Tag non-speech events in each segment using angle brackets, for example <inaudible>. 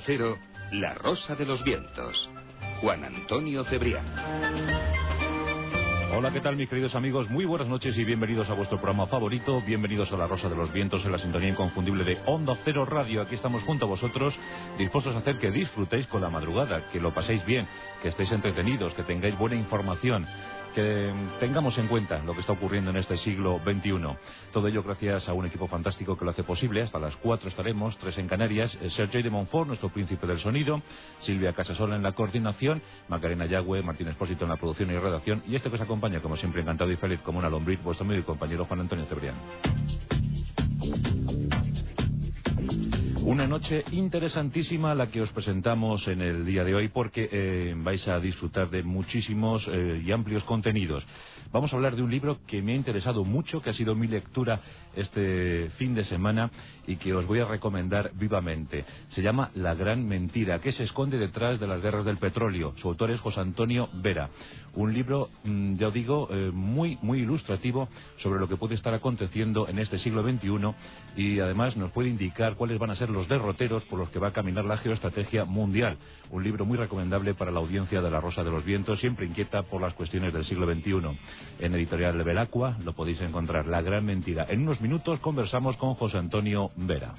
Cero, La Rosa de los Vientos. Juan Antonio Cebrián. Hola, ¿qué tal mis queridos amigos? Muy buenas noches y bienvenidos a vuestro programa favorito. Bienvenidos a La Rosa de los Vientos en la sintonía inconfundible de Onda Cero Radio. Aquí estamos junto a vosotros, dispuestos a hacer que disfrutéis con la madrugada, que lo paséis bien, que estéis entretenidos, que tengáis buena información que tengamos en cuenta lo que está ocurriendo en este siglo XXI. Todo ello gracias a un equipo fantástico que lo hace posible. Hasta las cuatro estaremos, tres en Canarias. Eh, Sergio de Monfort, nuestro príncipe del sonido. Silvia Casasola en la coordinación. Macarena Yagüe, Martín Espósito en la producción y redacción. Y este que os acompaña, como siempre, encantado y feliz como una lombriz, vuestro amigo y compañero Juan Antonio Cebrián. Una noche interesantísima la que os presentamos en el día de hoy porque eh, vais a disfrutar de muchísimos eh, y amplios contenidos. Vamos a hablar de un libro que me ha interesado mucho, que ha sido mi lectura este fin de semana y que os voy a recomendar vivamente. Se llama La Gran Mentira, que se esconde detrás de las guerras del petróleo. Su autor es José Antonio Vera. Un libro, mm, ya digo, eh, muy, muy ilustrativo sobre lo que puede estar aconteciendo en este siglo XXI y además nos puede indicar cuáles van a ser los derroteros por los que va a caminar la geoestrategia mundial. Un libro muy recomendable para la audiencia de La Rosa de los Vientos, siempre inquieta por las cuestiones del siglo XXI. En editorial Belacqua lo podéis encontrar, La Gran Mentira. En unos minutos conversamos con José Antonio Vera.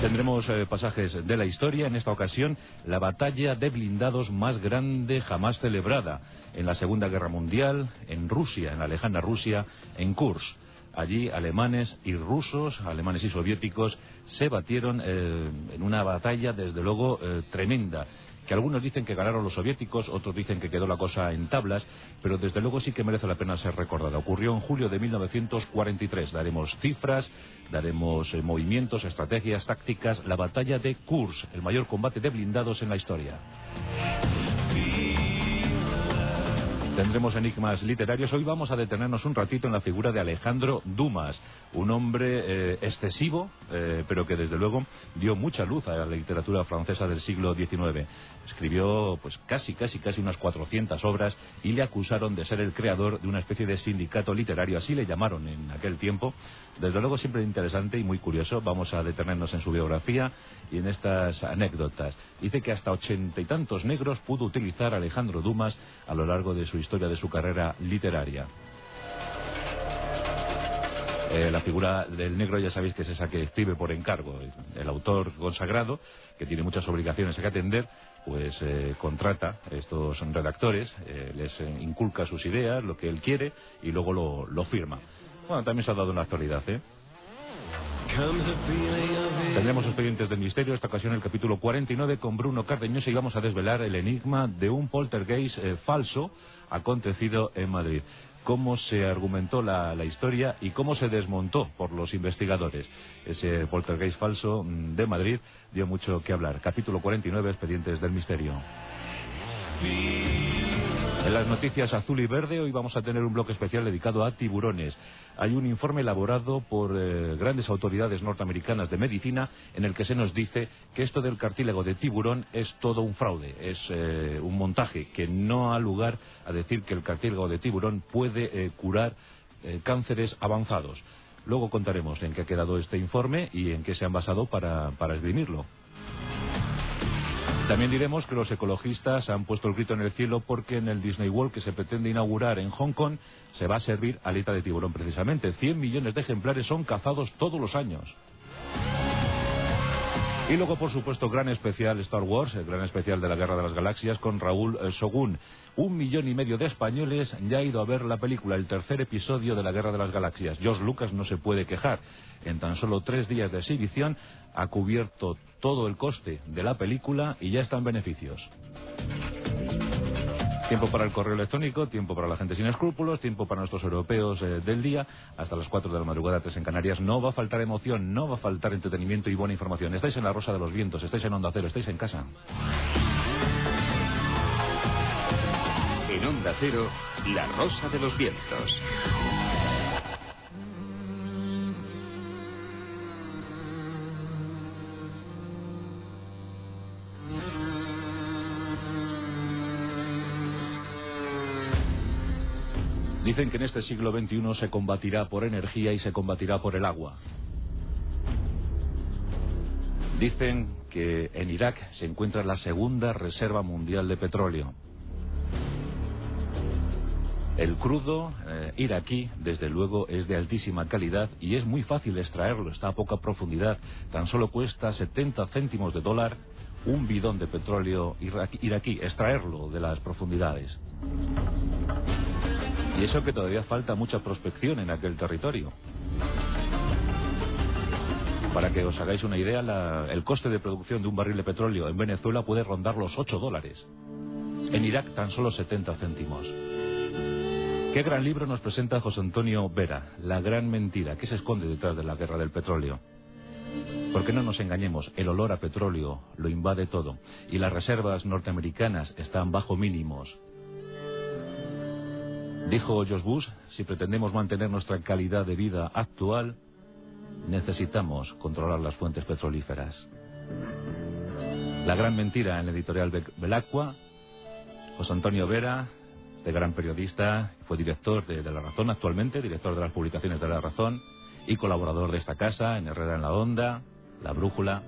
Tendremos eh, pasajes de la historia, en esta ocasión la batalla de blindados más grande jamás celebrada en la Segunda Guerra Mundial, en Rusia, en la lejana Rusia, en Kursk. Allí alemanes y rusos, alemanes y soviéticos, se batieron eh, en una batalla, desde luego, eh, tremenda que algunos dicen que ganaron los soviéticos, otros dicen que quedó la cosa en tablas, pero desde luego sí que merece la pena ser recordada. Ocurrió en julio de 1943. Daremos cifras, daremos eh, movimientos, estrategias, tácticas. La batalla de Kursk, el mayor combate de blindados en la historia. Tendremos enigmas literarios. Hoy vamos a detenernos un ratito en la figura de Alejandro Dumas, un hombre eh, excesivo, eh, pero que desde luego dio mucha luz a la literatura francesa del siglo XIX. Escribió pues casi, casi, casi unas 400 obras y le acusaron de ser el creador de una especie de sindicato literario, así le llamaron en aquel tiempo. Desde luego siempre interesante y muy curioso. Vamos a detenernos en su biografía y en estas anécdotas. Dice que hasta ochenta y tantos negros pudo utilizar Alejandro Dumas a lo largo de su historia de su carrera literaria. Eh, la figura del negro ya sabéis que es esa que escribe por encargo. El autor consagrado, que tiene muchas obligaciones que atender, pues eh, contrata estos redactores, eh, les inculca sus ideas, lo que él quiere, y luego lo, lo firma. Bueno, también se ha dado una actualidad, ¿eh? Tendremos expedientes del misterio, esta ocasión el capítulo 49 con Bruno Cardeñosa y vamos a desvelar el enigma de un poltergeist eh, falso acontecido en Madrid. Cómo se argumentó la, la, historia y cómo se desmontó por los investigadores. Ese poltergeist falso mm, de Madrid dio mucho que hablar. Capítulo 49, expedientes del misterio. En las noticias azul y verde hoy vamos a tener un bloque especial dedicado a tiburones. Hay un informe elaborado por eh, grandes autoridades norteamericanas de medicina en el que se nos dice que esto del cartílago de tiburón es todo un fraude, es eh, un montaje que no ha lugar a decir que el cartílago de tiburón puede eh, curar cánceres avanzados. Luego contaremos en qué ha quedado este informe y en qué se han basado para, para esgrimirlo. También diremos que los ecologistas han puesto el grito en el cielo porque en el Disney World que se pretende inaugurar en Hong Kong se va a servir aleta de tiburón precisamente. 100 millones de ejemplares son cazados todos los años. Y luego, por supuesto, gran especial Star Wars, el gran especial de la Guerra de las Galaxias con Raúl eh, Sogún. Un millón y medio de españoles ya ha ido a ver la película, el tercer episodio de la Guerra de las Galaxias. George Lucas no se puede quejar. En tan solo tres días de exhibición ha cubierto todo el coste de la película y ya están beneficios. Tiempo para el correo electrónico, tiempo para la gente sin escrúpulos, tiempo para nuestros europeos eh, del día, hasta las 4 de la madrugada, 3 en Canarias. No va a faltar emoción, no va a faltar entretenimiento y buena información. Estáis en la Rosa de los Vientos, estáis en Onda Cero, estáis en casa. En Onda Cero, la Rosa de los Vientos. Dicen que en este siglo XXI se combatirá por energía y se combatirá por el agua. Dicen que en Irak se encuentra la segunda reserva mundial de petróleo. El crudo eh, iraquí, desde luego, es de altísima calidad y es muy fácil extraerlo, está a poca profundidad. Tan solo cuesta 70 céntimos de dólar un bidón de petróleo iraquí, extraerlo de las profundidades. Y eso que todavía falta mucha prospección en aquel territorio. Para que os hagáis una idea, el coste de producción de un barril de petróleo en Venezuela puede rondar los 8 dólares. En Irak tan solo 70 céntimos. Qué gran libro nos presenta José Antonio Vera, La gran mentira, ¿Qué se esconde detrás de la guerra del petróleo. Porque no nos engañemos, el olor a petróleo lo invade todo y las reservas norteamericanas están bajo mínimos. Dijo George Bush, si pretendemos mantener nuestra calidad de vida actual, necesitamos controlar las fuentes petrolíferas. La gran mentira en la editorial Belacqua, José Antonio Vera, de gran periodista, fue director de, La Razón actualmente, director de las publicaciones de La Razón y colaborador de esta casa en Herrera en la Onda, La Brújula.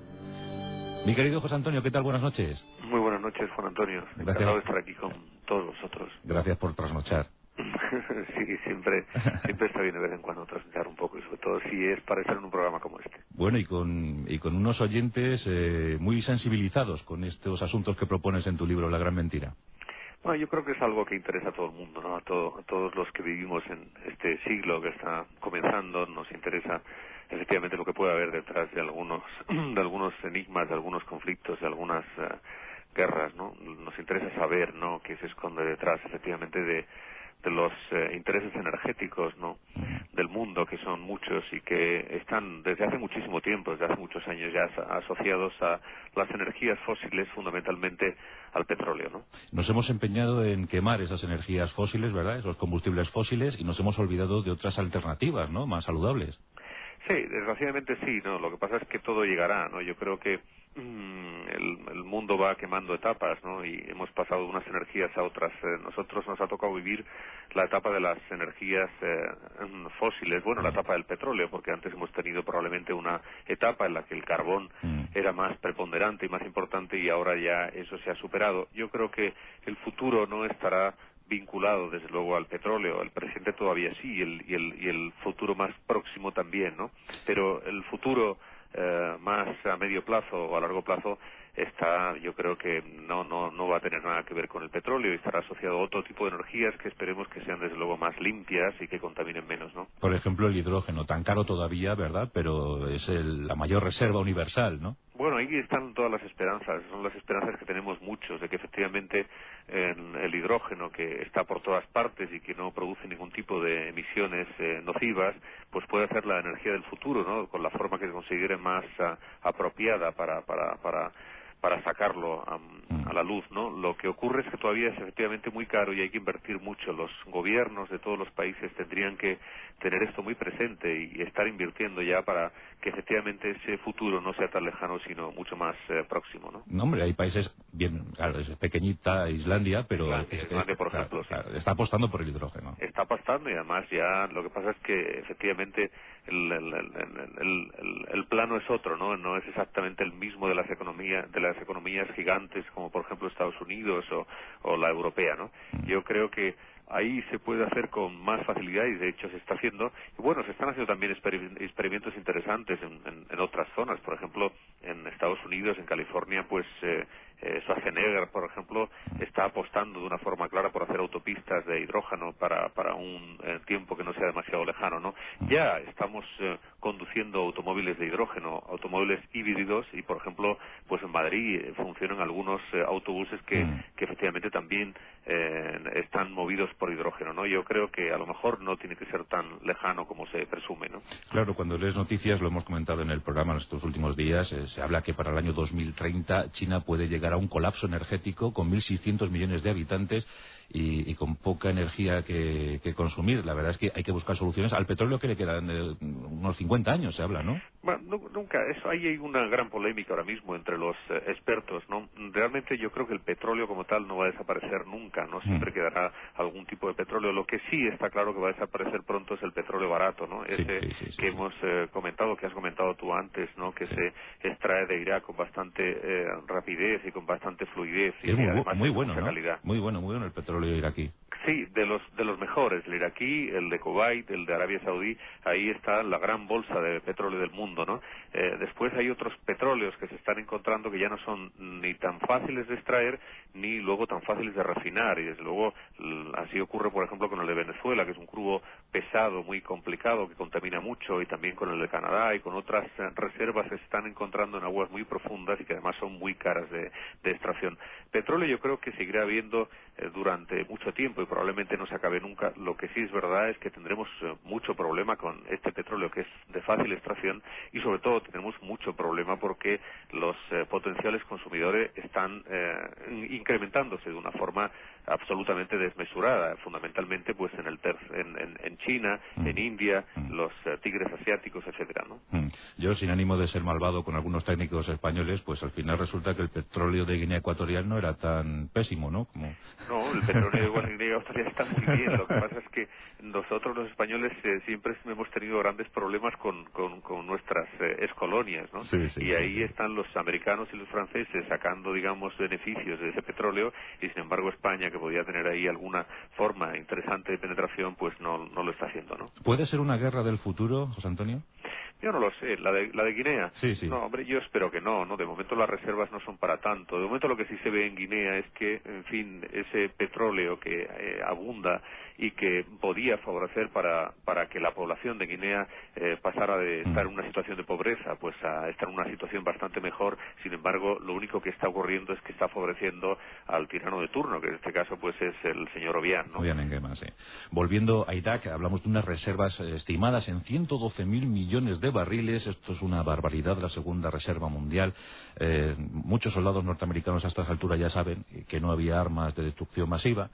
Mi querido José Antonio, ¿qué tal? Buenas noches. Muy buenas noches, Juan Antonio. Gracias. Encantado de estar aquí con todos vosotros. Gracias por trasnochar. <laughs> sí, siempre, siempre está bien de vez en cuando trasnochar un poco, y sobre todo si es para estar en un programa como este. Bueno, y con, y con unos oyentes eh, muy sensibilizados con estos asuntos que propones en tu libro La Gran Mentira. Bueno, yo creo que es algo que interesa a todo el mundo, ¿no? A, todos los que vivimos en este siglo que está comenzando, nos interesa efectivamente lo que puede haber detrás de algunos, <clears throat> de algunos enigmas, de algunos conflictos, de algunas eh, guerras, ¿no? Nos interesa saber, ¿no? Qué se esconde detrás, efectivamente, de de los eh, intereses energéticos ¿no? del mundo, que son muchos y que están desde hace muchísimo tiempo, desde hace muchos años ya asociados a las energías fósiles, fundamentalmente al petróleo. ¿no? Nos hemos empeñado en quemar esas energías fósiles, ¿verdad? Esos combustibles fósiles y nos hemos olvidado de otras alternativas, ¿no? Más saludables. Sí, desgraciadamente sí, ¿no? Lo que pasa es que todo llegará, ¿no? Yo creo que Mm, el, mundo va quemando etapas, ¿no? Y hemos pasado de unas energías a otras. Eh, nosotros nos ha tocado vivir la etapa de las energías eh, fósiles, bueno, la etapa del petróleo, porque antes hemos tenido probablemente una etapa en la que el carbón mm. era más preponderante y más importante y ahora ya eso se ha superado. Yo creo que el futuro no estará vinculado desde luego al petróleo, el presente todavía sí y el, y el, y el futuro más próximo también, ¿no? Pero el futuro eh, más a medio plazo o a largo plazo está, yo creo que no, no, no va a tener nada que ver con el petróleo y estará asociado a otro tipo de energías que esperemos que sean desde luego más limpias y que contaminen menos, ¿no? Por ejemplo, el hidrógeno, tan caro todavía, ¿verdad? Pero es la mayor reserva universal, ¿no? Bueno, ahí están todas las esperanzas, son las esperanzas que tenemos muchos de que efectivamente el hidrógeno que está por todas partes y que no produce ningún tipo de emisiones eh, nocivas, pues puede ser la energía del futuro, ¿no? Con la forma que se considere más ah, apropiada para, para, para para sacarlo a, la luz, ¿no? Lo que ocurre es que todavía es efectivamente muy caro y hay que invertir mucho. Los gobiernos de todos los países tendrían que tener esto muy presente y estar invirtiendo ya para que efectivamente ese futuro no sea tan lejano, sino mucho más eh, próximo, ¿no? No, hombre, hay países bien, claro, es pequeñita Islandia, pero Islandia, por ejemplo, está apostando por el hidrógeno. Está apostando y además ya lo que pasa es que efectivamente el, el, el, plano es otro, ¿no? No es exactamente el mismo de las economías de las economías gigantes como por ejemplo Estados Unidos o, o la europea, ¿no? Mm. Yo creo que ahí se puede hacer con más facilidad y de hecho se está haciendo. Y bueno, se están haciendo también experimentos interesantes en, en, otras zonas. Por ejemplo, en Estados Unidos, en California, pues eh, eh, Schwarzenegger, por ejemplo, está apostando de una forma clara por hacer autopistas de hidrógeno para, para un eh, tiempo que no sea demasiado lejano, ¿no? Ya estamos eh, conduciendo automóviles de hidrógeno, automóviles híbridos y, por ejemplo, pues en Madrid funcionan algunos autobuses que, mm. que efectivamente también están movidos por hidrógeno, ¿no? Yo creo que a lo mejor no tiene que ser tan lejano como se presume, ¿no? Claro, cuando lees noticias, lo hemos comentado en el programa en estos últimos días, se habla que para el año 2030 China puede llegar a un colapso energético con 1.600 millones de habitantes y, con poca energía que, consumir. La verdad es que hay que buscar soluciones. Al petróleo que le quedan eh, unos 50 años, se habla, ¿no? Bueno, nunca, eso, ahí hay una gran polémica ahora mismo entre los eh, expertos, ¿no? Realmente yo creo que el petróleo como tal no va a desaparecer nunca, ¿no? Siempre mm. quedará algún tipo de petróleo. Lo que sí está claro que va a desaparecer pronto es el petróleo barato, ¿no? Ese que hemos eh, comentado, que has comentado tú antes, ¿no? Que se extrae de Irak con bastante eh, rapidez y con bastante fluidez y, muy, además muy bueno, calidad. Muy bueno, muy bueno el petróleo iraquí. Sí, de los, de los mejores, el iraquí, el de Kuwait, el de Arabia Saudí, ahí está la gran bolsa de petróleo del mundo, ¿no? Eh, después hay otros petróleos que se están encontrando que ya no son ni tan fáciles de extraer ni luego tan fáciles de refinar y desde luego así ocurre por ejemplo con el de Venezuela que es un crudo pesado muy complicado que contamina mucho y también con el de Canadá y con otras eh, reservas que se están encontrando en aguas muy profundas y que además son muy caras de, extracción. Petróleo yo creo que seguirá habiendo eh, durante mucho tiempo y probablemente no se acabe nunca. Lo que sí es verdad es que tendremos mucho problema con este petróleo que es de fácil extracción y sobre todo tenemos mucho problema porque los eh, potenciales consumidores están eh, incrementándose de una forma absolutamente desmesurada, fundamentalmente pues en el en, China, mm. en India, mm. los eh, tigres asiáticos, etcétera, ¿no? Mm. Yo sin ánimo de ser malvado con algunos técnicos españoles, pues al final resulta que el petróleo de Guinea Ecuatorial no era tan pésimo, ¿no? Como... No, el petróleo de <laughs> Guinea Ecuatorial está muy bien. Lo que pasa es que nosotros los españoles eh, siempre hemos tenido grandes problemas con, con, nuestras eh, excolonias, ¿no? y ahí están los americanos y los franceses sacando, digamos, beneficios de ese petróleo y sin embargo España, que podía tener ahí alguna forma interesante de penetración, pues no, no lo está haciendo, ¿no? ¿Puede ser una guerra del futuro, José Antonio? Yo no lo sé, la de, la de Guinea. Sí, sí. No, hombre, yo espero que no, ¿no? De momento las reservas no son para tanto. De momento lo que sí se ve en Guinea es que, en fin, ese petróleo que eh, abunda y que podía favorecer para, para que la población de Guinea eh, pasara de estar en una situación de pobreza pues a estar en una situación bastante mejor. Sin embargo, lo único que está ocurriendo es que está favoreciendo al tirano de turno, que en este caso pues es el señor Obiang. ¿no? Obiang en sí. Volviendo a Irak, hablamos de unas reservas eh, estimadas en 112.000 millones de barriles. Esto es una barbaridad, la segunda reserva mundial. Eh, muchos soldados norteamericanos a estas alturas ya saben que no había armas de destrucción masiva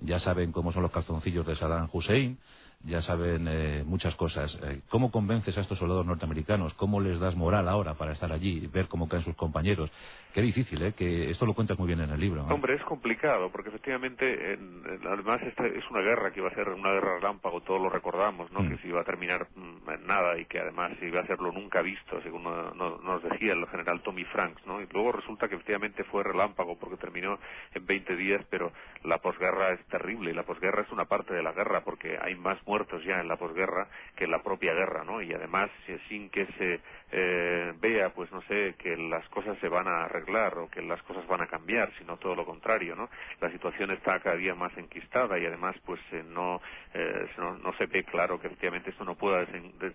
ya saben cómo son los calzoncillos de Saddam Hussein, ya saben eh, muchas cosas. Eh, ¿Cómo convences a estos soldados norteamericanos? ¿Cómo les das moral ahora para estar allí, ver cómo caen sus compañeros? Qué difícil, ¿eh? Que esto lo cuentas muy bien en el libro. Hombre, es complicado, porque efectivamente, además, esta es una guerra que iba a ser una guerra relámpago, todos lo recordamos, ¿no? Mm. Que se iba a terminar mm, en nada y que además iba a ser lo nunca visto, según nos decía el general Tommy Franks, ¿no? Y luego resulta que efectivamente fue relámpago, porque terminó en 20 días, pero la posguerra es terrible y la posguerra es una parte de la guerra, porque hay más muertos ya en la posguerra que en la propia guerra, ¿no? Y además, sin que se eh, vea, pues no sé, que las cosas se van a arreglar o que las cosas van a cambiar, sino todo lo contrario, ¿no? La situación está cada día más enquistada y además, pues eh, no, eh, no, se ve claro que efectivamente esto no pueda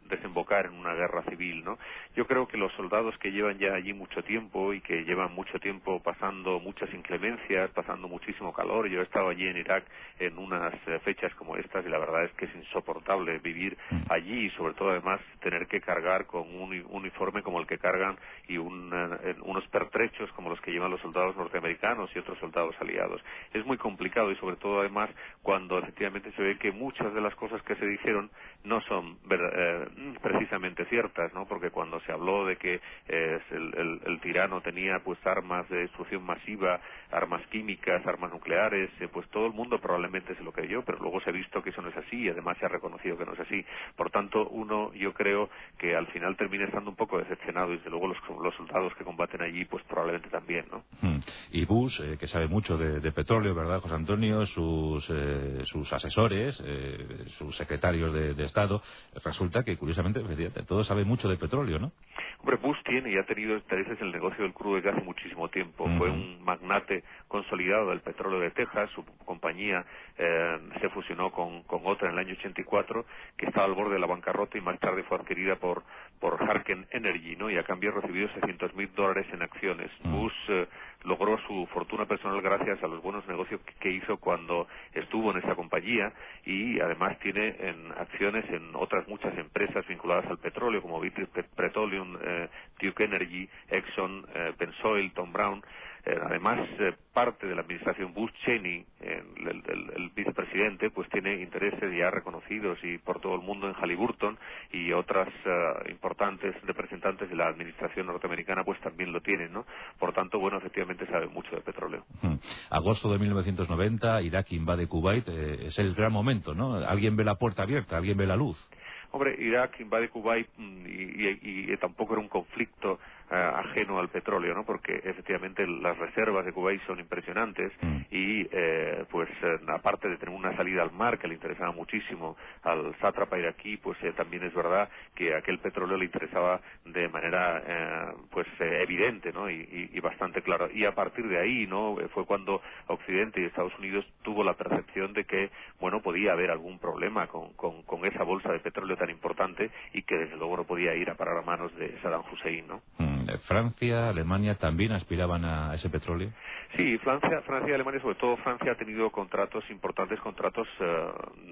desembocar en una guerra civil, ¿no? Yo creo que los soldados que llevan ya allí mucho tiempo y que llevan mucho tiempo pasando muchas inclemencias, pasando muchísimo calor, yo he estado allí en Irak en unas fechas como estas y la verdad es que es insoportable vivir mm. allí y sobre todo además tener que cargar con un, uniforme como el que cargan y eh, unos pertrechos como los que llevan los soldados norteamericanos y otros soldados aliados. Es muy complicado y sobre todo además cuando efectivamente se ve que muchas de las cosas que se dijeron no son eh, precisamente ciertas, ¿no? Porque cuando se habló de que eh, el, tirano tenía pues armas de destrucción masiva, armas químicas, armas nucleares, pues todo el mundo probablemente se lo creyó, pero luego se ha visto que eso no es así y además se ha reconocido que no es así. Por tanto, uno yo creo que al final termina estando un poco decepcionado y desde luego los, los soldados que combaten allí pues probablemente también, ¿no? Hmm. Y Bush, eh, que sabe mucho de, petróleo, ¿verdad, José Antonio? Sus, eh, sus asesores, eh, sus secretarios de, Estado, resulta que curiosamente todo sabe mucho de petróleo, ¿no? Hombre, Bush tiene y ha tenido intereses en el negocio del crudo desde hace muchísimo tiempo. Fue un magnate consolidado del petróleo de Texas. Su compañía se fusionó con, con, otra en el año 84 que estaba al borde de la bancarrota y más tarde fue adquirida por, por Harken Energy, ¿no? Y a cambio recibido 600 mil dólares en acciones. Mm. Bush eh, logró su fortuna personal gracias a los buenos negocios que hizo cuando estuvo en esa compañía y además tiene en acciones en otras muchas empresas vinculadas al petróleo como British Petroleum, eh, Duke Energy, Exxon, eh, Pensoil, Tom Brown además, parte de la administración Bush-Cheney, el, vicepresidente, pues tiene intereses ya reconocidos y por todo el mundo en Halliburton y otras importantes representantes de la administración norteamericana pues también lo tienen, ¿no? Por tanto, bueno, efectivamente sabe mucho de petróleo. Hmm. Agosto de 1990, Irak invade Kuwait, es el gran momento, ¿no? Alguien ve la puerta abierta, alguien ve la luz. Hombre, Irak invade Kuwait mm, y, tampoco era un conflicto eh, ajeno al petróleo, ¿no? Porque efectivamente las reservas de Kuwait son impresionantes mm. y, eh, pues, eh, aparte de tener una salida al mar que le interesaba muchísimo al sátrapa iraquí, pues también es verdad que aquel petróleo le interesaba de manera, pues, evidente, ¿no? Y, y, bastante claro. Y a partir de ahí, ¿no? Fue cuando Occidente y Estados Unidos tuvo la percepción de que, bueno, podía haber algún problema con, con, con esa bolsa de petróleo tan importante y que desde luego no podía ir a parar a manos de Saddam Hussein, ¿no? Mm, Francia, Alemania también aspiraban a ese petróleo. Sí, Francia, Francia y Alemania, sobre todo Francia, ha tenido contratos importantes, contratos eh,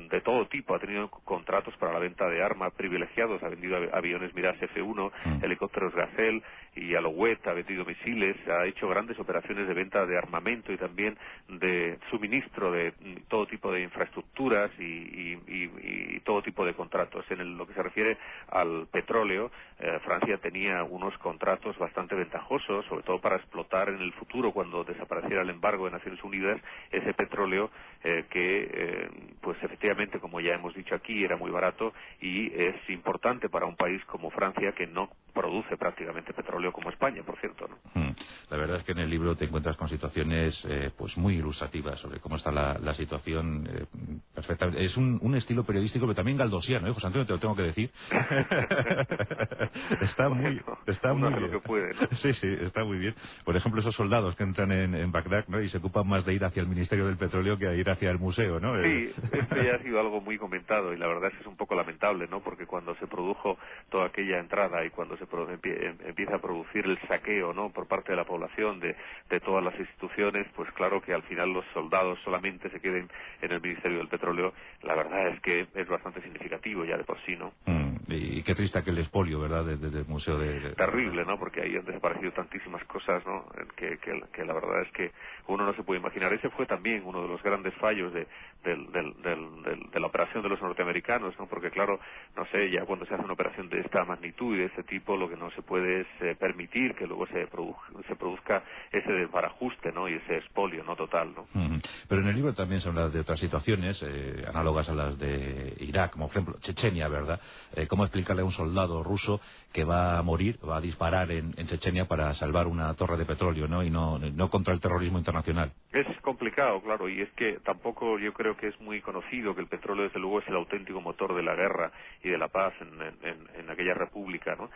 de todo tipo. Ha tenido contratos para la venta de armas privilegiados, ha vendido aviones Mirage F-1, mm. helicópteros Gazelle y Alouette, ha vendido misiles, ha hecho grandes operaciones de venta de armamento y también de suministro de todo tipo de infraestructuras y, todo tipo de contratos. En lo que se refiere al petróleo, eh, Francia tenía unos contratos bastante ventajosos, sobre todo para explotar en el futuro cuando desapareciera el embargo de Naciones Unidas, ese petróleo eh, que, eh, pues efectivamente, como ya hemos dicho aquí, era muy barato y es importante para un país como Francia que no produce prácticamente petróleo como España, por cierto. ¿no? Hmm. La verdad es que en el libro te encuentras con situaciones eh, pues muy ilustrativas sobre cómo está la, situación perfectamente. Es un, estilo periodístico, pero también galdosiano, ¿eh? José Antonio, te lo tengo que decir. <laughs> está muy, está muy bien. <laughs> Sí, sí, está muy bien. Por ejemplo, esos soldados que entran en, en Bagdad ¿no? y se ocupan más de ir hacia el Ministerio del Petróleo que a ir hacia el museo, ¿no? Sí, esto ya ha sido algo muy comentado y la verdad es que es un poco lamentable, ¿no? Porque cuando se produjo toda aquella entrada y cuando se em, empieza a producir el saqueo, ¿no? Por parte de la población de, de todas las instituciones, pues claro que al final los soldados solamente se queden en el Ministerio del Petróleo, la verdad es que es bastante significativo ya de por sí, ¿no? Mm, y qué triste aquel espolio, ¿verdad? Del museo de, Terrible, ¿no? Porque ahí han desaparecido tantísimas cosas, ¿no? Que, que, que la verdad es que uno no se puede imaginar. Ese fue también uno de los grandes fallos de, de la operación de los norteamericanos, ¿no? Porque claro, no sé, ya cuando se hace una operación de esta magnitud y de este tipo, lo que no se puede es eh, permitir que luego se, se produzca ese desbarajuste, ¿no? Y ese expolio, ¿no? Total, ¿no? Pero en el libro también se habla de otras situaciones eh, análogas a las de Irak, como por ejemplo Chechenia, ¿verdad? Eh, ¿Cómo explicarle a un soldado ruso que va a morir, va a disparar en, Chechenia para salvar una torre de petróleo, ¿no? Y no, no contra el terrorismo internacional. Es complicado, claro, y es que tampoco yo creo que es muy conocido que el petróleo, desde luego, es el auténtico motor de la guerra y de la paz en, aquella república, ¿no?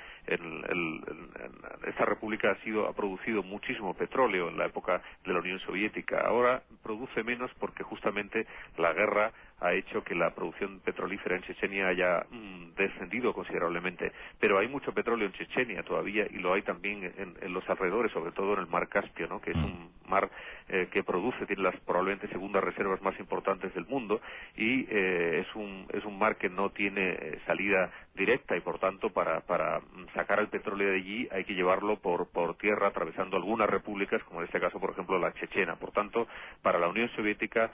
esta república ha sido ha producido muchísimo petróleo en la época de la Unión Soviética. Ahora produce menos porque justamente la guerra ha hecho que la producción petrolífera en Chechenia haya mm, descendido considerablemente. Pero hay mucho petróleo en Chechenia todavía y lo hay también en, los alrededores, sobre todo en el mar Caspio, ¿no? que es mm. un mar eh, que produce, tiene las probablemente segundas reservas más importantes del mundo y eh, es, un, es un mar que no tiene eh, salida directa y por tanto para, para sacar el petróleo de allí hay que llevarlo por, por tierra atravesando algunas repúblicas como en este caso por ejemplo la Chechena. Por tanto, para la Unión Soviética,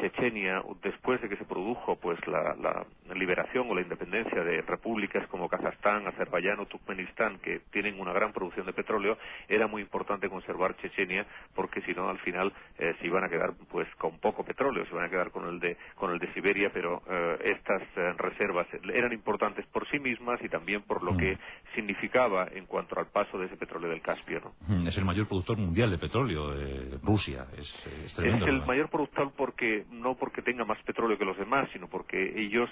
Chechenia, después de que se produjo pues la, liberación o la independencia de repúblicas como Kazajstán, Azerbaiyán o Turkmenistán que tienen una gran producción de petróleo, era muy importante conservar Chechenia porque si no final eh, se iban a quedar pues con poco petróleo, se iban a quedar con el de con el de Siberia, pero eh, estas eh, reservas eran importantes por sí mismas y también por lo mm. que significaba en cuanto al paso de ese petróleo del Caspio. ¿no? Mm, es el mayor productor mundial de petróleo, Rusia, es, es, tremendo, es el mayor productor porque no porque tenga más petróleo que los demás, sino porque ellos,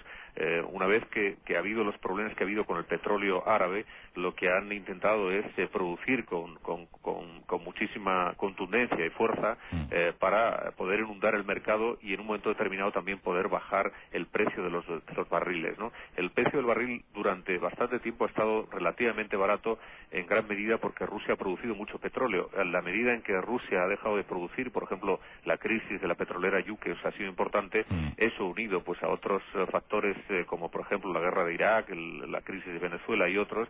una vez que, ha habido los problemas que ha habido con el petróleo árabe, lo que han intentado es producir con, con, con muchísima contundencia y fuerza mm. eh, para poder inundar el mercado y en un momento determinado también poder bajar el precio de los, de los barriles. ¿no? El precio del barril durante bastante tiempo ha estado relativamente barato en gran medida porque Rusia ha producido mucho petróleo. En la medida en que Rusia ha dejado de producir, por ejemplo, la crisis de la petrolera Yuke ha sido importante, mm. eso unido pues a otros eh, factores eh, como por ejemplo la guerra de Irak, la crisis de Venezuela y otros,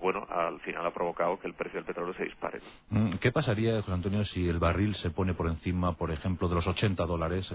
bueno, al final ha provocado que el precio del petróleo se dispare. Mm, ¿Qué pasaría, José Antonio, si el barril se pone por encima, por ejemplo, de los 80 dólares?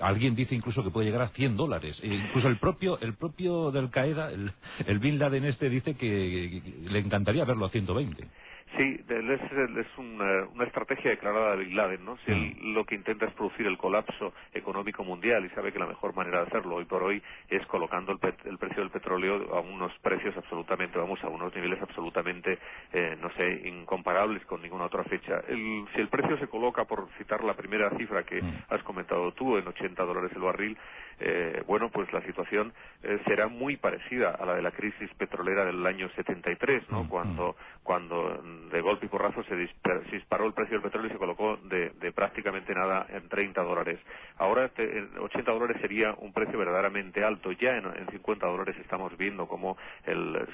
alguien dice incluso que puede llegar a 100 dólares. E incluso el propio, el propio del Qaeda, el, el Bin Laden este, dice que le encantaría verlo a 120. Sí, es, una, estrategia declarada de Bin Laden, ¿no? Si él mm. lo que intenta es producir el colapso económico mundial y sabe que la mejor manera de hacerlo hoy por hoy es colocando el, precio del petróleo a unos precios absolutamente, vamos, a unos niveles absolutamente, eh, no sé, incomparables con ninguna otra fecha. si el precio se coloca, por citar la primera cifra que mm. has comentado tú, en 80 dólares el barril, eh, bueno, pues la situación eh, será muy parecida a la de la crisis petrolera del año 73, ¿no? Mm, cuando, cuando de golpe y porrazo se, disparó el precio del petróleo y se colocó de, prácticamente nada en 30 dólares. Ahora este, en 80 dólares sería un precio verdaderamente alto. Ya en, 50 dólares estamos viendo cómo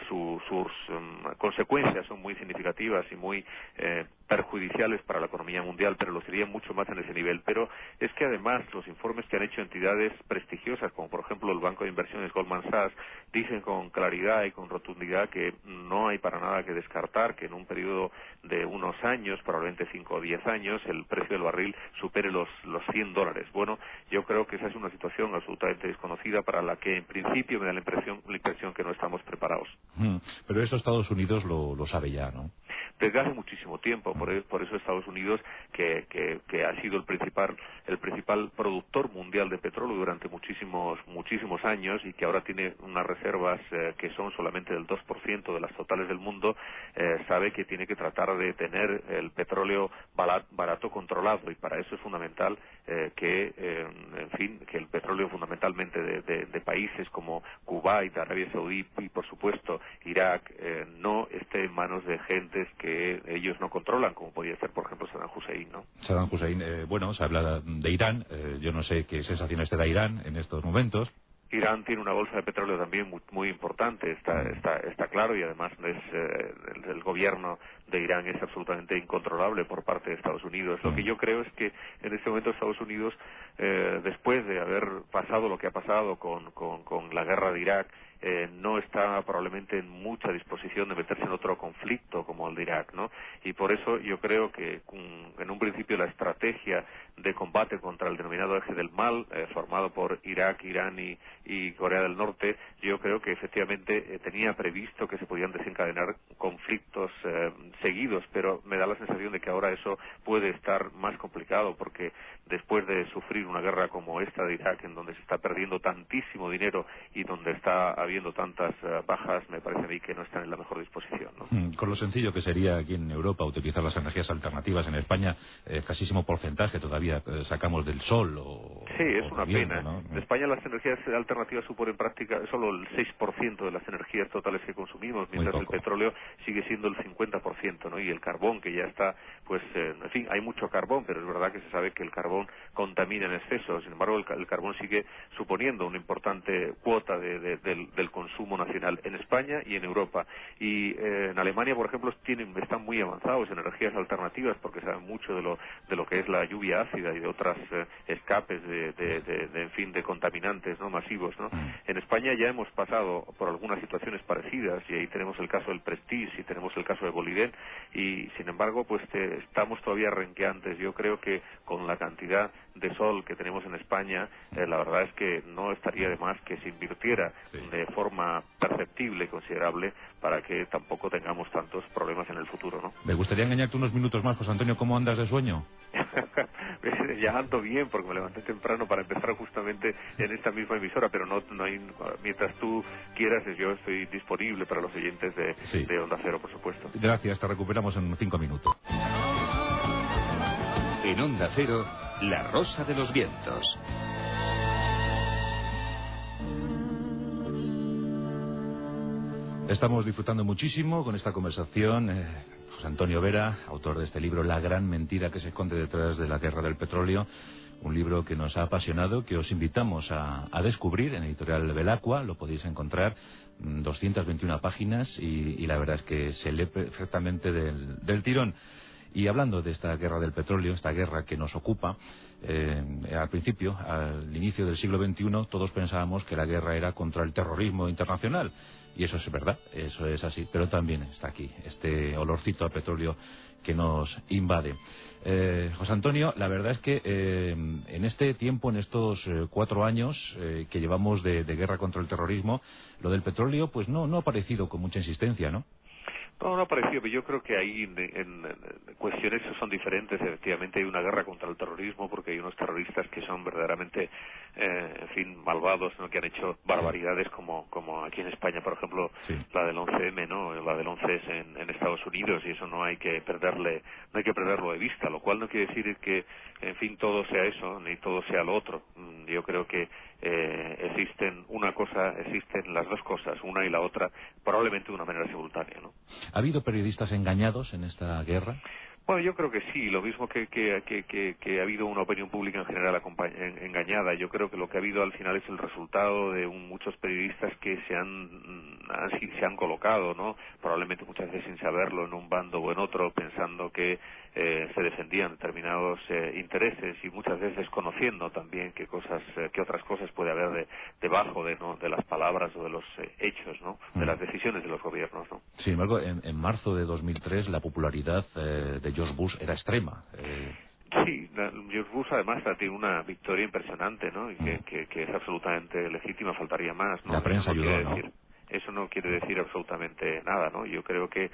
sus um, consecuencias son muy significativas y muy eh, perjudiciales para la economía mundial, pero lo serían mucho más en ese nivel. Pero es que además los informes que han hecho entidades prestigiosas, como por ejemplo el Banco de Inversiones Goldman Sachs, dicen con claridad y con rotundidad que no hay para nada que descartar que en un periodo de unos años, probablemente 5 o 10 años, el precio del barril supere los, los 100 dólares. Bueno, yo creo que esa es una situación absolutamente desconocida para la que en principio me da la impresión, la impresión que no estamos preparados. Mm, pero eso Estados Unidos lo, lo sabe ya, ¿no? desde hace muchísimo tiempo. Por, por eso Estados Unidos, que, que, ha sido el principal, el principal productor mundial de petróleo durante muchísimos, muchísimos años y que ahora tiene unas reservas eh, que son solamente del 2% de las totales del mundo, eh, sabe que tiene que tratar de tener el petróleo barato controlado. Y para eso es fundamental eh, que, en fin, que el petróleo fundamentalmente de, de, países como Kuwait, Arabia Saudí y por supuesto Irak no esté en manos de gentes que que ellos no controlan, como podría ser, por ejemplo, Saddam Hussein, ¿no? Saddam Hussein, eh, bueno, se habla de Irán, eh, yo no sé qué sensaciones te da Irán en estos momentos. Irán tiene una bolsa de petróleo también muy, importante, está, mm. está, está claro, y además es, eh, el, gobierno de Irán es absolutamente incontrolable por parte de Estados Unidos. Lo que mm. yo creo es que en este momento Estados Unidos, después de haber pasado lo que ha pasado con, con, con la guerra de Irak, eh, no está probablemente en mucha disposición de meterse en otro conflicto como el de Irak, ¿no? Y por eso yo creo que en un principio la estrategia de combate contra el denominado eje del mal, eh, formado por Irak, Irán y, Corea del Norte, yo creo que efectivamente eh, tenía previsto que se podían desencadenar conflictos seguidos, pero me da la sensación de que ahora eso puede estar más complicado porque después de sufrir una guerra como esta de Irak, en donde se está perdiendo tantísimo dinero y donde está habiendo tantas eh, bajas, me parece a mí que no están en la mejor disposición. Mm, con lo sencillo que sería aquí en Europa utilizar las energías alternativas, en España, eh, casísimo porcentaje todavía eh, sacamos del sol. O, sí, es una pena. En España las energías alternativas suponen práctica solo el 6% de las energías totales que consumimos, mientras el petróleo sigue siendo el 50%, ¿no? Y el carbón, que ya está, pues, en fin, hay mucho carbón, pero es verdad que se sabe que el carbón contamina en exceso. Sin embargo, el, carbón sigue suponiendo una importante cuota del, consumo nacional en España y en Europa. Y eh, en Alemania, por ejemplo, tienen, están muy avanzados en energías alternativas porque saben mucho de lo, de lo que es la lluvia ácida y de otras eh, escapes de, en fin, de contaminantes no masivos. ¿no? Mm. En España ya hemos pasado por algunas situaciones parecidas y ahí tenemos el caso del Prestige y tenemos el caso de Boliden y, sin embargo, pues estamos todavía renqueantes. Yo creo que con la cantidad de sol que tenemos en España, eh, la verdad es que no estaría de más que se invirtiera de forma perceptible y considerable para que tampoco tengamos tantos problemas en el futuro, ¿no? Me gustaría engañarte unos minutos más, José Antonio, ¿cómo andas de sueño? <laughs> ya ando bien porque me levanté temprano para empezar justamente en esta misma emisora, pero no, no hay, mientras tú quieras, yo estoy disponible para los oyentes de, de Onda Cero, por supuesto. Gracias, te recuperamos en cinco minutos. En Onda Cero, La Rosa de los Vientos. Estamos disfrutando muchísimo con esta conversación. Eh, José Antonio Vera, autor de este libro La gran mentira que se esconde detrás de la guerra del petróleo un libro que nos ha apasionado, que os invitamos a, descubrir en Editorial Belacqua, lo podéis encontrar, 221 mm, páginas y, la verdad es que se lee perfectamente del, tirón. Y hablando de esta guerra del petróleo, esta guerra que nos ocupa, eh, al principio, al inicio del siglo XXI, todos pensábamos que la guerra era contra el terrorismo internacional. Y eso es verdad, eso es así, pero también está aquí, este olorcito a petróleo que nos invade. Eh, José Antonio, la verdad es que eh, en este tiempo, en estos cuatro años que llevamos de, guerra contra el terrorismo, lo del petróleo pues no, no ha aparecido con mucha insistencia, ¿no? No, no ha parecido, pero yo creo que ahí en, cuestiones son diferentes. Efectivamente hay una guerra contra el terrorismo porque hay unos terroristas que son verdaderamente, eh, en fin, malvados, ¿no? que han hecho barbaridades como, como aquí en España, por ejemplo, la del 11M, ¿no? la del 11S en, en, Estados Unidos y eso no hay que perderle, no hay que perderlo de vista, lo cual no quiere decir que, en fin, todo sea eso ni todo sea lo otro. Mm, yo creo que eh, existen una cosa, existen las dos cosas, una y la otra, probablemente de una manera simultánea, ¿no? ¿Ha habido periodistas engañados en esta guerra? Bueno, yo creo que sí, lo mismo que, que, que, que, ha habido una opinión pública en general engañada. Yo creo que lo que ha habido al final es el resultado de muchos periodistas que se han, se han colocado, ¿no? Probablemente muchas veces sin saberlo en un bando o en otro, pensando que eh, se defendían determinados eh, intereses y muchas veces conociendo también qué cosas, eh, qué otras cosas puede haber de, debajo de, ¿no? de las palabras o de los hechos, ¿no? De mm. las decisiones de los gobiernos, ¿no? Sin embargo, en, en marzo de 2003 la popularidad de George Bush era extrema. Sí, George Bush además tiene una victoria impresionante, ¿no? Y que, mm. que, es absolutamente legítima, faltaría más, ¿no? La prensa ayudó, ¿no? eso no quiere decir absolutamente nada, ¿no? Yo creo que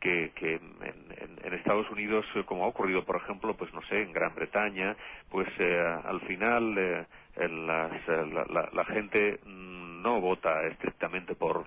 que, que en, Estados Unidos, eh, como ha ocurrido, por ejemplo, pues no sé, en Gran Bretaña, pues eh, al final eh, la, la, gente no vota estrictamente por,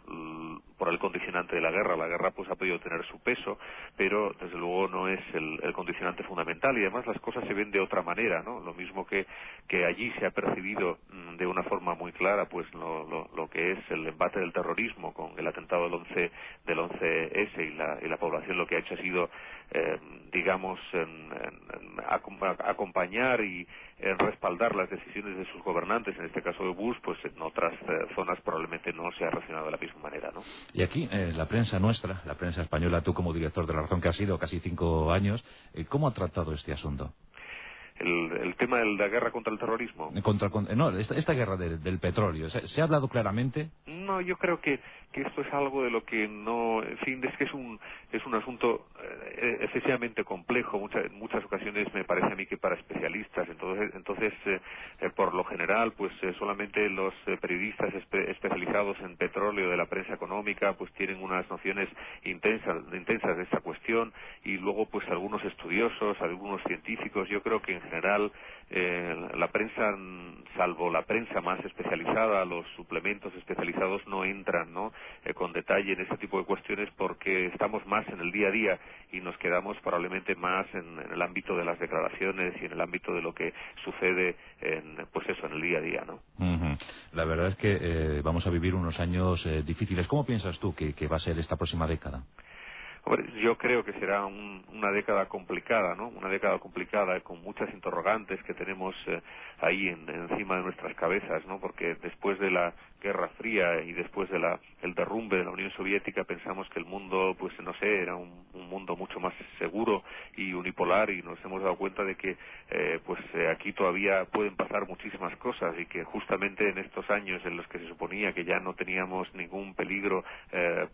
por el condicionante de la guerra. La guerra pues ha podido tener su peso, pero desde luego no es el, el condicionante fundamental y además las cosas se ven de otra manera, ¿no? Lo mismo que, que allí se ha percibido mm, de una forma muy clara pues lo, lo, lo, que es el embate del terrorismo con el atentado del 11 del 11S y la, y la población lo que ha hecho ha sido eh, digamos en, acompañar y respaldar las decisiones de sus gobernantes, en este caso de Bush, pues en otras eh, zonas probablemente no se ha reaccionado de la misma manera, ¿no? Y aquí, eh, la prensa nuestra, la prensa española, tú como director de la razón que has sido casi cinco años, eh, ¿cómo ha tratado este asunto? el, tema de la guerra contra el terrorismo. Contra, no, esta, guerra del petróleo. ¿Se, ha hablado claramente? No, yo creo que, que esto es algo de lo que no. En fin, es que es un, es un asunto eh, excesivamente complejo. en muchas ocasiones me parece a mí que para especialistas. Entonces, entonces eh, eh, por lo general, pues solamente los periodistas especializados en petróleo de la prensa económica, pues tienen unas nociones intensas, intensas de esta cuestión. Y luego, pues algunos estudiosos, algunos científicos. Yo creo que en general eh, la prensa, salvo la prensa más especializada, los suplementos especializados no entran ¿no? Eh, con detalle en ese tipo de cuestiones porque estamos más en el día a día y nos quedamos probablemente más en, el ámbito de las declaraciones y en el ámbito de lo que sucede en, pues eso, en el día a día. ¿no? La verdad es que eh, vamos a vivir unos años eh, difíciles. ¿Cómo piensas tú que va a ser esta próxima década? Yo creo que será una década complicada, ¿no? Una década complicada con muchas interrogantes que tenemos eh, ahí encima de nuestras cabezas, ¿no? Porque después de la Guerra Fría y después de la, el derrumbe de la Unión Soviética pensamos que el mundo, pues no sé, era un, mundo mucho más seguro y unipolar y nos hemos dado cuenta de que eh, pues eh, aquí todavía pueden pasar muchísimas cosas y que justamente en estos años en los que se suponía que ya no teníamos ningún peligro eh,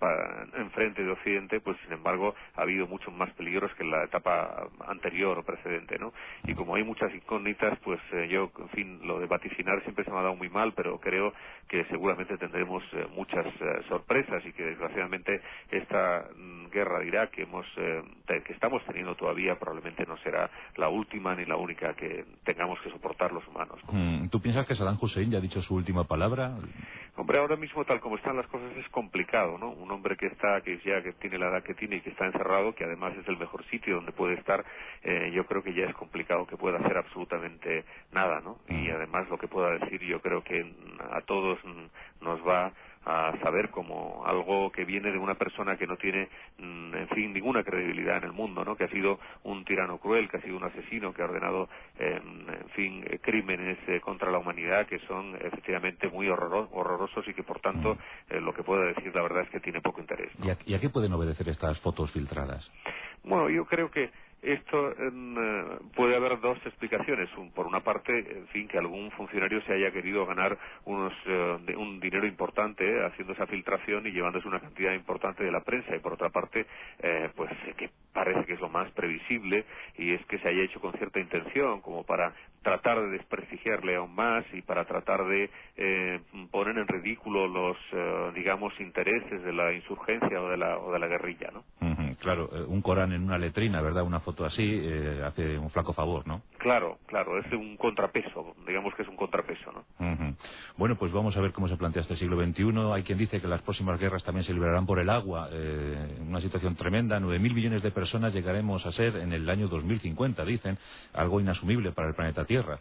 enfrente de Occidente, pues sin embargo ha habido muchos más peligros que en la etapa anterior o precedente, ¿no? Y como hay muchas incógnitas, pues eh, yo, en fin, lo de vaticinar siempre se me ha dado muy mal, pero creo que seguramente tendremos eh, muchas eh, sorpresas y que desgraciadamente esta mm, guerra de Irak que hemos eh, que estamos teniendo todavía probablemente no será la última ni la única que tengamos que soportar los humanos. Mm, ¿Tú piensas que Saddam Hussein ya ha dicho su última palabra? Hombre, ahora mismo tal como están las cosas es complicado, ¿no? Un hombre que está, que ya que tiene la edad que tiene y que está encerrado, que además es el mejor sitio donde puede estar, yo creo que ya es complicado que pueda hacer absolutamente nada, ¿no? Y mm. además lo que pueda decir yo creo que a todos nos va a saber como algo que viene de una persona que no tiene, mm, en fin, ninguna credibilidad en el mundo, ¿no? Que ha sido un tirano cruel, que ha sido un asesino, que ha ordenado, em, en fin, crímenes eh, contra la humanidad que son efectivamente muy horrorosos y que, por tanto, eh, lo que puedo decir la verdad es que tiene poco interés. ¿Y a qué pueden obedecer estas fotos filtradas? Bueno, yo creo que esto eh, puede haber dos explicaciones. por una parte, en fin, que algún funcionario se haya querido ganar unos, eh, un dinero importante eh, haciendo esa filtración y llevándose una cantidad importante de la prensa. Y por otra parte, pues que parece que es lo más previsible y es que se haya hecho con cierta intención, como para tratar de desprestigiarle aún más y para tratar de poner en ridículo los, digamos, intereses de la insurgencia o de la, o de la guerrilla, ¿no? Claro, un Corán en una letrina, ¿verdad? Una así eh, hace un flaco favor, ¿no? Claro, claro, es un contrapeso, digamos que es un contrapeso, ¿no? Bueno, pues vamos a ver cómo se plantea este siglo XXI. Hay quien dice que las próximas guerras también se librarán por el agua, eh, una situación tremenda. 9.000 millones de personas llegaremos a ser en el año 2050, dicen, algo inasumible para el planeta Tierra.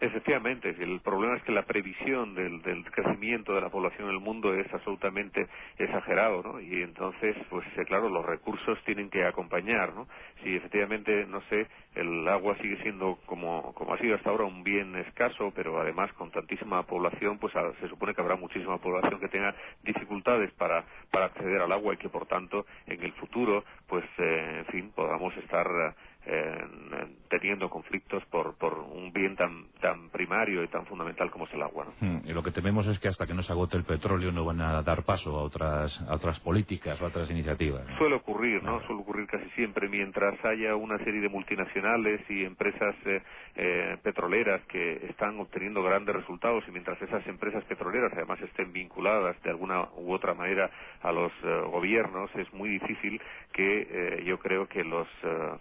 Efectivamente, el problema es que la previsión del, crecimiento de la población en el mundo es absolutamente exagerado, ¿no? Y entonces, pues eh, claro, los recursos tienen que acompañar, ¿no? Si efectivamente, no sé, el agua sigue siendo como, como ha sido hasta ahora un bien escaso, pero además con tantísima población, pues se supone que habrá muchísima población que tenga dificultades para, para acceder al agua y que por tanto en el futuro, pues eh, en fin, podamos estar teniendo conflictos por, por un bien tan, tan primario y tan fundamental como es el agua. Hmm, y lo que tememos es que hasta que no se agote el petróleo no van a dar paso a otras, a otras políticas o a otras iniciativas. Suele ocurrir, ¿no? Suele ocurrir casi siempre mientras haya una serie de multinacionales y empresas eh, eh, petroleras que están obteniendo grandes resultados y mientras esas empresas petroleras además estén vinculadas de alguna u otra manera a los eh, gobiernos es muy difícil que yo creo que los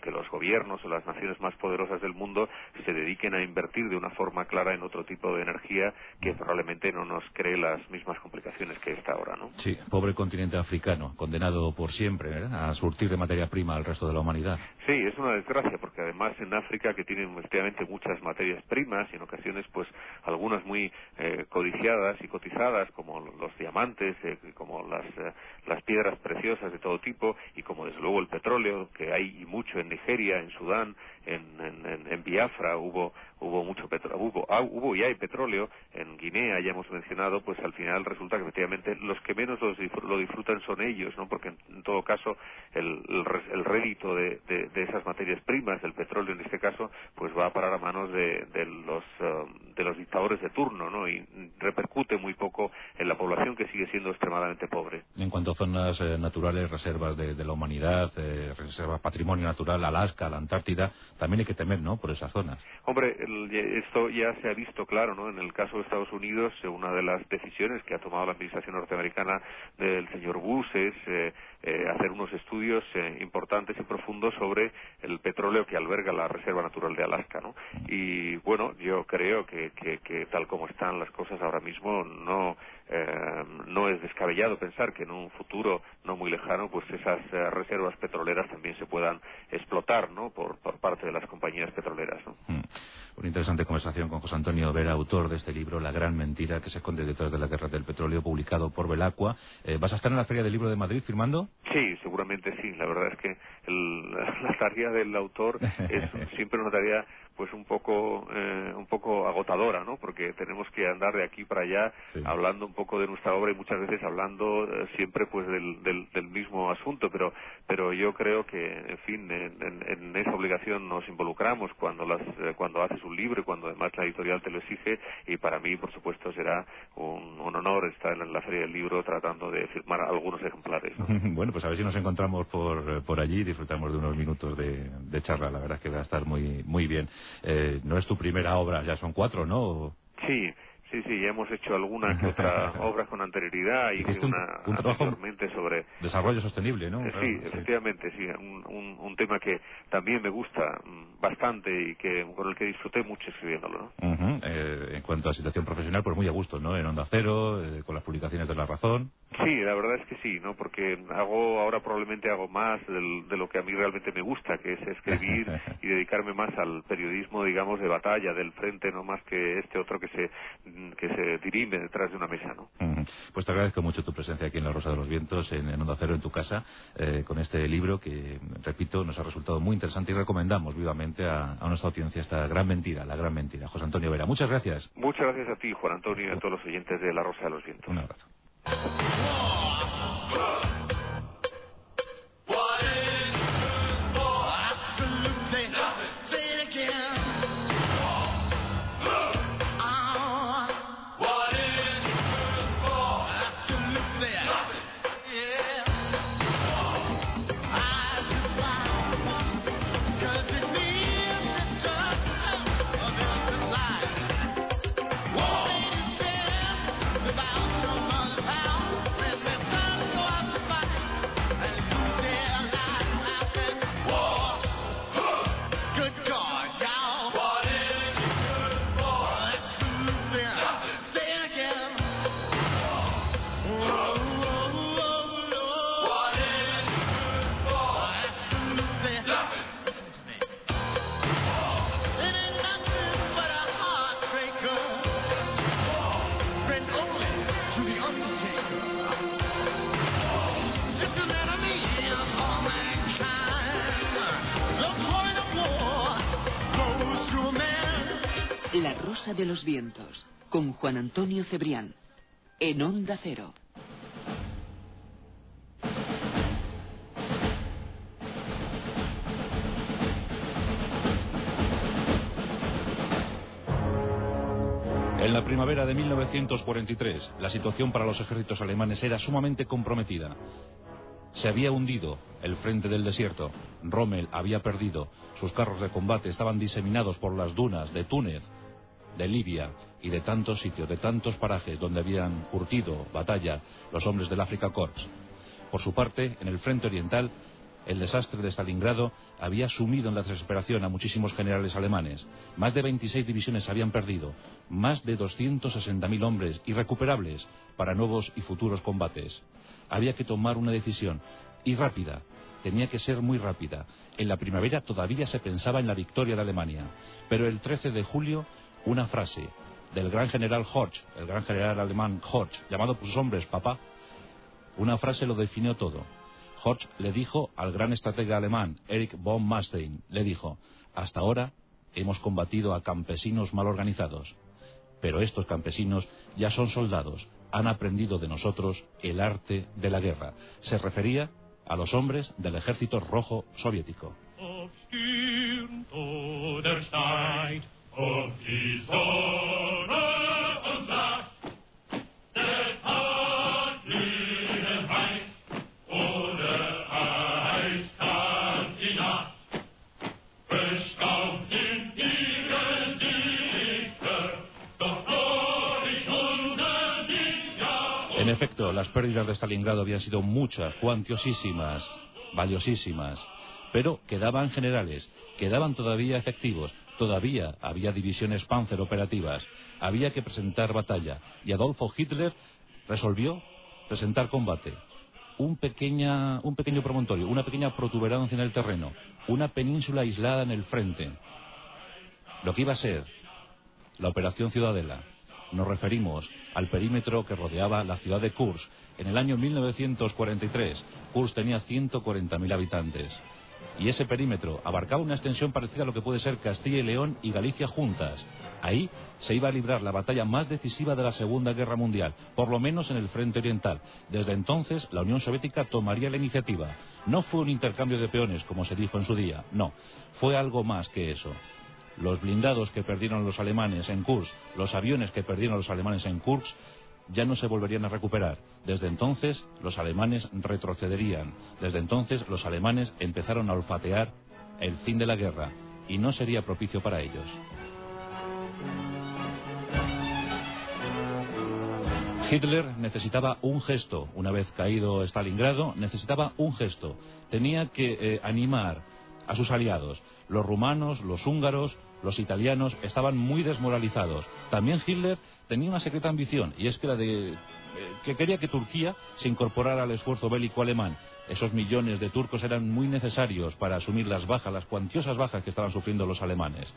que los gobiernos o las naciones más poderosas del mundo se dediquen a invertir de una forma clara en otro tipo de energía que probablemente no nos cree las mismas complicaciones que esta ahora, ¿no? Sí, pobre continente africano, condenado por siempre ¿eh? a surtir de materia prima al resto de la humanidad. Sí, es una desgracia porque además en África que tienen efectivamente muchas materias primas y en ocasiones pues algunas muy eh, codiciadas y cotizadas como los diamantes, eh, como las, las piedras preciosas de todo tipo y como desde luego el petróleo que hay mucho en Nigeria, en Sudán, en, en, Biafra hubo hubo mucho petróleo, hubo, ah, hubo y hay petróleo, en Guinea ya hemos mencionado, pues al final resulta que efectivamente los que menos lo disfrutan son ellos, ¿no? Porque en, todo caso el, el, rédito de, de, esas materias primas, del petróleo en este caso, pues va a parar a manos de, de los, um, de los dictadores de turno, ¿no? Y repercute muy poco en la población que sigue siendo extremadamente pobre. En cuanto a zonas eh, naturales, reservas de, la humanidad, eh, reservas patrimonio natural, Alaska, la Antártida, también hay que temer, ¿no? Por esas zonas. Hombre, esto ya se ha visto claro, ¿no? En el caso de Estados Unidos, eh, una de las decisiones que ha tomado la administración norteamericana del señor Bush es eh, eh, hacer unos estudios importantes y profundos sobre el petróleo que alberga la Reserva Natural de Alaska, ¿no? Y bueno, yo creo que, que tal como están las cosas ahora mismo, no eh, no es descabellado pensar que en un futuro no muy lejano pues esas eh, reservas petroleras también se puedan explotar ¿no? por, parte de las compañías petroleras. ¿no? Hmm. Una interesante conversación con José Antonio Vera, autor de este libro La gran mentira que se esconde detrás de la guerra del petróleo, publicado por Belacqua. Eh, ¿Vas a estar en la Feria del Libro de Madrid firmando? Sí, seguramente sí. La verdad es que <laughs> la tarea del autor es <laughs> siempre una tarea pues un poco eh, un poco agotadora no porque tenemos que andar de aquí para allá hablando un poco de nuestra obra y muchas veces hablando eh, siempre pues del, del, mismo asunto. Pero pero yo creo que en fin en, esa obligación nos involucramos cuando las eh, cuando haces un libro y cuando además la editorial te lo exige. Y para mí por supuesto será un, honor estar en la feria del libro tratando de firmar algunos ejemplares <laughs> bueno pues a ver si nos encontramos por por allí y disfrutamos de unos minutos de, de charla. La verdad es que va a estar muy muy bien eh, no es tu primera obra, ya son cuatro, ¿no? Sí, Sí, sí, ya hemos hecho alguna que otra <laughs> obra con anterioridad y un, una un trabajo sobre desarrollo sostenible, ¿no? Eh, sí, efectivamente, sí, un, un, tema que también me gusta mm, bastante y que con el que disfruté mucho escribiéndolo, ¿no? Eh, en cuanto a situación profesional, pues muy a gusto, ¿no? En Onda Cero, con las publicaciones de La Razón. Sí, la verdad es que sí, ¿no? Porque hago ahora probablemente hago más de lo que a mí realmente me gusta, que es escribir <laughs> y dedicarme más al periodismo, digamos, de batalla, del frente, no más que este otro que se que se dirime detrás de una mesa, ¿no? Pues te agradezco mucho tu presencia aquí en La Rosa de los Vientos, en, en Onda Cero, en tu casa, eh, con este libro que, repito, nos ha resultado muy interesante y recomendamos vivamente a, a nuestra audiencia esta gran mentira, la gran mentira. José Antonio Vera, muchas gracias. Muchas gracias a ti, Juan Antonio, y a todos los oyentes de La Rosa de los Vientos. Un abrazo. La De los Vientos, con Juan Antonio Cebrián, en Onda Cero. En la primavera de 1943, la situación para los ejércitos alemanes era sumamente comprometida. Se había hundido el frente del desierto. Rommel había perdido. Sus carros de combate estaban diseminados por las dunas de Túnez, de Libia y de tantos sitios, de tantos parajes donde habían curtido batalla los hombres del Africa Corps. Por su parte, en el frente oriental, el desastre de Stalingrado había sumido en la desesperación a muchísimos generales alemanes. Más de 26 divisiones habían perdido, más de 260.000 hombres irrecuperables para nuevos y futuros combates. Había que tomar una decisión, y rápida. Tenía que ser muy rápida. En la primavera todavía se pensaba en la victoria de Alemania, pero el 13 de julio una frase del gran general Horch, el gran general alemán Horch, llamado por sus hombres papá, una frase lo definió todo. Horch le dijo al gran estratega alemán Erich von Manstein, le dijo, hasta ahora hemos combatido a campesinos mal organizados, pero estos campesinos ya son soldados, han aprendido de nosotros el arte de la guerra. Se refería a los hombres del ejército rojo soviético. En efecto, las pérdidas de Stalingrado habían sido muchas, cuantiosísimas, valiosísimas, pero quedaban generales, quedaban todavía efectivos, todavía había divisiones panzer operativas, había que presentar batalla, y Adolfo Hitler resolvió presentar combate. Un, pequeña, un pequeño promontorio, una pequeña protuberancia en el terreno, una península aislada en el frente. Lo que iba a ser la Operación Ciudadela. Nos referimos al perímetro que rodeaba la ciudad de Kursk. En el año 1943, Kursk tenía 140.000 habitantes. Y ese perímetro abarcaba una extensión parecida a lo que puede ser Castilla y León y Galicia juntas. Ahí se iba a librar la batalla más decisiva de la Segunda Guerra Mundial, por lo menos en el frente oriental. Desde entonces, la Unión Soviética tomaría la iniciativa. No fue un intercambio de peones, como se dijo en su día, no. Fue algo más que eso los blindados que perdieron los alemanes en Kursk, los aviones que perdieron los alemanes en Kursk, ya no se volverían a recuperar. Desde entonces los alemanes retrocederían. Desde entonces los alemanes empezaron a olfatear el fin de la guerra y no sería propicio para ellos. Hitler necesitaba un gesto, una vez caído Stalingrado, necesitaba un gesto. Tenía que eh, animar a sus aliados, los rumanos, los húngaros, los italianos estaban muy desmoralizados. También Hitler tenía una secreta ambición, y es que la de eh, que quería que Turquía se incorporara al esfuerzo bélico alemán. Esos millones de turcos eran muy necesarios para asumir las bajas, las cuantiosas bajas que estaban sufriendo los alemanes.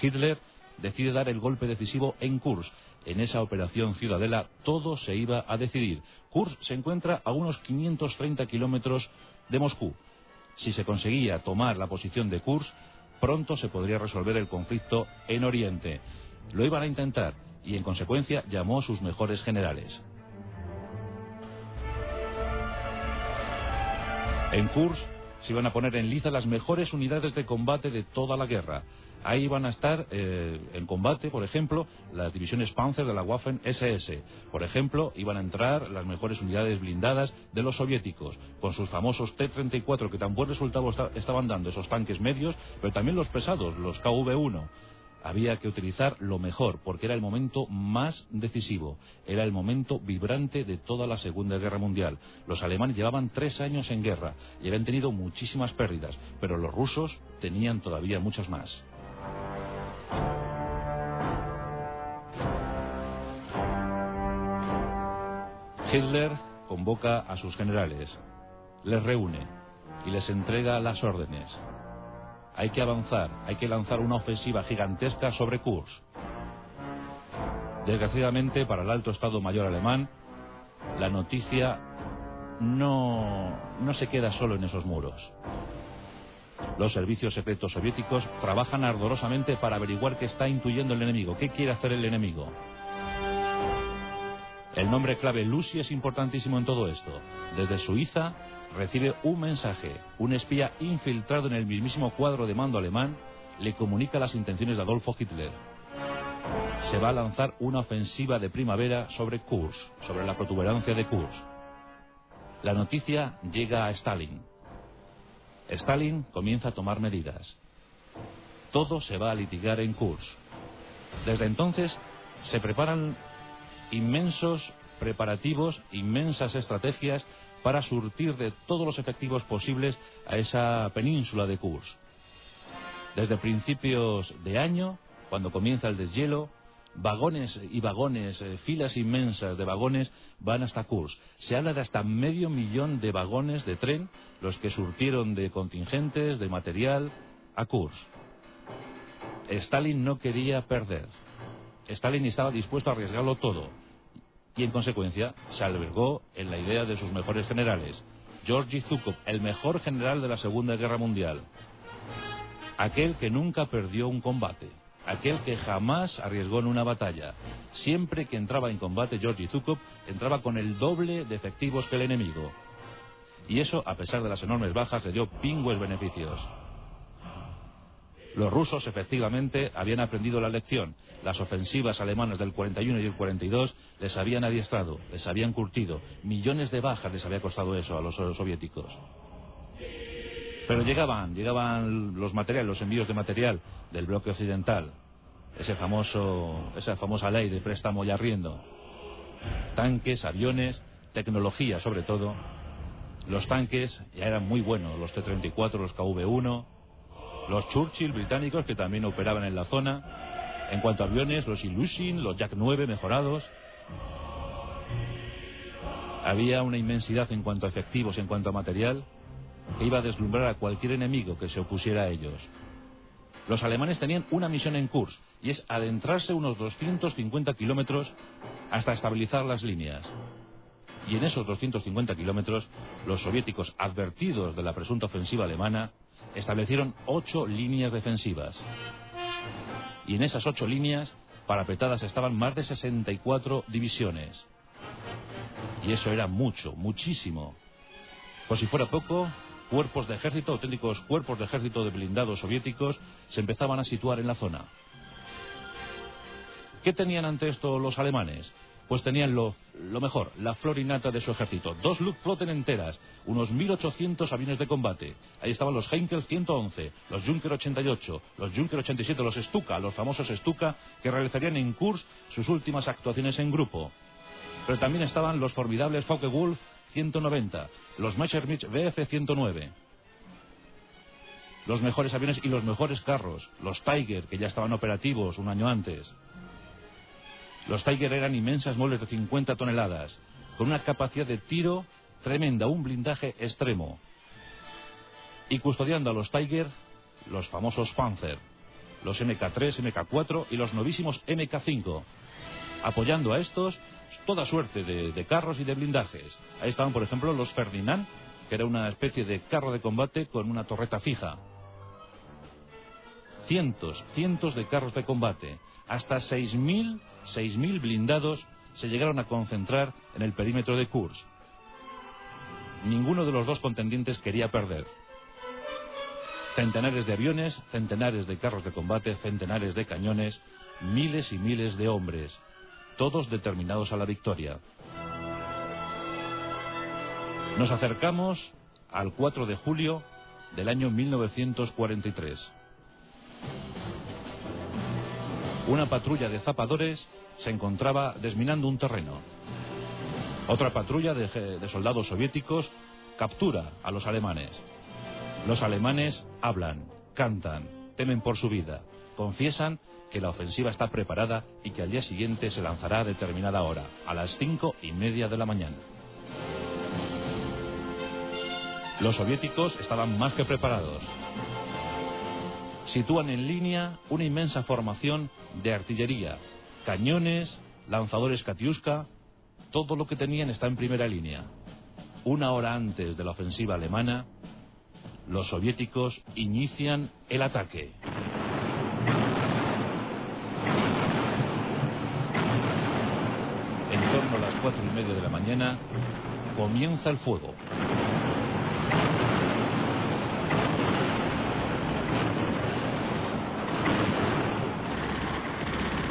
Hitler decide dar el golpe decisivo en Kurs. En esa operación Ciudadela todo se iba a decidir. Kurs se encuentra a unos 530 kilómetros de Moscú. Si se conseguía tomar la posición de Kurs, pronto se podría resolver el conflicto en Oriente. Lo iban a intentar y en consecuencia llamó a sus mejores generales. En Kurs se iban a poner en liza las mejores unidades de combate de toda la guerra. Ahí van a estar eh, en combate, por ejemplo, las divisiones Panzer de la Waffen SS. Por ejemplo, iban a entrar las mejores unidades blindadas de los soviéticos, con sus famosos T-34 que tan buen resultado estaban dando esos tanques medios, pero también los pesados, los KV-1 había que utilizar lo mejor, porque era el momento más decisivo, era el momento vibrante de toda la Segunda Guerra Mundial. Los alemanes llevaban tres años en guerra y habían tenido muchísimas pérdidas, pero los rusos tenían todavía muchas más. Hitler convoca a sus generales, les reúne y les entrega las órdenes. Hay que avanzar, hay que lanzar una ofensiva gigantesca sobre Kursk. Desgraciadamente para el alto Estado Mayor alemán, la noticia no, no se queda solo en esos muros. Los servicios secretos soviéticos trabajan ardorosamente para averiguar qué está intuyendo el enemigo, qué quiere hacer el enemigo. El nombre clave Lucy es importantísimo en todo esto. Desde Suiza recibe un mensaje. Un espía infiltrado en el mismísimo cuadro de mando alemán le comunica las intenciones de Adolfo Hitler. Se va a lanzar una ofensiva de primavera sobre Kursk, sobre la protuberancia de Kursk. La noticia llega a Stalin. Stalin comienza a tomar medidas. Todo se va a litigar en Kursk. Desde entonces se preparan inmensos preparativos, inmensas estrategias para surtir de todos los efectivos posibles a esa península de Kursk. Desde principios de año, cuando comienza el deshielo, vagones y vagones, eh, filas inmensas de vagones van hasta Kursk. Se habla de hasta medio millón de vagones de tren, los que surtieron de contingentes, de material, a Kursk. Stalin no quería perder. Stalin estaba dispuesto a arriesgarlo todo y en consecuencia se albergó en la idea de sus mejores generales. Georgi Zhukov, el mejor general de la Segunda Guerra Mundial. Aquel que nunca perdió un combate. Aquel que jamás arriesgó en una batalla. Siempre que entraba en combate Georgi Zhukov entraba con el doble de efectivos que el enemigo. Y eso, a pesar de las enormes bajas, le dio pingües beneficios. Los rusos efectivamente habían aprendido la lección. Las ofensivas alemanas del 41 y el 42 les habían adiestrado, les habían curtido. Millones de bajas les había costado eso a los soviéticos. Pero llegaban, llegaban los materiales, los envíos de material del bloque occidental. Ese famoso, esa famosa ley de préstamo y arriendo. Tanques, aviones, tecnología sobre todo. Los tanques ya eran muy buenos, los T-34, los KV-1, los Churchill británicos que también operaban en la zona. En cuanto a aviones, los Ilyushin, los Jack 9 mejorados. Había una inmensidad en cuanto a efectivos, en cuanto a material, que iba a deslumbrar a cualquier enemigo que se opusiera a ellos. Los alemanes tenían una misión en curso, y es adentrarse unos 250 kilómetros hasta estabilizar las líneas. Y en esos 250 kilómetros, los soviéticos, advertidos de la presunta ofensiva alemana, establecieron ocho líneas defensivas. Y en esas ocho líneas parapetadas estaban más de 64 divisiones. Y eso era mucho, muchísimo. Por si fuera poco, cuerpos de ejército, auténticos cuerpos de ejército de blindados soviéticos, se empezaban a situar en la zona. ¿Qué tenían ante esto los alemanes? Pues tenían lo, mejor, la florinata de su ejército. Dos Luftflotten enteras, unos 1.800 aviones de combate. Ahí estaban los Heinkel 111, los Junker 88, los Junker 87, los Stuka, los famosos Stuka, que realizarían en Kursk sus últimas actuaciones en grupo. Pero también estaban los formidables Focke-Wulf 190, los Messerschmitt Bf 109. los mejores aviones y los mejores carros, los Tiger, que ya estaban operativos un año antes. Los Tiger eran inmensas muebles de 50 toneladas, con una capacidad de tiro tremenda, un blindaje extremo. Y custodiando a los Tiger, los famosos Panzer, los MK3, MK4 y los novísimos MK5. Apoyando a estos, toda suerte de, de carros y de blindajes. Ahí estaban, por ejemplo, los Ferdinand, que era una especie de carro de combate con una torreta fija. Cientos, cientos de carros de combate, hasta 6.000, 6.000 blindados se llegaron a concentrar en el perímetro de Kursk. Ninguno de los dos contendientes quería perder. Centenares de aviones, centenares de carros de combate, centenares de cañones, miles y miles de hombres, todos determinados a la victoria. Nos acercamos al 4 de julio del año 1943. Una patrulla de zapadores se encontraba desminando un terreno. Otra patrulla de, de, soldados soviéticos captura a los alemanes. Los alemanes hablan, cantan, temen por su vida, confiesan que la ofensiva está preparada y que al día siguiente se lanzará a determinada hora, a las cinco y media de la mañana. Los soviéticos estaban más que preparados. Sitúan en línea una inmensa formación de artillería, cañones, lanzadores Katiuska, todo lo que tenían está en primera línea. Una hora antes de la ofensiva alemana, los soviéticos inician el ataque. En torno a las cuatro y media de la mañana comienza el fuego.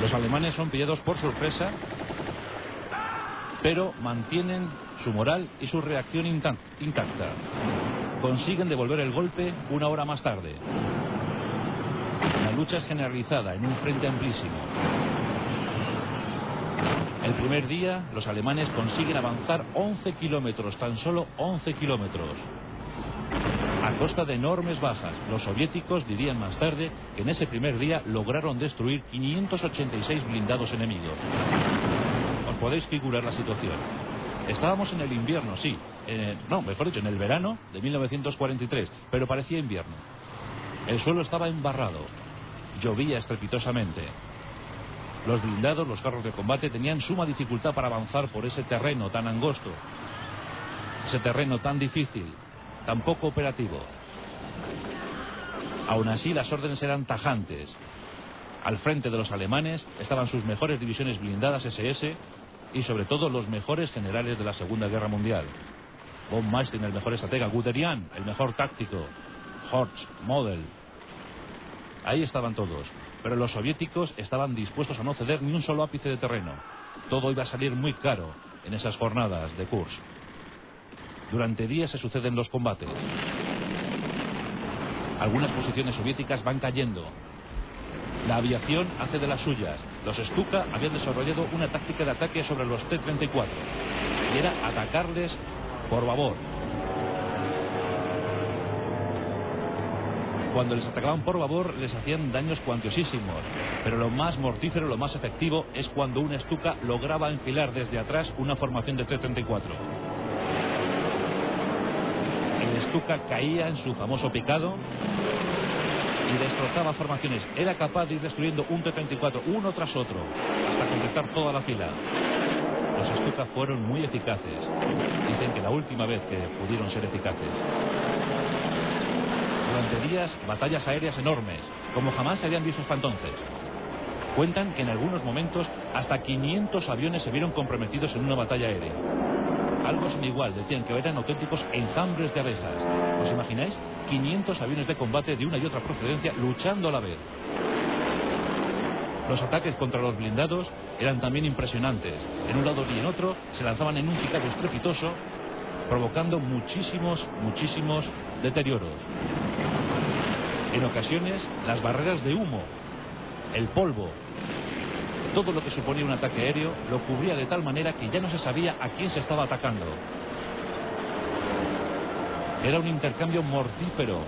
Los alemanes son pillados por sorpresa, pero mantienen su moral y su reacción intacta. Consiguen devolver el golpe una hora más tarde. La lucha es generalizada en un frente amplísimo. El primer día, los alemanes consiguen avanzar 11 kilómetros, tan solo 11 kilómetros. Costa de enormes bajas, los soviéticos dirían más tarde que en ese primer día lograron destruir 586 blindados enemigos. Os podéis figurar la situación. Estábamos en el invierno, sí. Eh, no, mejor dicho, en el verano de 1943, pero parecía invierno. El suelo estaba embarrado. Llovía estrepitosamente. Los blindados, los carros de combate, tenían suma dificultad para avanzar por ese terreno tan angosto. Ese terreno tan difícil, tan poco operativo. Aún así, las órdenes eran tajantes. Al frente de los alemanes estaban sus mejores divisiones blindadas SS y sobre todo los mejores generales de la Segunda Guerra Mundial. Von Manstein, el mejor estratega, Guderian, el mejor táctico, Horch, Model. Ahí estaban todos. Pero los soviéticos estaban dispuestos a no ceder ni un solo ápice de terreno. Todo iba a salir muy caro en esas jornadas de Kursk. Durante días se suceden los combates. Algunas posiciones soviéticas van cayendo. La aviación hace de las suyas. Los Stuka habían desarrollado una táctica de ataque sobre los T-34 y era atacarles por babor. Cuando les atacaban por babor les hacían daños cuantiosísimos, pero lo más mortífero, lo más efectivo es cuando un Stuka lograba enfilar desde atrás una formación de T-34. El Stuka caía en su famoso picado y destrozaba formaciones. Era capaz de ir destruyendo un T-34 uno tras otro hasta completar toda la fila. Los Stuka fueron muy eficaces. Dicen que la última vez que pudieron ser eficaces. Durante días, batallas aéreas enormes, como jamás se habían visto hasta entonces. Cuentan que en algunos momentos hasta 500 aviones se vieron comprometidos en una batalla aérea. Algo sin igual, decían que eran auténticos enjambres de abejas. ¿Os imagináis? 500 aviones de combate de una y otra procedencia luchando a la vez. Los ataques contra los blindados eran también impresionantes. En un lado y en otro se lanzaban en un picado estrepitoso, provocando muchísimos, muchísimos deterioros. En ocasiones, las barreras de humo, el polvo, todo lo que suponía un ataque aéreo lo cubría de tal manera que ya no se sabía a quién se estaba atacando. Era un intercambio mortífero.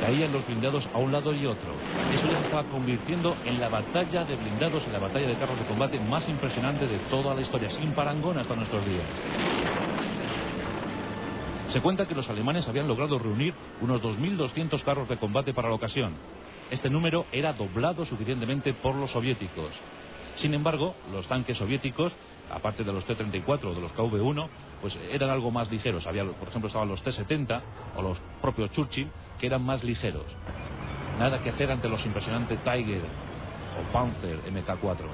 Caían los blindados a un lado y otro. Eso ya se estaba convirtiendo en la batalla de blindados y la batalla de carros de combate más impresionante de toda la historia, sin parangón hasta nuestros días. Se cuenta que los alemanes habían logrado reunir unos 2.200 carros de combate para la ocasión. Este número era doblado suficientemente por los soviéticos. Sin embargo, los tanques soviéticos, aparte de los T-34 o de los KV-1, pues eran algo más ligeros. Había, por ejemplo, estaban los T-70 o los propios Churchill, que eran más ligeros. Nada que hacer ante los impresionantes Tiger o Panzer MK4.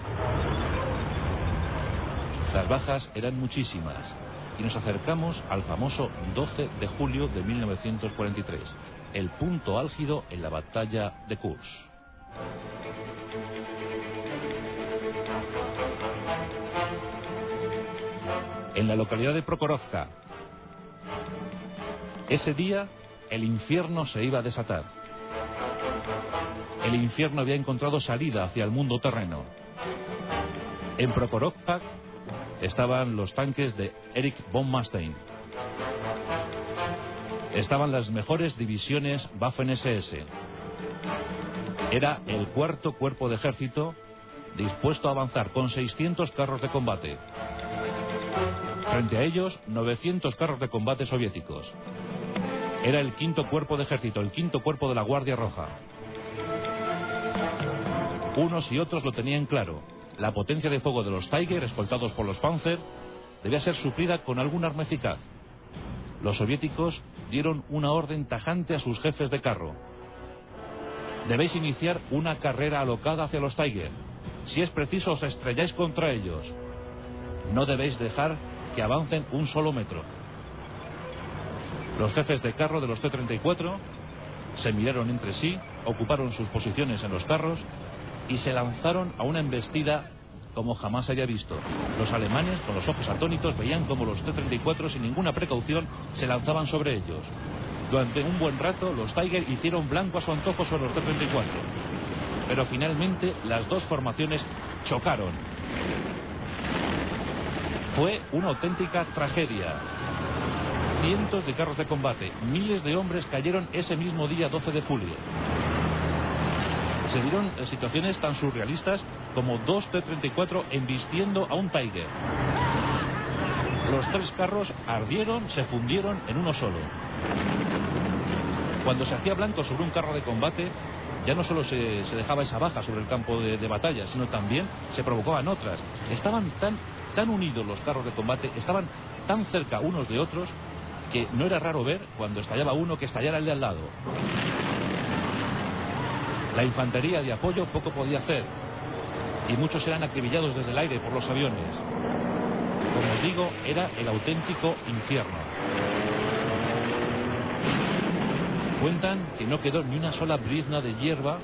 Las bajas eran muchísimas y nos acercamos al famoso 12 de julio de 1943, el punto álgido en la batalla de Kursk. En la localidad de Prokhorovka, ese día el infierno se iba a desatar. El infierno había encontrado salida hacia el mundo terreno. En Prokhorovka estaban los tanques de Erich von Manstein. Estaban las mejores divisiones Waffen-SS. Era el cuarto cuerpo de ejército dispuesto a avanzar con 600 carros de combate. Frente a ellos, 900 carros de combate soviéticos. Era el quinto cuerpo de ejército, el quinto cuerpo de la Guardia Roja. Unos y otros lo tenían claro. La potencia de fuego de los Tiger, escoltados por los Panzer, debía ser suplida con algún arma eficaz. Los soviéticos dieron una orden tajante a sus jefes de carro. Debéis iniciar una carrera alocada hacia los Tiger. Si es preciso, os estrelláis contra ellos. No debéis dejar que avancen un solo metro. Los jefes de carro de los T-34 se miraron entre sí, ocuparon sus posiciones en los carros y se lanzaron a una embestida como jamás haya visto. Los alemanes, con los ojos atónitos, veían como los T-34 sin ninguna precaución se lanzaban sobre ellos. Durante un buen rato, los Tiger hicieron blanco a su antojo sobre los T-34. Pero finalmente las dos formaciones chocaron. Fue una auténtica tragedia. Cientos de carros de combate, miles de hombres cayeron ese mismo día 12 de julio se dieron situaciones tan surrealistas como dos T-34 embistiendo a un Tiger. Los tres carros ardieron, se fundieron en uno solo. Cuando se hacía blanco sobre un carro de combate, ya no solo se, dejaba esa baja sobre el campo de, de, batalla, sino también se provocaban otras. Estaban tan, tan unidos los carros de combate, estaban tan cerca unos de otros, que no era raro ver cuando estallaba uno que estallara el de al lado. La infantería de apoyo poco podía hacer y muchos eran acribillados desde el aire por los aviones. Como os digo, era el auténtico infierno. Cuentan que no quedó ni una sola brizna de hierba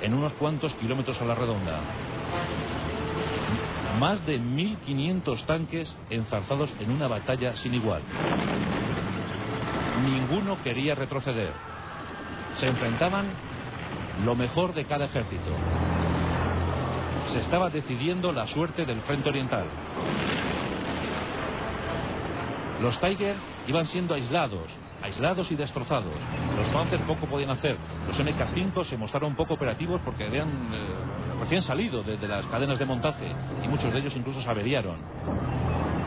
en unos cuantos kilómetros a la redonda. Más de 1.500 tanques enzarzados en una batalla sin igual. Ninguno quería retroceder. Se enfrentaban lo mejor de cada ejército. Se estaba decidiendo la suerte del frente oriental. Los Tiger iban siendo aislados, aislados y destrozados. Los Panzer poco podían hacer. Los MK5 se mostraron poco operativos porque habían eh, recién salido de, de las cadenas de montaje y muchos de ellos incluso se averiaron.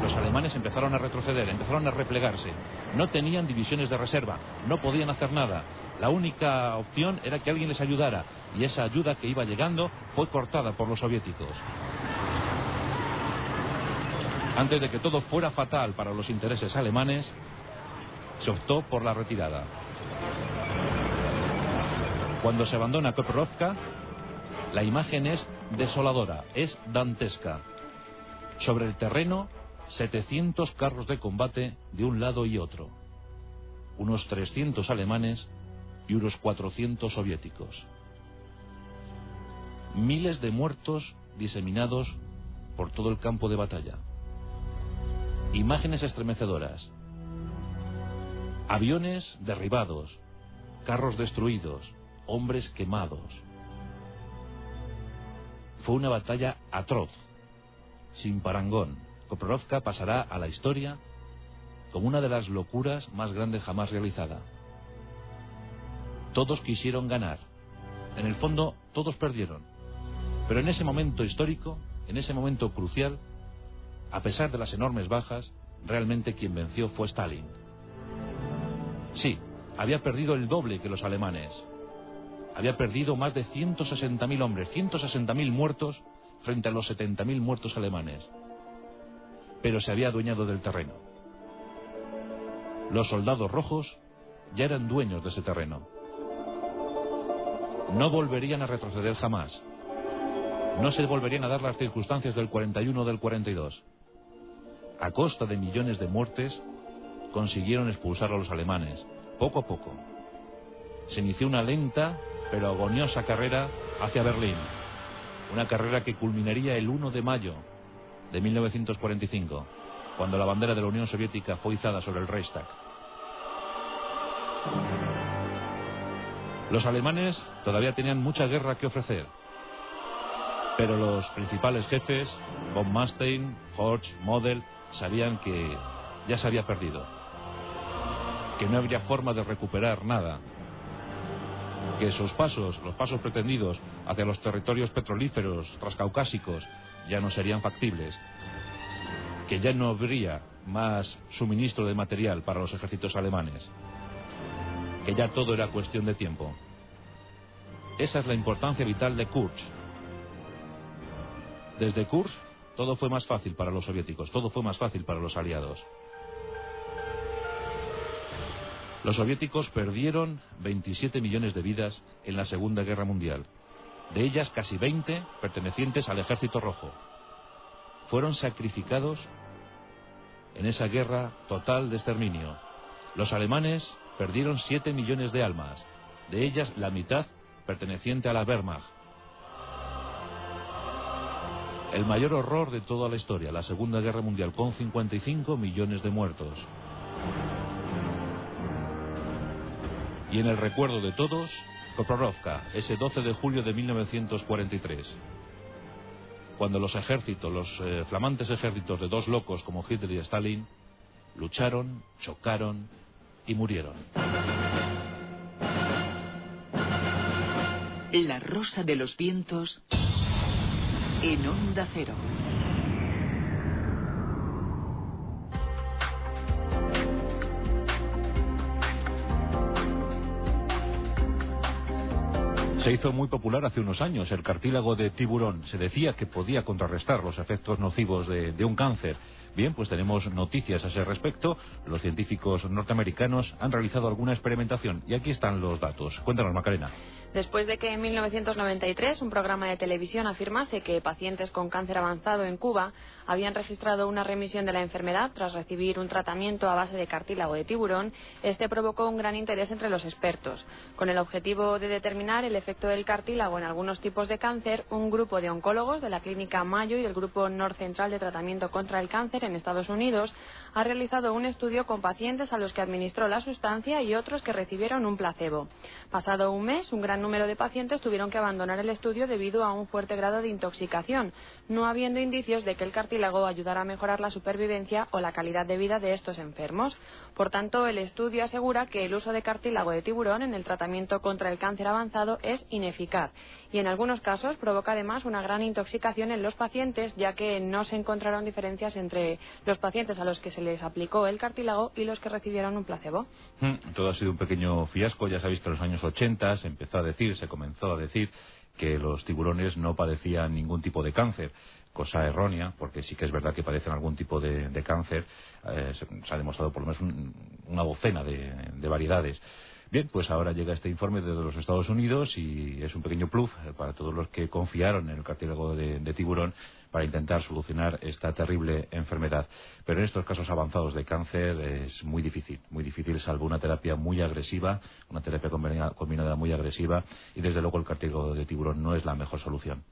Los alemanes empezaron a retroceder, empezaron a replegarse. No tenían divisiones de reserva, no podían hacer nada. La única opción era que alguien les ayudara y esa ayuda que iba llegando fue cortada por los soviéticos. Antes de que todo fuera fatal para los intereses alemanes, se optó por la retirada. Cuando se abandona Koprovka, la imagen es desoladora, es dantesca. Sobre el terreno, 700 carros de combate de un lado y otro. Unos 300 alemanes y unos 400 soviéticos. Miles de muertos diseminados por todo el campo de batalla. Imágenes estremecedoras. Aviones derribados, carros destruidos, hombres quemados. Fue una batalla atroz, sin parangón. Koprovka pasará a la historia como una de las locuras más grandes jamás realizada. Todos quisieron ganar. En el fondo, todos perdieron. Pero en ese momento histórico, en ese momento crucial, a pesar de las enormes bajas, realmente quien venció fue Stalin. Sí, había perdido el doble que los alemanes. Había perdido más de 160.000 hombres, 160.000 muertos frente a los 70.000 muertos alemanes. Pero se había adueñado del terreno. Los soldados rojos ya eran dueños de ese terreno. No volverían a retroceder jamás. No se volverían a dar las circunstancias del 41 o del 42. A costa de millones de muertes, consiguieron expulsar a los alemanes, poco a poco. Se inició una lenta pero agoniosa carrera hacia Berlín. Una carrera que culminaría el 1 de mayo de 1945, cuando la bandera de la Unión Soviética fue izada sobre el Reichstag. Los alemanes todavía tenían mucha guerra que ofrecer, pero los principales jefes, von Manstein, Horch, Model, sabían que ya se había perdido, que no habría forma de recuperar nada, que sus pasos, los pasos pretendidos hacia los territorios petrolíferos transcaucásicos ya no serían factibles, que ya no habría más suministro de material para los ejércitos alemanes, que ya todo era cuestión de tiempo. Esa es la importancia vital de Kurz. Desde Kurz todo fue más fácil para los soviéticos, todo fue más fácil para los aliados. Los soviéticos perdieron 27 millones de vidas en la Segunda Guerra Mundial, de ellas casi 20 pertenecientes al Ejército Rojo. Fueron sacrificados en esa guerra total de exterminio. Los alemanes perdieron 7 millones de almas, de ellas la mitad perteneciente a la Wehrmacht. El mayor horror de toda la historia, la Segunda Guerra Mundial, con 55 millones de muertos. Y en el recuerdo de todos, Koprorovka, ese 12 de julio de 1943, cuando los ejércitos, los eh, flamantes ejércitos de dos locos como Hitler y Stalin, lucharon, chocaron y murieron. La rosa de los vientos en onda cero. Se hizo muy popular hace unos años el cartílago de tiburón. Se decía que podía contrarrestar los efectos nocivos de, un cáncer. Bien, pues tenemos noticias a ese respecto. Los científicos norteamericanos han realizado alguna experimentación y aquí están los datos. Cuéntanos, Macarena. Después de que en 1993 un programa de televisión afirmase que pacientes con cáncer avanzado en Cuba habían registrado una remisión de la enfermedad tras recibir un tratamiento a base de cartílago de tiburón, este provocó un gran interés entre los expertos. Con el objetivo de determinar el efecto del cartílago en algunos tipos de cáncer, un grupo de oncólogos de la clínica Mayo y del Grupo Norcentral de Tratamiento contra el Cáncer en Estados Unidos ha realizado un estudio con pacientes a los que administró la sustancia y otros que recibieron un placebo. Pasado un mes, un gran número de pacientes tuvieron que abandonar el estudio debido a un fuerte grado de intoxicación, no habiendo indicios de que el cartílago ayudara a mejorar la supervivencia o la calidad de vida de estos enfermos. Por tanto, el estudio asegura que el uso de cartílago de tiburón en el tratamiento contra el cáncer avanzado es ineficaz y en algunos casos provoca además una gran intoxicación en los pacientes, ya que no se encontraron diferencias entre los pacientes a los que se les aplicó el cartílago y los que recibieron un placebo. Mm, todo ha sido un pequeño fiasco, ya ha visto en los años 80, se empezó a decir, se comenzó a decir que los tiburones no padecían ningún tipo de cáncer cosa errónea, porque sí que es verdad que padecen algún tipo de, cáncer, eh, se, ha demostrado por lo menos un, una docena de, de, variedades. Bien, pues ahora llega este informe de los Estados Unidos y es un pequeño plus para todos los que confiaron en el cartílago de tiburón para intentar solucionar esta terrible enfermedad. Pero en estos casos avanzados de cáncer es muy difícil, muy difícil, salvo una terapia muy agresiva, una terapia combinada, muy agresiva, y desde luego el cartílago de tiburón no es la mejor solución.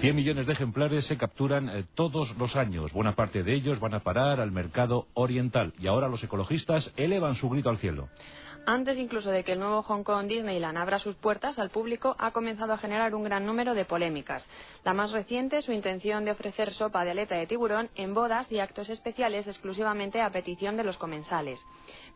100 millones de ejemplares se capturan eh, todos los años. Buena parte de ellos van a parar al mercado oriental. Y ahora los ecologistas elevan su grito al cielo. Antes incluso de que el nuevo Hong Kong Disneyland abra sus puertas al público, ha comenzado a generar un gran número de polémicas. La más reciente, su intención de ofrecer sopa de aleta de tiburón en bodas y actos especiales exclusivamente a petición de los comensales.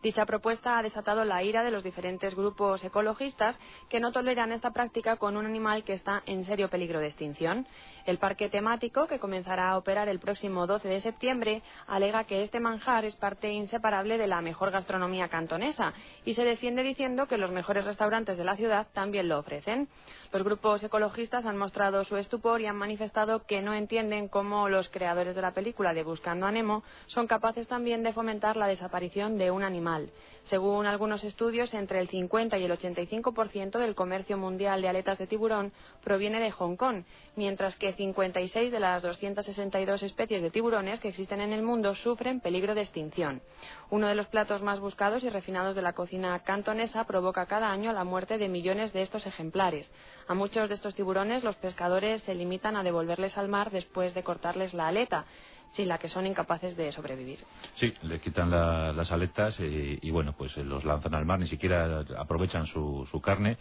Dicha propuesta ha desatado la ira de los diferentes grupos ecologistas que no toleran esta práctica con un animal que está en serio peligro de extinción. El parque temático, que comenzará a operar el próximo 12 de septiembre, alega que este manjar es parte inseparable de la mejor gastronomía cantonesa y se defiende diciendo que los mejores restaurantes de la ciudad también lo ofrecen. Los grupos ecologistas han mostrado su estupor y han manifestado que no entienden cómo los creadores de la película de Buscando a Nemo son capaces también de fomentar la desaparición de un animal. Según algunos estudios, entre el 50 y el 85% del comercio mundial de aletas de tiburón proviene de Hong Kong, mientras que 56 de las 262 especies de tiburones que existen en el mundo sufren peligro de extinción. Uno de los platos más buscados y refinados de la cocina cantonesa provoca cada año la muerte de millones de estos ejemplares. A muchos de estos tiburones los pescadores se limitan a devolverles al mar después de cortarles la aleta sin la que son incapaces de sobrevivir. Sí, le quitan las aletas y, bueno, pues los lanzan al mar, ni siquiera aprovechan su, carne.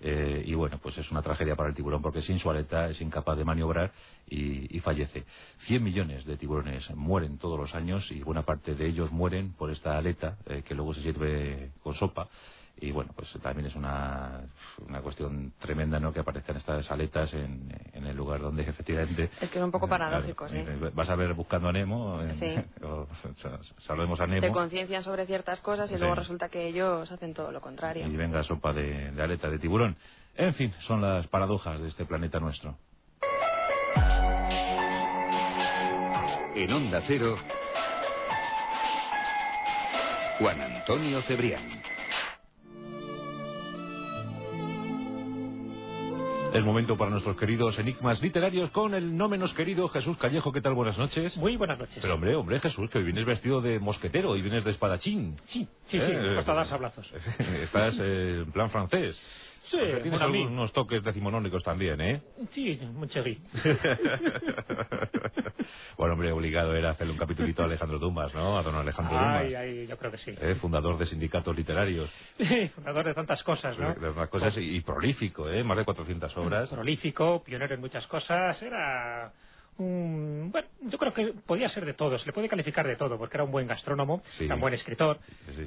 Eh, y bueno, pues es una tragedia para el tiburón porque sin su aleta es incapaz de maniobrar y, fallece. 100 millones de tiburones mueren todos los años y buena parte de ellos mueren por esta aleta eh, que luego se sirve con sopa y bueno, pues también es una, una cuestión tremenda, ¿no?, que aparezcan estas aletas en, en el lugar donde efectivamente... Es que es un poco paradójico, sí. Vas a ver buscando a Nemo, sí. <laughs> o, saludemos a Nemo... Te conciencian sobre ciertas cosas y luego resulta que ellos hacen todo lo contrario. Y venga sopa de, de aleta de tiburón. En fin, son las paradojas de este planeta nuestro. En Onda Cero, Juan Antonio Cebrián. Es momento para nuestros queridos enigmas literarios con el no menos querido Jesús Callejo. ¿Qué tal? Buenas noches. Muy buenas noches. Pero hombre, hombre, Jesús, que hoy vienes vestido de mosquetero y vienes de espadachín. Sí, sí, sí, eh, para dar sablazos. <laughs> Estás eh, en plan francés. Sí, tienes algunos toques decimonónicos también, ¿eh? Sí, mucho <laughs> bueno, hombre, obligado era hacerle un capitulito a Alejandro Dumas, ¿no? A don Alejandro Dumas. Ay, ay, yo creo que sí. ¿Eh? Fundador de sindicatos literarios. <laughs> fundador de tantas cosas, ¿no? De tantas cosas y, prolífico, ¿eh? Más de 400 obras. Prolífico, pionero en muchas cosas. Era bueno, yo creo que podía ser de todo, se le puede calificar de todo, porque era un buen gastrónomo, era un buen escritor,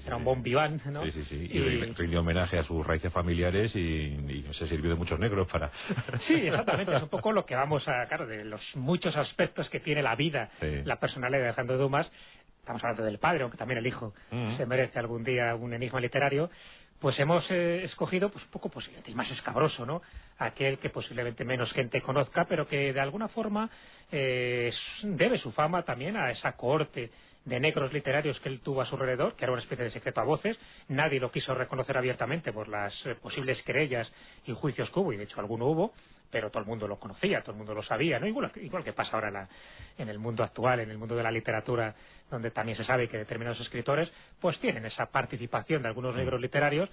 era un buen viván, ¿no? Sí, sí, sí, y, rindió homenaje a sus raíces familiares y, se sirvió de muchos negros para... <laughs> Sí, exactamente, es un poco lo que vamos a, claro, de los muchos aspectos que tiene la vida, la personalidad de Alejandro Dumas, estamos hablando del padre, aunque también el hijo mm. se merece algún día un enigma literario, pues hemos eh, escogido pues poco posiblemente el más escabroso, ¿no? Aquel que posiblemente menos gente conozca, pero que de alguna forma eh, debe su fama también a esa cohorte de negros literarios que él tuvo a su alrededor, que era una especie de secreto a voces. Nadie lo quiso reconocer abiertamente por las eh, posibles querellas y juicios que hubo, y de hecho alguno hubo, pero todo el mundo lo conocía, todo el mundo lo sabía, ¿no? Igual, que pasa ahora en el mundo actual, en el mundo de la literatura, donde también se sabe que determinados escritores pues tienen esa participación de algunos negros literarios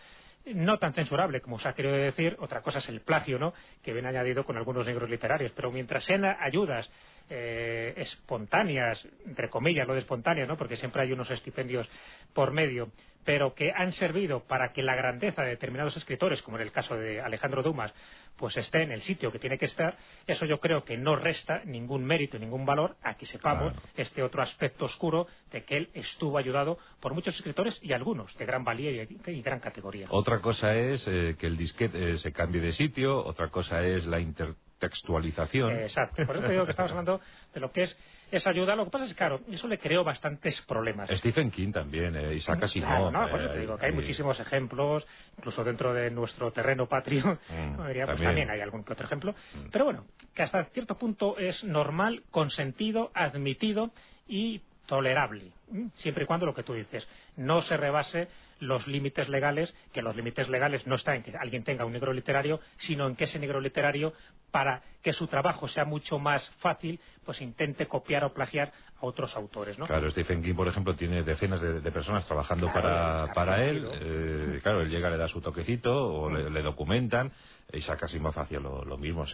no tan censurable como se ha querido decir, otra cosa es el plagio, ¿no?, que viene añadido con algunos negros literarios, pero mientras sean ayudas eh, espontáneas, entre comillas lo de espontáneas, ¿no?, porque siempre hay unos estipendios por medio, pero que han servido para que la grandeza de determinados escritores, como en el caso de Alejandro Dumas, pues esté en el sitio que tiene que estar, eso yo creo que no resta ningún mérito, ningún valor a que sepamos este otro aspecto oscuro de que él estuvo ayudado por muchos escritores y algunos de gran valía y, gran categoría. Otra cosa es eh, que el disquete eh, se cambie de sitio, otra cosa es la intertextualización. exacto, por eso te digo que estamos <laughs> hablando de lo que es esa ayuda. Lo que pasa es que, claro, eso le creó bastantes problemas. Stephen King también, eh, Isaac Asimov. no, por eso te digo que hay muchísimos ejemplos, incluso dentro de nuestro terreno patrio, <laughs> mm, pues también. hay algún que otro ejemplo. Mm. Pero bueno, que hasta cierto punto es normal, consentido, admitido y tolerable, siempre y cuando lo que tú dices no se rebase los límites legales, que los límites legales no están en que alguien tenga un negro literario, sino en que ese negro literario para que su trabajo sea mucho más fácil, pues intente copiar o plagiar a otros autores, ¿no? Claro, Stephen King, por ejemplo, tiene decenas de, personas trabajando para, para él. Eh, claro, él llega, le da su toquecito o le, documentan. Isaac Asimov hacía lo, mismo.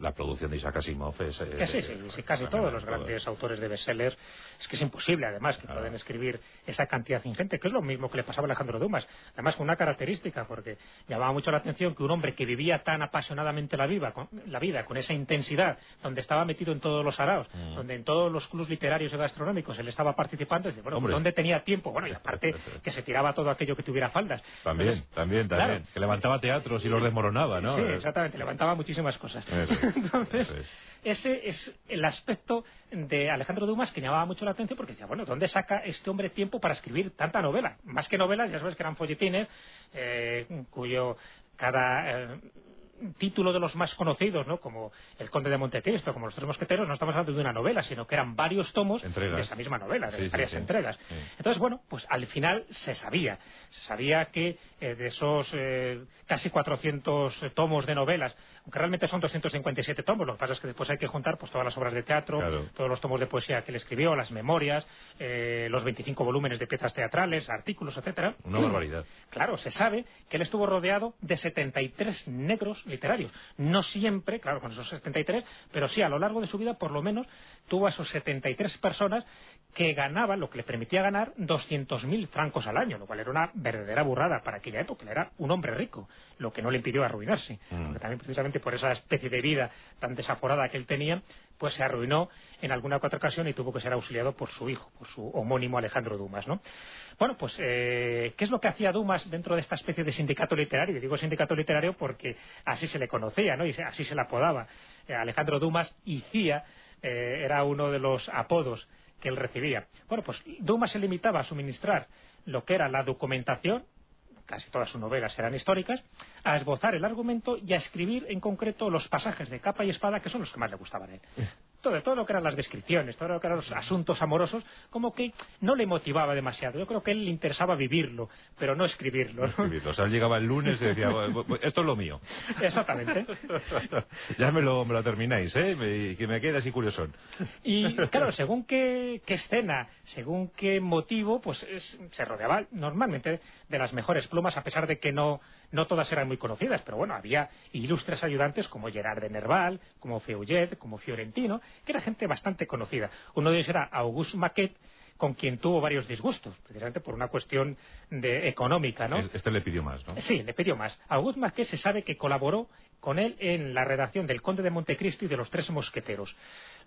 La, producción de Isaac Asimov es... que sí, sí, casi todos los grandes autores de bestsellers. Es que es imposible, además, que pueden escribir esa cantidad ingente, que es lo mismo que le pasaba a Alejandro Dumas. Además, con una característica, porque llamaba mucho la atención que un hombre que vivía tan apasionadamente la, la vida, con esa intensidad, donde estaba metido en todos los araos, mm. donde en todos los clubs literarios y gastronómicos él estaba participando, y bueno, ¿dónde tenía tiempo? Bueno, y aparte que se tiraba todo aquello que tuviera faldas. También, también, también. que levantaba teatros y los desmoronaba, ¿no? Sí, exactamente, levantaba muchísimas cosas. <laughs> Entonces, ese es el aspecto de Alejandro Dumas que llamaba mucho la atención porque decía, bueno, ¿dónde saca este hombre tiempo para escribir tanta novela? Más que novelas, ya sabes que eran folletines, eh, cuyo cada eh, título de los más conocidos, ¿no? como El Conde de Montecristo, como Los Tres Mosqueteros, no estamos hablando de una novela, sino que eran varios tomos de esa misma novela, de varias entregas. Entonces, bueno, pues al final se sabía, se sabía que eh, de esos eh, casi 400 tomos de novelas, aunque realmente son 257 tomos, lo que pasa es que después hay que juntar pues todas las obras de teatro, todos los tomos de poesía que él escribió, las memorias, eh, los 25 volúmenes de piezas teatrales, artículos, etcétera. Una barbaridad. Claro, se sabe que él estuvo rodeado de 73 negros literarios. No siempre, claro, con esos 73, pero sí a lo largo de su vida, por lo menos, tuvo a esos 73 personas que ganaban, lo que le permitía ganar 200.000 francos al año, lo cual era una verdadera burrada para aquella época. Él era un hombre rico, lo que no le impidió arruinarse. Mm. Porque también, precisamente por esa especie de vida tan desaforada que él tenía, pues se arruinó en alguna otra ocasión y tuvo que ser auxiliado por su hijo, por su homónimo Alejandro Dumas, ¿no? Bueno, pues, eh, ¿qué es lo que hacía Dumas dentro de esta especie de sindicato literario? Y digo sindicato literario porque así se le conocía, ¿no? Y así se le apodaba. Eh, Alejandro Dumas y eh, era uno de los apodos que él recibía. Bueno, pues Dumas se limitaba a suministrar lo que era la documentación, casi todas sus novelas eran históricas, a esbozar el argumento y a escribir en concreto los pasajes de capa y espada que son los que más le gustaban a él de todo lo que eran las descripciones, todo lo que eran los asuntos amorosos, como que no le motivaba demasiado. Yo creo que él le interesaba vivirlo, pero no escribirlo. O sea, él llegaba el lunes y decía, esto es lo mío. <laughs> Exactamente. <laughs> ya me lo, me lo termináis, ¿eh? que me quede así curioso. Y claro, según qué, escena, según qué motivo, pues se rodeaba normalmente de las mejores plumas, a pesar de que no, no todas eran muy conocidas, pero bueno, había ilustres ayudantes como Gerard de Nerval, como Feuillet, como Fiorentino, que era gente bastante conocida. Uno de ellos era Auguste Maquet, con quien tuvo varios disgustos, precisamente por una cuestión de económica, ¿no? Este le pidió más, ¿no? Sí, le pidió más. Auguste Maquet se sabe que colaboró con él en la redacción del Conde de Montecristo y de los Tres Mosqueteros.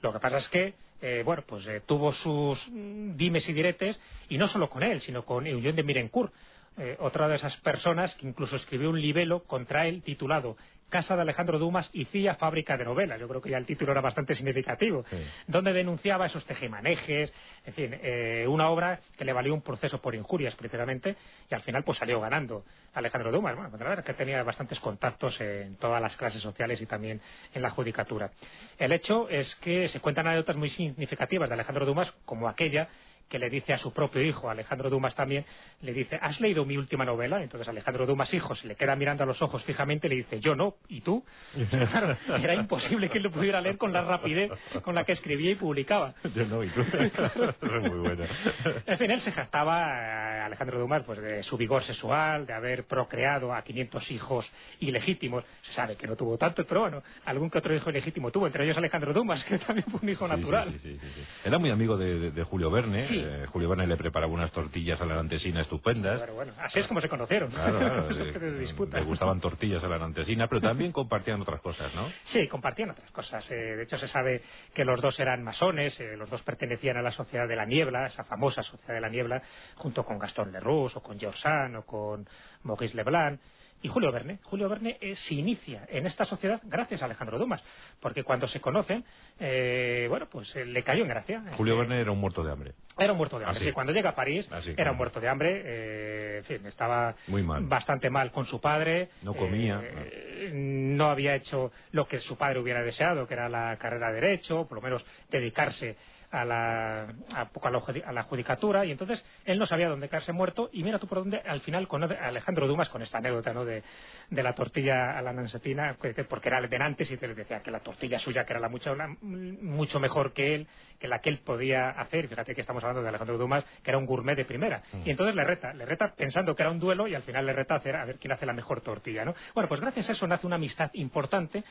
Lo que pasa es que, eh, bueno, pues eh, tuvo sus mm, dimes y diretes, y no solo con él, sino con Eugène de Mirencourt, eh, otra de esas personas que incluso escribió un libelo contra él titulado Casa de Alejandro Dumas y Cía Fábrica de Novelas. Yo creo que ya el título era bastante significativo, donde denunciaba esos tejemanejes, en fin, eh, una obra que le valió un proceso por injurias, precisamente, y al final pues salió ganando Alejandro Dumas. Bueno, la verdad es que tenía bastantes contactos en todas las clases sociales y también en la judicatura. El hecho es que se cuentan anécdotas muy significativas de Alejandro Dumas, como aquella que le dice a su propio hijo, Alejandro Dumas también, le dice, ¿has leído mi última novela? Entonces Alejandro Dumas, hijo, se le queda mirando a los ojos fijamente y le dice, yo no, ¿y tú? <laughs> claro, era imposible que él lo pudiera leer con la rapidez con la que escribía y publicaba. Yo no, ¿y tú? <laughs> <laughs> es muy bueno. En fin, él se jactaba, Alejandro Dumas, pues de su vigor sexual, de haber procreado a 500 hijos ilegítimos. Se sabe que no tuvo tantos, pero bueno, algún que otro hijo ilegítimo tuvo, entre ellos Alejandro Dumas, <laughs> que también fue un hijo natural. Sí, sí, Era muy amigo de, Julio Verne. Eh, Julio Verne le preparaba unas tortillas a la antesina estupendas. bueno, así es como se conocieron. Claro, <laughs> le gustaban tortillas a la antesina, pero también compartían otras cosas, ¿no? Sí, compartían otras cosas. Eh, de hecho, se sabe que los dos eran masones, eh, los dos pertenecían a la Sociedad de la Niebla, esa famosa Sociedad de la Niebla, junto con Gastón Leroux, o con George Sand, o con Maurice Leblanc y Julio Verne. Julio Verne eh, se inicia en esta sociedad gracias a Alejandro Dumas, porque cuando se conocen, eh, bueno, pues eh, le cayó en gracia. Julio Verne era un muerto de hambre. Era un muerto de hambre. Sí, cuando llega a París era un muerto de hambre. Eh, en fin, estaba bastante mal con su padre. No comía. Eh, no había hecho lo que su padre hubiera deseado, que era la carrera de Derecho, por lo menos dedicarse a la, a, la judicatura y entonces él no sabía dónde caerse muerto y mira tú por dónde al final con Alejandro Dumas con esta anécdota ¿no? de, de la tortilla a la nansetina porque era de antes y te decía que la tortilla suya que era la mucho, mucho mejor que él que la que él podía hacer fíjate que estamos hablando de Alejandro Dumas que era un gourmet de primera mm. y entonces le reta le reta pensando que era un duelo y al final le reta a, hacer, a ver quién hace la mejor tortilla ¿no? bueno pues gracias a eso nace una amistad importante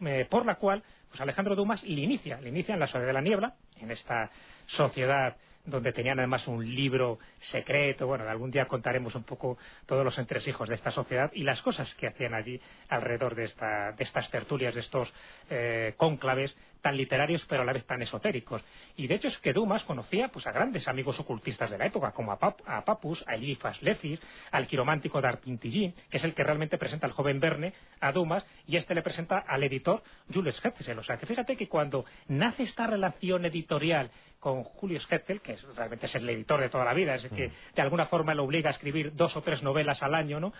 eh, por la cual pues Alejandro Dumas le inicia, le inicia en la Soledad de la Niebla, en esta sociedad donde tenían además un libro secreto. Bueno, algún día contaremos un poco todos los entresijos de esta sociedad y las cosas que hacían allí alrededor de, estas tertulias, de estos eh, cónclaves tan literarios pero a la vez tan esotéricos. Y de hecho es que Dumas conocía pues, a grandes amigos ocultistas de la época, como a, Papus, a Elifas Lefis, al quiromántico d'Arpintillín, que es el que realmente presenta al joven Verne a Dumas, y este le presenta al editor Jules Hetzel. O sea, que fíjate que cuando nace esta relación editorial con Julius Hetzel, que realmente es el editor de toda la vida, es el que mm. de alguna forma le obliga a escribir dos o tres novelas al año, ¿no?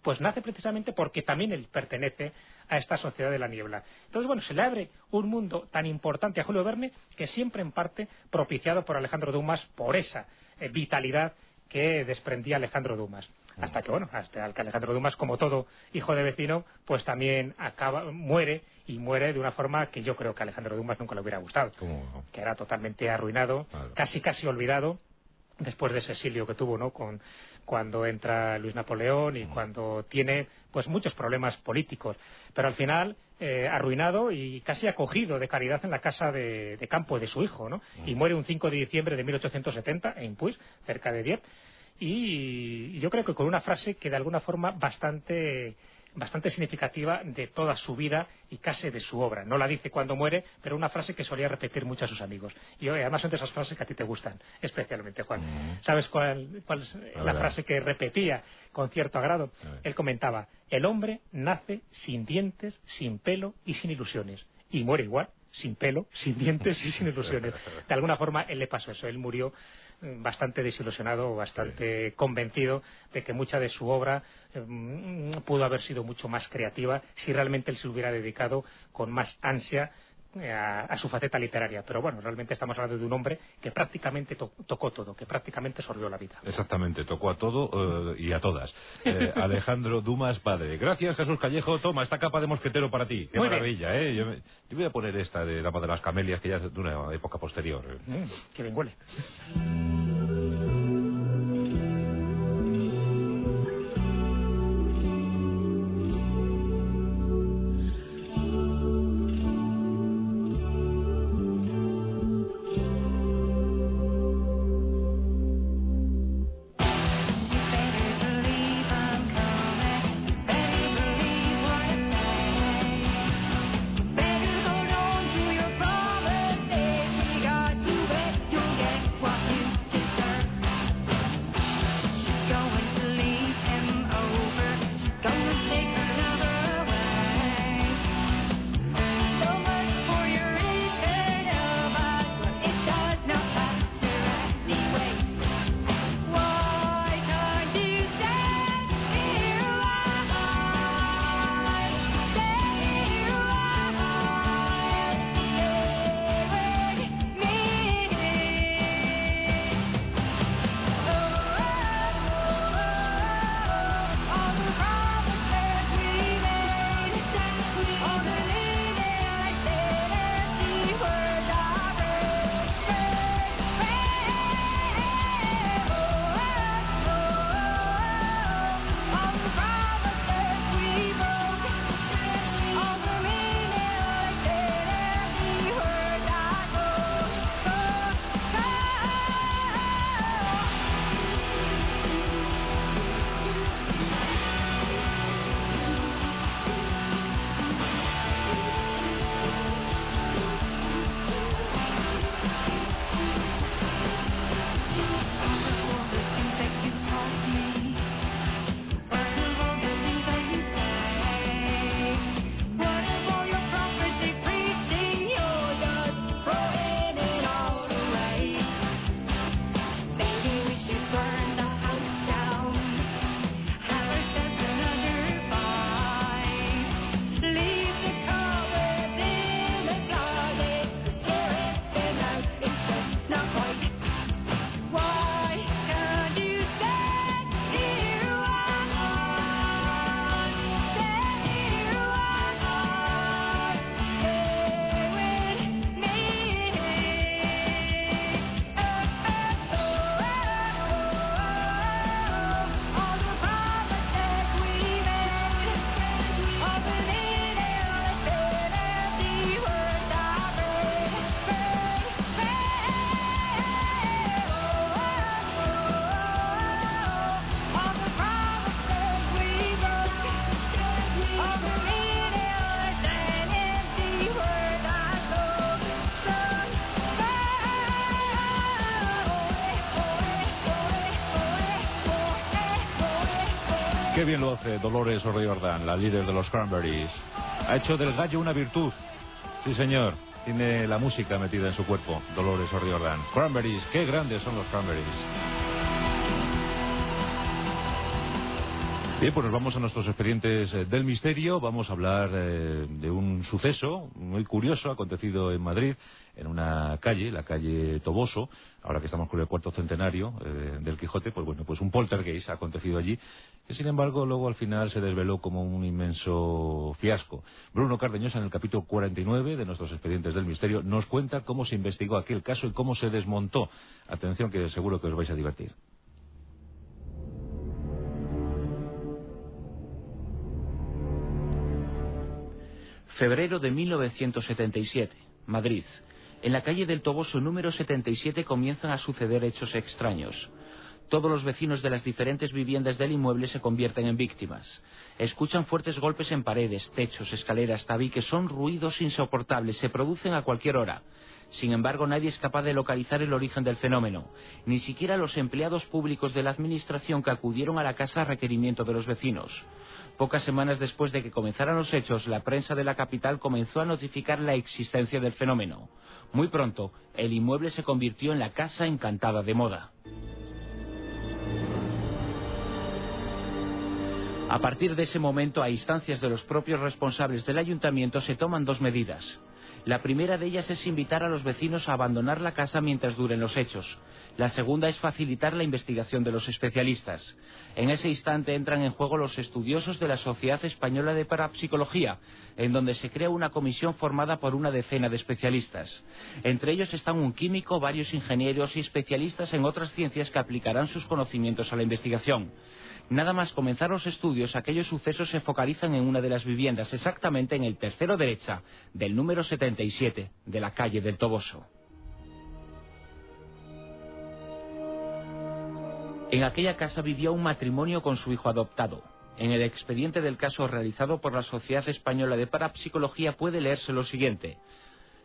Pues nace precisamente porque también él pertenece a esta sociedad de la niebla. Entonces, bueno, se le abre un mundo tan importante a Julio Verne que siempre en parte propiciado por Alejandro Dumas por esa eh, vitalidad que desprendía Alejandro Dumas. Hasta que, bueno, hasta que Alejandro Dumas, como todo hijo de vecino, pues también acaba, muere y muere de una forma que yo creo que a Alejandro Dumas nunca le hubiera gustado. Que era totalmente arruinado, casi casi olvidado después de ese exilio que tuvo, ¿no? Con, cuando entra Luis Napoleón y mm. cuando tiene pues muchos problemas políticos, pero al final eh, arruinado y casi acogido de caridad en la casa de, campo de su hijo, ¿no? Mm. Y muere un 5 de diciembre de 1870 en Puig, cerca de Dieppe, y yo creo que con una frase que de alguna forma bastante bastante significativa de toda su vida y casi de su obra. No la dice cuando muere, pero una frase que solía repetir mucho a sus amigos. Y además son de esas frases que a ti te gustan, especialmente, Juan. Mm. ¿Sabes cuál, es la frase que repetía con cierto agrado? Él comentaba, el hombre nace sin dientes, sin pelo y sin ilusiones. Y muere igual, sin pelo, sin dientes y sin ilusiones. <laughs> De alguna forma, él le pasó eso. Él murió bastante desilusionado, bastante convencido de que mucha de su obra mm, pudo haber sido mucho más creativa si realmente él se hubiera dedicado con más ansia eh, a, su faceta literaria. Pero bueno, realmente estamos hablando de un hombre que prácticamente tocó todo, que prácticamente sorbió la vida. Exactamente, tocó a todo eh, y a todas. Eh, Alejandro Dumas, padre. Gracias, Jesús Callejo. Toma, esta capa de mosquetero para ti. Qué maravilla, ¿eh? Yo, voy a poner esta de Dama de las Camelias, que ya es de una época posterior. Mm, que bien huele. Dolores O'Riordan, la líder de los Cranberries. Ha hecho del gallo una virtud. Sí, señor. Tiene la música metida en su cuerpo, Dolores O'Riordan. Cranberries, qué grandes son los Cranberries. Bien, pues nos vamos a nuestros expedientes eh, del misterio. Vamos a hablar eh, de un suceso muy curioso acontecido en Madrid, en una calle, la calle Toboso. Ahora que estamos con el cuarto centenario eh, del Quijote, pues bueno, pues un poltergeist ha acontecido allí, sin embargo luego al final se desveló como un inmenso fiasco. Bruno Cardeñosa, en el capítulo 49 de nuestros expedientes del misterio, nos cuenta cómo se investigó aquel caso y cómo se desmontó. Atención, que seguro que os vais a divertir. Febrero de 1977, Madrid. En la calle del Toboso número 77 comienzan a suceder hechos extraños. Todos los vecinos de las diferentes viviendas del inmueble se convierten en víctimas. Escuchan fuertes golpes en paredes, techos, escaleras, tabiques. Son ruidos insoportables, se producen a cualquier hora. Sin embargo, nadie es capaz de localizar el origen del fenómeno. Ni siquiera los empleados públicos de la Administración que acudieron a la casa a requerimiento de los vecinos. Pocas semanas después de que comenzaran los hechos, la prensa de la capital comenzó a notificar la existencia del fenómeno. Muy pronto, el inmueble se convirtió en la casa encantada de moda. A partir de ese momento, a instancias de los propios responsables del ayuntamiento, se toman dos medidas. La primera de ellas es invitar a los vecinos a abandonar la casa mientras duren los hechos. La segunda es facilitar la investigación de los especialistas. En ese instante entran en juego los estudiosos de la Sociedad Española de Parapsicología, en donde se crea una comisión formada por una decena de especialistas. Entre ellos están un químico, varios ingenieros y especialistas en otras ciencias que aplicarán sus conocimientos a la investigación. Nada más comenzar los estudios, aquellos sucesos se focalizan en una de las viviendas, exactamente en el tercero derecha del número 77 de la calle del Toboso. En aquella casa vivía un matrimonio con su hijo adoptado. En el expediente del caso realizado por la Sociedad Española de Parapsicología puede leerse lo siguiente.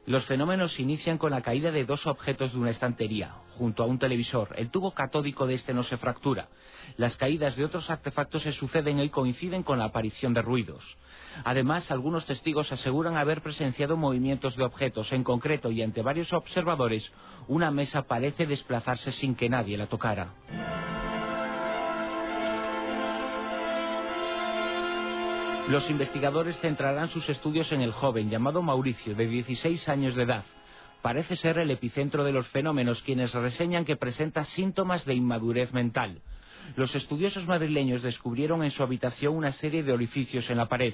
Los fenómenos inician con la caída de dos objetos de una estantería, junto a un televisor. El tubo catódico de este no se fractura. Las caídas de otros artefactos se suceden y coinciden con la aparición de ruidos. Además, algunos testigos aseguran haber presenciado movimientos de objetos. En concreto, y ante varios observadores, una mesa parece desplazarse sin que nadie la tocara. Los investigadores centrarán sus estudios en el joven llamado Mauricio, de 16 años de edad. Parece ser el epicentro de los fenómenos, quienes reseñan que presenta síntomas de inmadurez mental. Los estudiosos madrileños descubrieron en su habitación una serie de orificios en la pared.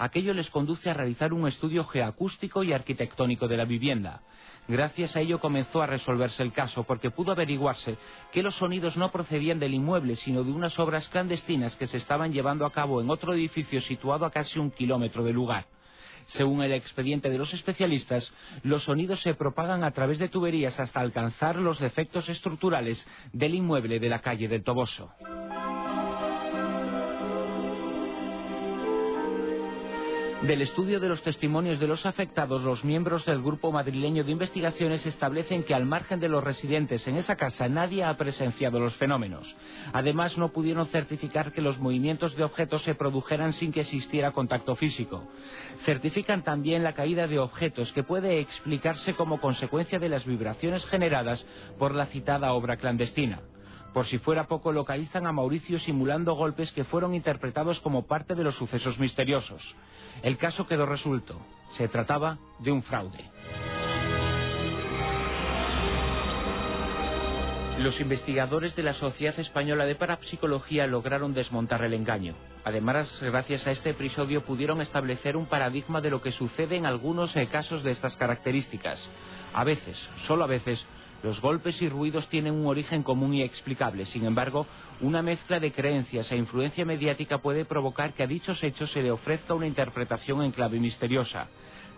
Aquello les conduce a realizar un estudio geoacústico y arquitectónico de la vivienda. Gracias a ello comenzó a resolverse el caso, porque pudo averiguarse que los sonidos no procedían del inmueble, sino de unas obras clandestinas que se estaban llevando a cabo en otro edificio situado a casi un kilómetro del lugar. Según el expediente de los especialistas, los sonidos se propagan a través de tuberías hasta alcanzar los defectos estructurales del inmueble de la calle del Toboso. Del estudio de los testimonios de los afectados, los miembros del grupo madrileño de investigaciones establecen que al margen de los residentes en esa casa nadie ha presenciado los fenómenos. Además, no pudieron certificar que los movimientos de objetos se produjeran sin que existiera contacto físico. Certifican también la caída de objetos que puede explicarse como consecuencia de las vibraciones generadas por la citada obra clandestina. Por si fuera poco, localizan a Mauricio simulando golpes que fueron interpretados como parte de los sucesos misteriosos. El caso quedó resuelto. Se trataba de un fraude. Los investigadores de la Sociedad Española de Parapsicología lograron desmontar el engaño. Además, gracias a este episodio pudieron establecer un paradigma de lo que sucede en algunos casos de estas características. A veces, solo a veces, los golpes y ruidos tienen un origen común y explicable. Sin embargo, una mezcla de creencias e influencia mediática puede provocar que a dichos hechos se le ofrezca una interpretación en clave misteriosa.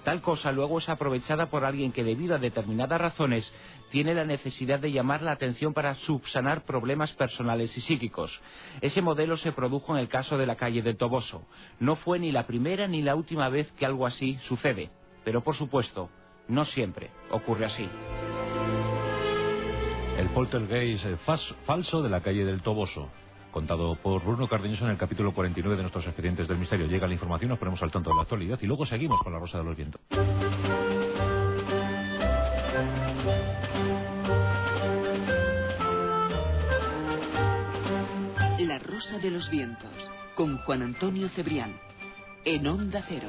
Tal cosa luego es aprovechada por alguien que debido a determinadas razones tiene la necesidad de llamar la atención para subsanar problemas personales y psíquicos. Ese modelo se produjo en el caso de la calle de Toboso. No fue ni la primera ni la última vez que algo así sucede. Pero por supuesto, no siempre ocurre así el poltergeist falso de la calle del Toboso. contado por Bruno Cardeñoso en el capítulo 49 de nuestros expedientes del misterio. Llega la información, nos ponemos al tanto de la actualidad y luego seguimos con la Rosa de los Vientos. La Rosa de los Vientos, con Juan Antonio Cebrián, en Onda Cero.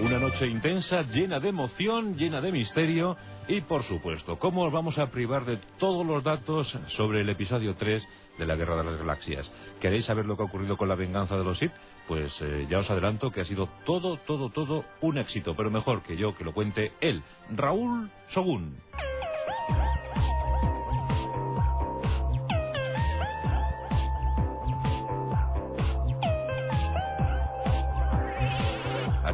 Una noche intensa, llena de emoción, llena de misterio y, por supuesto, ¿cómo os vamos a privar de todos los datos sobre el episodio 3 de la Guerra de las Galaxias? ¿Queréis saber lo que ha ocurrido con la venganza de los Sith? Pues eh, ya os adelanto que ha sido todo, todo, todo un éxito, pero mejor que yo que lo cuente él, Raúl Sogún.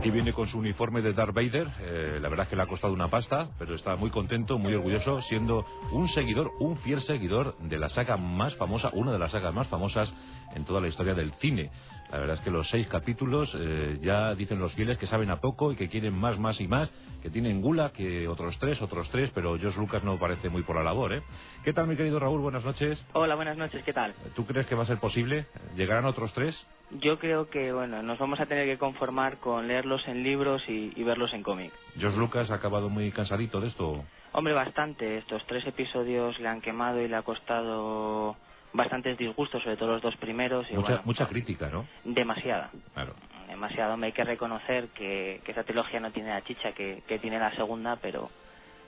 Aquí viene con su uniforme de Darth Vader. Eh, la verdad es que le ha costado una pasta, pero está muy contento, muy orgulloso, siendo un seguidor, un fiel seguidor de la saga más famosa, una de las sagas más famosas en toda la historia del cine. La verdad es que los seis capítulos eh, ya dicen los fieles que saben a poco y que quieren más, más y más, que tienen gula, que otros tres, otros tres, pero Josh Lucas no parece muy por la labor, ¿eh? ¿Qué tal, mi querido Raúl? Buenas noches. Hola, buenas noches, ¿qué tal? ¿Tú crees que va a ser posible? ¿Llegarán otros tres? Yo creo que, bueno, nos vamos a tener que conformar con leerlos en libros y, y verlos en cómic. ¿Josh Lucas ha acabado muy cansadito de esto? Hombre, bastante. Estos tres episodios le han quemado y le ha costado bastantes disgustos, sobre todo los dos primeros. Y mucha, bueno, mucha crítica, ¿no? Demasiada. Claro. Demasiado. Me hay que reconocer que, que esa trilogía no tiene la chicha que, que tiene la segunda, pero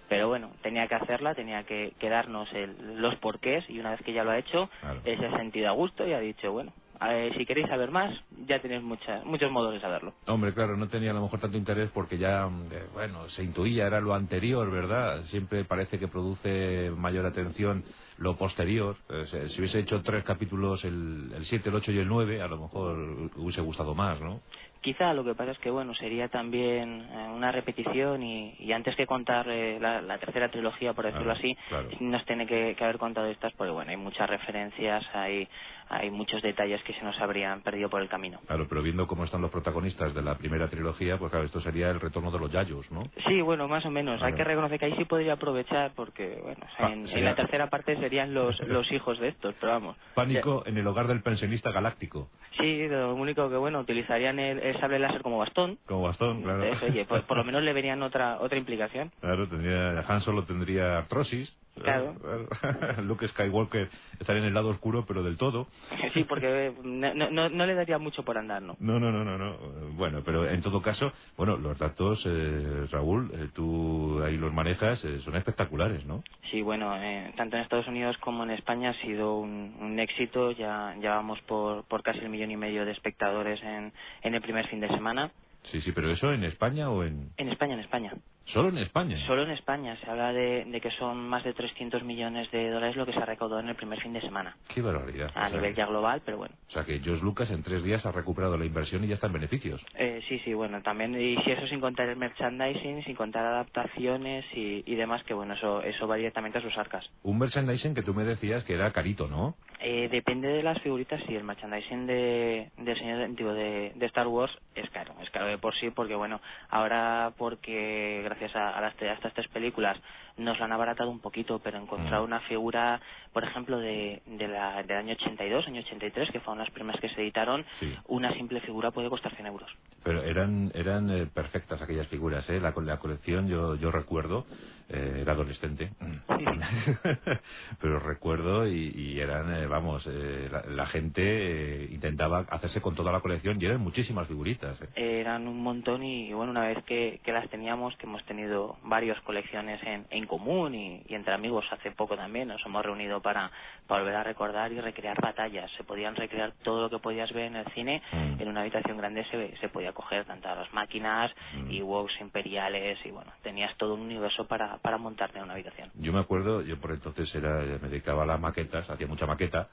pero bueno, tenía que hacerla, tenía que, que darnos el, los porqués y una vez que ya lo ha hecho, Claro. él se ha sentido a gusto y ha dicho, bueno, eh, si queréis saber más, ya tenéis muchas, muchos modos de saberlo. Hombre, claro, no tenía a lo mejor tanto interés porque ya, mm, eh, bueno, se intuía, era lo anterior, ¿verdad? Siempre parece que produce mayor atención lo posterior. Eh, si hubiese hecho tres capítulos, el, el 7, el 8 y el 9, a lo mejor hubiese gustado más, ¿no? Quizá lo que pasa es que bueno sería también eh, una repetición y, y antes que contar eh, la, la tercera trilogía por decirlo así claro. nos tiene que, que haber contado estas porque bueno hay muchas referencias hay hay muchos detalles que se nos habrían perdido por el camino Claro, pero viendo cómo están los protagonistas de la primera trilogía, pues claro, esto sería el retorno de los Yayos, ¿no? sí bueno más o menos hay Claro. que reconocer que ahí sí podría aprovechar porque bueno o sea, Ah, en, en sería- la tercera parte serían los <laughs> los hijos de estos pero vamos Pánico en el hogar del pensionista galáctico. sí lo único que bueno utilizarían el, el sable láser como bastón Como bastón, claro. Entonces, oye pues por lo menos le verían otra otra implicación Claro, tendría, Han Solo tendría artrosis. Claro. <laughs> Luke Skywalker estaría en el lado oscuro, pero del todo. Sí, porque eh, no, no, no le daría mucho por andar, ¿no? No, no, no, no, no. Bueno, pero en todo caso, bueno, los datos, eh, Raúl, eh, tú ahí los manejas, eh, son espectaculares, ¿no? Sí, bueno, eh, tanto en Estados Unidos como en España ha sido un, un éxito. Ya, ya vamos por, por casi el millón y medio de espectadores en, en el primer fin de semana. Sí, sí, pero eso en España o en... En España, en España. Solo en España. Solo en España se habla de, de que son más de 300 millones de dólares lo que se ha recaudado en el primer fin de semana. Qué barbaridad. A O sea, nivel ya global, pero bueno. O sea que George Lucas en tres días ha recuperado la inversión y ya está en beneficios. Eh, sí, sí, bueno, también, y si eso sin contar el merchandising, sin contar adaptaciones y, y demás, que bueno, eso, eso va directamente a sus arcas. Un merchandising que tú me decías que era carito, ¿no? Eh, depende de las figuritas, sí, el merchandising de, del señor de, de Star Wars es caro, es caro de por sí, porque bueno, ahora porque gracias a, a, a estas tres películas nos lo han abaratado un poquito, pero encontrar Mm. una figura, por ejemplo, de, de la, del año 82, año 83, que fueron las primeras que se editaron, Sí. una simple figura puede costar 100 euros. Pero eran eran eh, perfectas aquellas figuras, ¿eh? La, la colección, yo, yo recuerdo, eh, era adolescente, <laughs> pero recuerdo y, y eran, eh, vamos, eh, la, la gente intentaba hacerse con toda la colección y eran muchísimas figuritas. eran un montón y, bueno, una vez que, que las teníamos, que hemos tenido varias colecciones en, en común y, y entre amigos hace poco también, nos hemos reunido para, para volver a recordar y recrear batallas. Se podían recrear todo lo que podías ver en el cine, Mm. en una habitación grande se, se podía coger tantas las máquinas Mm. y WoWs imperiales y bueno, tenías todo un universo para, para montarte en una habitación. Yo me acuerdo, yo por entonces era, me dedicaba a las maquetas, hacía mucha maqueta,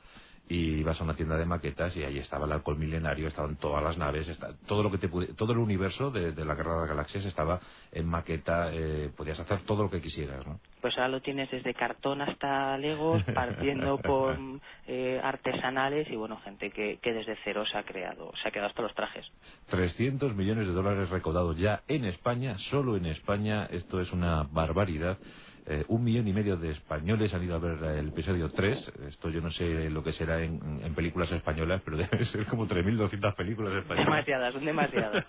y ibas a una tienda de maquetas y ahí estaba el alcohol milenario, estaban todas las naves, esta- todo lo que te pudi- todo el universo de, de la Guerra de las Galaxias estaba en maqueta, eh, podías hacer todo lo que quisieras, ¿no? Pues ahora lo tienes desde cartón hasta legos, <laughs> partiendo por eh, artesanales y bueno, gente que, que desde cero se ha creado, se ha creado hasta los trajes. 300 millones de dólares recaudados ya en España, solo en España, esto es una barbaridad. Eh, un millón y medio de españoles han ido a ver el episodio 3, esto yo no sé lo que será en, películas españolas, pero <laughs> debe ser como 3.200 películas españolas. Demasiadas, son demasiadas.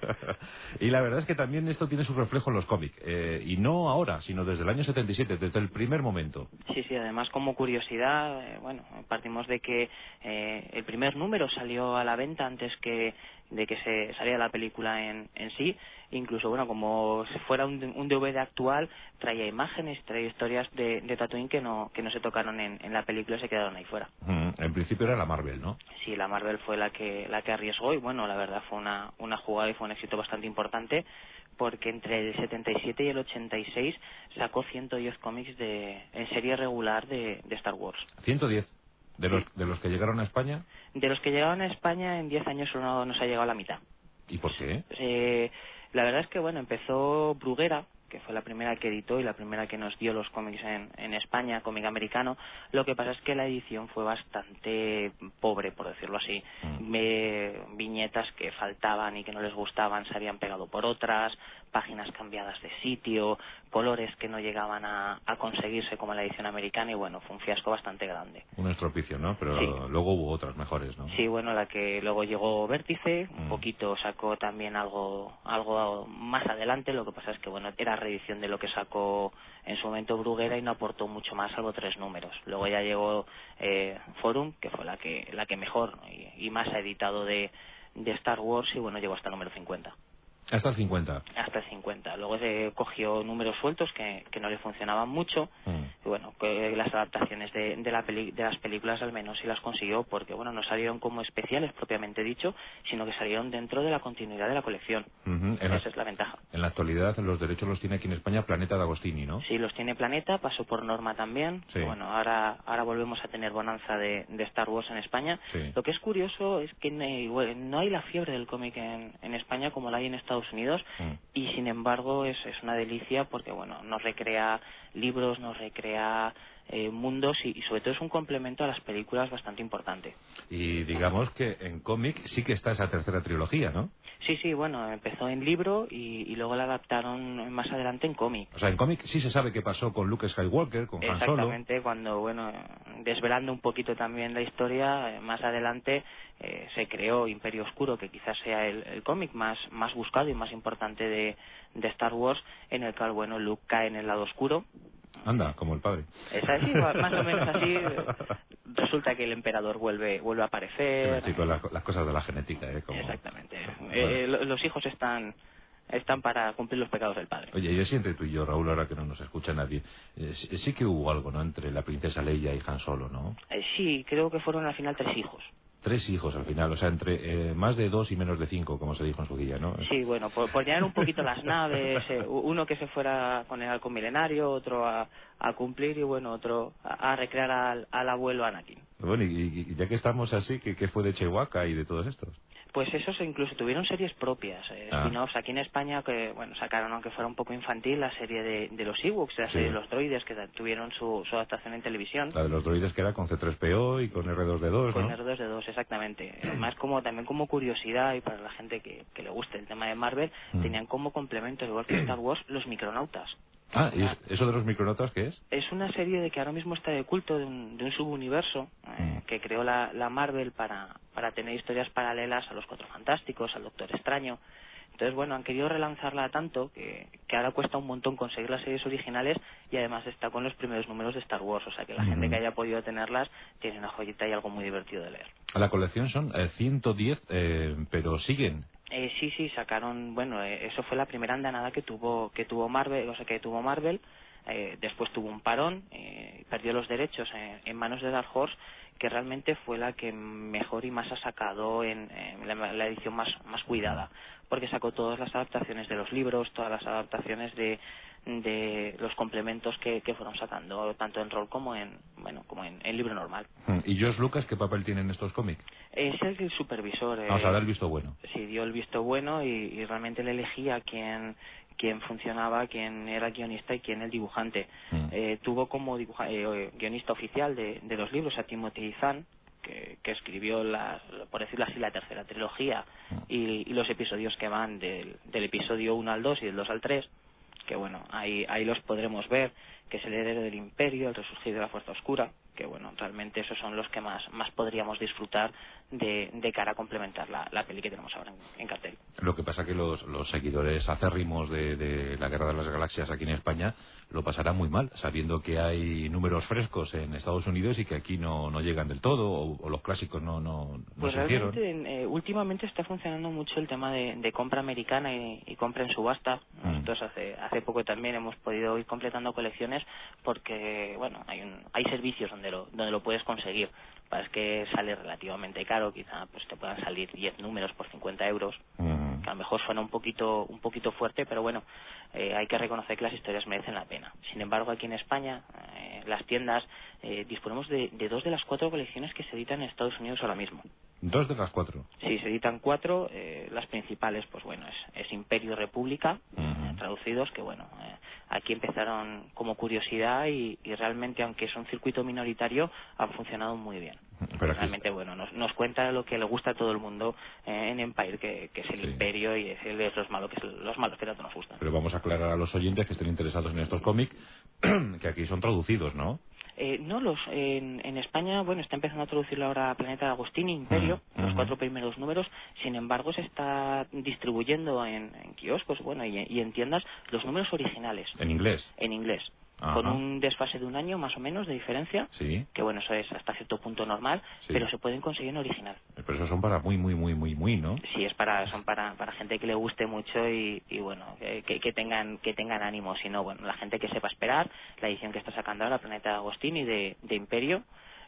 <laughs> y la verdad es que también esto tiene su reflejo en los cómics. Eh, y no ahora, sino desde el año 77, desde el primer momento. Sí, sí, además como curiosidad, eh, bueno, partimos de que eh, el primer número salió a la venta antes que de que se saliera la película en, en sí. Incluso bueno como si fuera un, un, DVD actual traía imágenes traía historias de, de Tatooine que no que no se tocaron en, en la película y se quedaron ahí fuera. Mm, en principio era la Marvel no sí la Marvel fue la que la que arriesgó y bueno la verdad fue una una jugada y fue un éxito bastante importante porque entre el 77 y el 86 sacó 110 cómics de en serie regular de, de Star Wars. 110 ¿De los, ¿De los que llegaron a España? De los que llegaron a España en 10 años solo nos ha llegado a la mitad. ¿Y por qué? Eh, la verdad es que, bueno, empezó Bruguera, que fue la primera que editó y la primera que nos dio los cómics en, en, España, cómic americano. Lo que pasa es que la edición fue bastante pobre, por decirlo así. Mm. viñetas que faltaban y que no les gustaban se habían pegado por otras, páginas cambiadas de sitio, colores que no llegaban a, a conseguirse como la edición americana y bueno, fue un fiasco bastante grande. Un estropicio, ¿no? Pero luego hubo otras mejores, ¿no? Sí, bueno, la que luego llegó Vértice, un mm. poquito sacó también algo, algo más adelante, lo que pasa es que bueno, era reedición de lo que sacó en su momento Bruguera y no aportó mucho más, salvo tres números. Luego ya llegó eh, Forum, que fue la que, la que mejor y, y más ha editado de, de Star Wars y bueno, llegó hasta el número 50. Hasta el 50. Hasta el 50. Luego se cogió números sueltos que, que no le funcionaban mucho. Mm. Y bueno, las adaptaciones de, de, la de las películas al menos sí las consiguió porque bueno, no salieron como especiales propiamente dicho, sino que salieron dentro de la continuidad de la colección. Esa es la ventaja. En la actualidad los derechos los tiene aquí en España Planeta de Agostini, ¿no? Sí, los tiene Planeta, pasó por Norma también. Bueno, ahora, ahora volvemos a tener bonanza de, de Star Wars en España. Lo que es curioso es que no hay la fiebre del cómic en, en España como la hay en Estados Unidos mm. y sin embargo es, es una delicia porque bueno nos recrea libros, nos recrea eh, mundos y, sobre todo es un complemento a las películas bastante importante. Y digamos que en cómic sí que está esa tercera trilogía, ¿no? Sí, sí, bueno, empezó en libro y, luego la adaptaron más adelante en cómic. O sea, en cómic sí se sabe qué pasó con Luke Skywalker, con Han Solo. Exactamente, cuando, bueno, desvelando un poquito también la historia, eh, más adelante eh, se creó Imperio Oscuro, que quizás sea el, cómic más, más buscado y más importante de, de Star Wars, en el cual, bueno, Luke cae en el lado oscuro, Anda, como el padre. Es así, más o menos así. <laughs> Resulta que el emperador vuelve vuelve a aparecer. Sí, las, cosas de la genética, ¿eh? Exactamente. Eh, los hijos están están para cumplir los pecados del padre. Oye, yo siempre tú y yo, Raúl, ahora que no nos escucha nadie, eh, sí, que hubo algo, ¿no?, entre la princesa Leia y Han Solo, ¿no? Eh, sí, creo que fueron al final tres hijos. Tres hijos al final, o sea, entre eh, más de dos y menos de cinco, como se dijo en su día, ¿no? Sí, bueno, por, por llenar un poquito las naves, eh, uno que se fuera con el halcón milenario, otro a, a cumplir y bueno, otro a, recrear al, al, abuelo Anakin. Bueno, y, ya que estamos así, ¿qué, ¿qué, fue de Chihuahua y de todos estos? Pues esos incluso tuvieron series propias. Eh, ah. aquí en España, que bueno, sacaron, aunque fuera un poco infantil, la serie de, de los Ewoks, la serie de los droides, que tuvieron su, su, adaptación en televisión. La de los droides que era con C3PO y con R2D2, Con R2D2, exactamente. Además, como, también como curiosidad y para la gente que, que le guste el tema de Marvel, mm. tenían como complemento, igual que Star Wars, los micronautas. Ah, ¿y eso de los micronautas qué es? Es una serie de que ahora mismo está de culto de un, de un subuniverso eh, mm. que creó la, la Marvel para, para tener historias paralelas a los Cuatro Fantásticos, al Doctor Extraño. Entonces, bueno, han querido relanzarla tanto que, que, ahora cuesta un montón conseguir las series originales y además está con los primeros números de Star Wars. O sea que la gente que haya podido tenerlas tiene una joyita y algo muy divertido de leer. La colección son 110, eh, eh, pero siguen. Eh, sí, sí, sacaron, bueno, eh, eso fue la primera andanada que tuvo que tuvo Marvel, o sea, que tuvo Marvel. Eh, después tuvo un parón, eh, perdió los derechos en, manos de Dark Horse, que realmente fue la que mejor y más ha sacado en, la, edición más, más cuidada, porque sacó todas las adaptaciones de los libros, todas las adaptaciones de, de los complementos que, que, fueron sacando, tanto en rol como en bueno como en, libro normal. Hmm. ¿Y Josh Lucas qué papel tiene en estos cómics? Es el supervisor. Vamos a dar el visto bueno. Sí, dio el visto bueno y, realmente le elegía quién quién funcionaba, quién era guionista y quién el dibujante. Hmm. Eh, tuvo como eh, guionista oficial de, de, los libros a Timothy Zahn, que, que, escribió, la, por decirlo así, la tercera trilogía y, y, los episodios que van del, del episodio 1 al 2 y del 2 al 3 que bueno, ahí, ahí los podremos ver, que es el heredero del imperio, el resurgir de la fuerza oscura, que bueno, realmente esos son los que más, más podríamos disfrutar de, de cara a complementar la, la peli que tenemos ahora en, cartel. Lo que pasa que los, los seguidores acérrimos de, de, la Guerra de las Galaxias aquí en España lo pasarán muy mal, sabiendo que hay números frescos en Estados Unidos y que aquí no, no llegan del todo, o, los clásicos no, no, no pues se hicieron. Eh, últimamente está funcionando mucho el tema de, de compra americana y, compra en subasta. Mm. Nosotros hace, hace poco también hemos podido ir completando colecciones porque, bueno, hay, un, hay servicios donde lo, donde lo puedes conseguir. Es que sale relativamente caro, quizá pues te puedan salir 10 números por 50 euros, mm. que a lo mejor suena un poquito, un poquito fuerte, pero bueno, eh, hay que reconocer que las historias merecen la pena. Sin embargo, aquí en España, eh, las tiendas, eh, disponemos de, dos de las cuatro colecciones que se editan en Estados Unidos ahora mismo. ¿Dos de las cuatro? Sí, se editan cuatro. las principales, pues bueno, es, Imperio y República, traducidos, que bueno, aquí empezaron como curiosidad y, realmente, aunque es un circuito minoritario, han funcionado muy bien. <laughs> realmente, bueno, nos, cuenta lo que le gusta a todo el mundo en Empire, que, es el imperio y es, el, es los, malos, que los malos que tanto nos gustan. Pero vamos a aclarar a los oyentes que estén interesados en estos cómics <clears throat> que aquí son traducidos, ¿no? Eh, no, los en, España, bueno, está empezando a traducirlo ahora Planeta Agostini, Imperio, mm, los cuatro primeros números. Sin embargo, se está distribuyendo en, kioscos, bueno, y, y, en tiendas los números originales. ¿En inglés? En inglés con un desfase de un año más o menos de diferencia, sí. que bueno, eso es hasta cierto punto normal, pero se pueden conseguir en original. Pero esos son para muy, muy, muy, muy, muy, ¿no? Sí, es para, son para, para gente que le guste mucho y, y bueno, que, que, tengan, que tengan ánimo, sino bueno, la gente que sepa esperar, la edición que está sacando ahora Planeta Agostini de, de Imperio,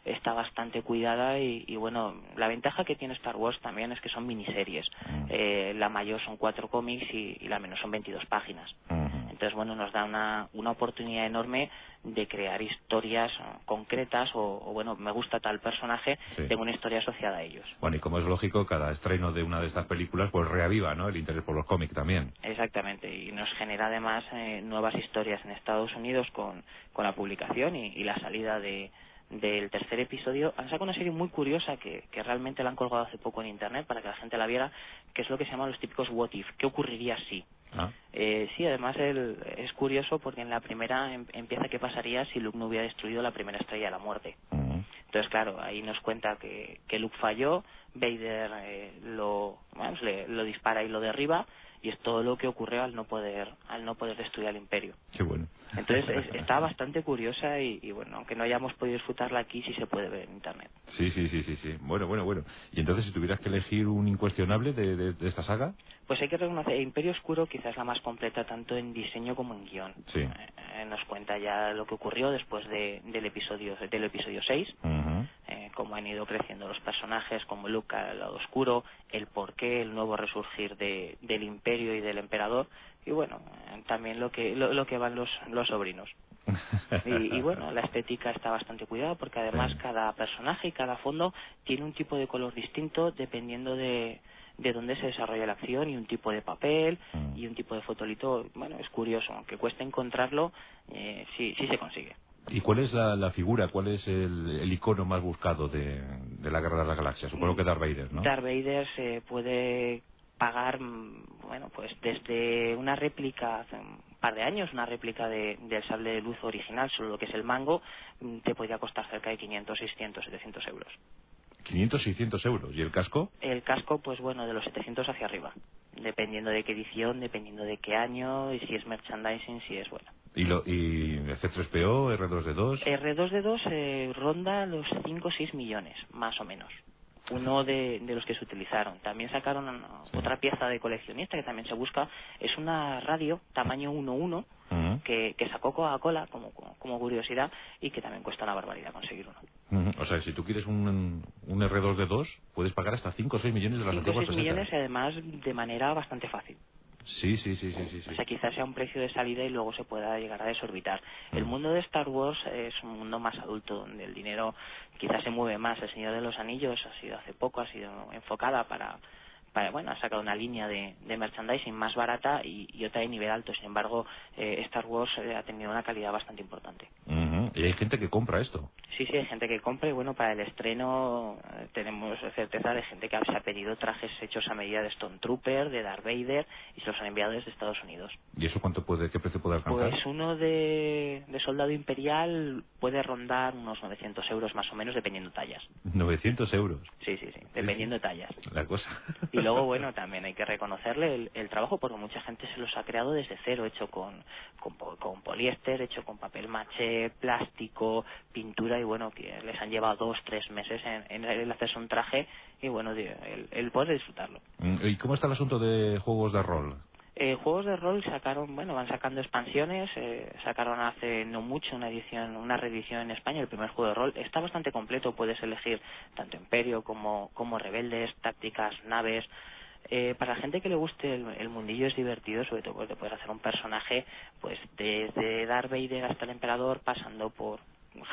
está bastante cuidada y, bueno, la ventaja que tiene Star Wars también es que son miniseries. Mm. Eh, la mayor son cuatro cómics y, la menor son 22 páginas. Entonces, bueno, nos da una, una oportunidad enorme de crear historias concretas o, bueno, me gusta tal personaje, tengo una historia asociada a ellos. Bueno, y como es lógico, cada estreno de una de estas películas pues reaviva, ¿no?, el interés por los cómics también. Exactamente, y nos genera además eh, nuevas historias en Estados Unidos con, con la publicación y la salida de del tercer episodio, han sacado una serie muy curiosa que, que, realmente la han colgado hace poco en internet para que la gente la viera, que es lo que se llama los típicos what if, ¿qué ocurriría si? Ah. Eh, sí, además es curioso porque en la primera em, empieza qué pasaría si Luke no hubiera destruido la primera estrella de la muerte. Entonces, claro, ahí nos cuenta que, que Luke falló, Vader eh, lo, lo dispara y lo derriba, y es todo lo que ocurrió al no poder al no poder destruir al imperio. Qué bueno. Entonces está bastante curiosa y, bueno aunque no hayamos podido disfrutarla aquí sí se puede ver en internet. Sí sí sí sí sí. Bueno bueno bueno. Y entonces si tuvieras que elegir un incuestionable de, esta saga pues hay que reconocer Imperio Oscuro quizás la más completa tanto en diseño como en guion. Sí. Eh, eh, nos cuenta ya lo que ocurrió después del episodio del episodio 6 eh, cómo han ido creciendo los personajes, como Luke al lado oscuro, el porqué, el nuevo resurgir de, del imperio y del emperador, y bueno, eh, también lo que, lo, que van los, los sobrinos. <laughs> y, bueno, la estética está bastante cuidada porque además cada personaje y cada fondo tiene un tipo de color distinto dependiendo de, de dónde se desarrolla la acción y un tipo de papel mm. y un tipo de fotolito. Bueno, es curioso, aunque cuesta encontrarlo, eh, sí, sí se consigue. ¿Y cuál es la, figura, cuál es el, icono más buscado de, la Guerra de la Galaxia? Supongo que Darth Vader, ¿no? Darth Vader se puede pagar, mm, bueno, pues desde una réplica hace un par de años, una réplica de, del sable de luz original, solo lo que es el mango, mm, te podría costar cerca de 500, 600, 700 euros. 500, 600 euros. ¿Y el casco? El casco, pues bueno, de los 700 hacia arriba. Dependiendo de qué edición, dependiendo de qué año y si es merchandising, si es bueno. ¿Y, lo, y C3PO, R2D2? R2D2 eh, ronda los 5 o 6 millones, más o menos. Uno de, de, los que se utilizaron. También sacaron otra pieza de coleccionista que también se busca. Es una radio tamaño 1.1 que, que, sacó Coca-Cola como, como, curiosidad y que también cuesta una barbaridad conseguir uno. O sea, si tú quieres un, un R2D2, puedes pagar hasta 5 o 6 millones de las 5 o 6 millones y además de manera bastante fácil. Sí, sí, sí, sí, sí, O sea, quizás sea un precio de salida y luego se pueda llegar a desorbitar. El mm. mundo de Star Wars es un mundo más adulto, donde el dinero quizás se mueve más. El Señor de los Anillos ha sido hace poco, ha sido enfocada para, para bueno, ha sacado una línea de, de merchandising más barata y, otra de nivel alto. Sin embargo, eh, Star Wars eh, ha tenido una calidad bastante importante. Y hay gente que compra esto. Sí, sí, hay gente que compra y bueno, para el estreno eh, tenemos certeza de gente que se ha pedido trajes hechos a medida de Stone Trooper, de Darth Vader y se los han enviado desde Estados Unidos. ¿Y eso cuánto puede, qué precio puede alcanzar? Pues uno de, de Soldado Imperial puede rondar unos 900 euros más o menos dependiendo tallas. 900 euros. Sí, sí, sí, dependiendo tallas. La cosa. Y luego, bueno, también hay que reconocerle el, el, trabajo porque mucha gente se los ha creado desde cero, hecho con, con, con poliéster, hecho con papel maché, plástico, pintura y bueno, que les han llevado dos, tres meses en, en el hacerse un traje y bueno, el, el poder disfrutarlo. Mm, ¿Y cómo está el asunto de juegos de rol? Eh, juegos de rol sacaron, bueno, van sacando expansiones, eh, sacaron hace no mucho una edición, una reedición en España, el primer juego de rol. Está bastante completo, puedes elegir tanto Imperio como, como Rebeldes, tácticas, naves. Eh, para la gente que le guste el, el, mundillo es divertido, sobre todo porque puedes hacer un personaje, pues desde Darth Vader hasta el Emperador, pasando por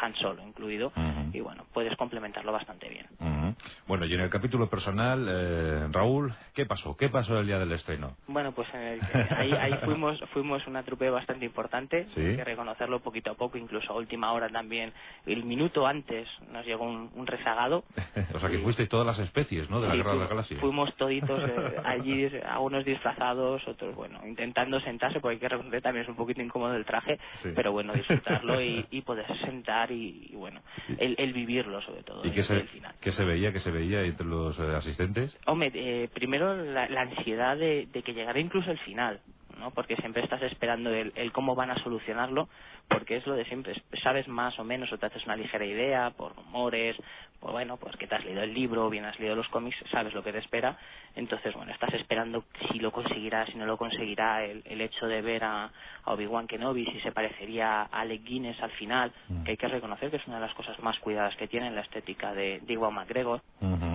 Han Solo incluido, uh -huh. y bueno, puedes complementarlo bastante bien. Uh -huh. Bueno, y en el capítulo personal, eh, Raúl, ¿qué pasó? ¿Qué pasó el día del estreno? Bueno, pues en el, ahí, ahí <laughs> fuimos, fuimos una trupe bastante importante, ¿Sí? hay que reconocerlo poquito a poco, incluso a última hora también, el minuto antes nos llegó un, un rezagado. <laughs> o sea que fuisteis todas las especies, ¿no? De la Guerra de las Galaxias. Fuimos toditos eh, <laughs> allí, algunos disfrazados, otros, bueno, intentando sentarse, porque hay que reconocer también es un poquito incómodo el traje, Sí. pero bueno, disfrutarlo y, y poder sentar y, y bueno, el, el vivirlo sobre todo. ¿Y qué se, el final. qué se veía, qué se veía entre los eh, asistentes? Hombre, eh, primero la, la ansiedad de, de que llegara incluso el final, ¿no? Porque siempre estás esperando el, el cómo van a solucionarlo, porque es lo de siempre, es- sabes más o menos o te haces una ligera idea por rumores, por bueno, pues que te has leído el libro, bien has leído los cómics, sabes lo que te espera, entonces bueno, estás esperando si lo conseguirá, si no lo conseguirá, el, el hecho de ver a, a Obi-Wan Kenobi, si se parecería a Alec Guinness al final, Mm. que hay que reconocer que es una de las cosas más cuidadas que tiene la estética de, de Iwan McGregor,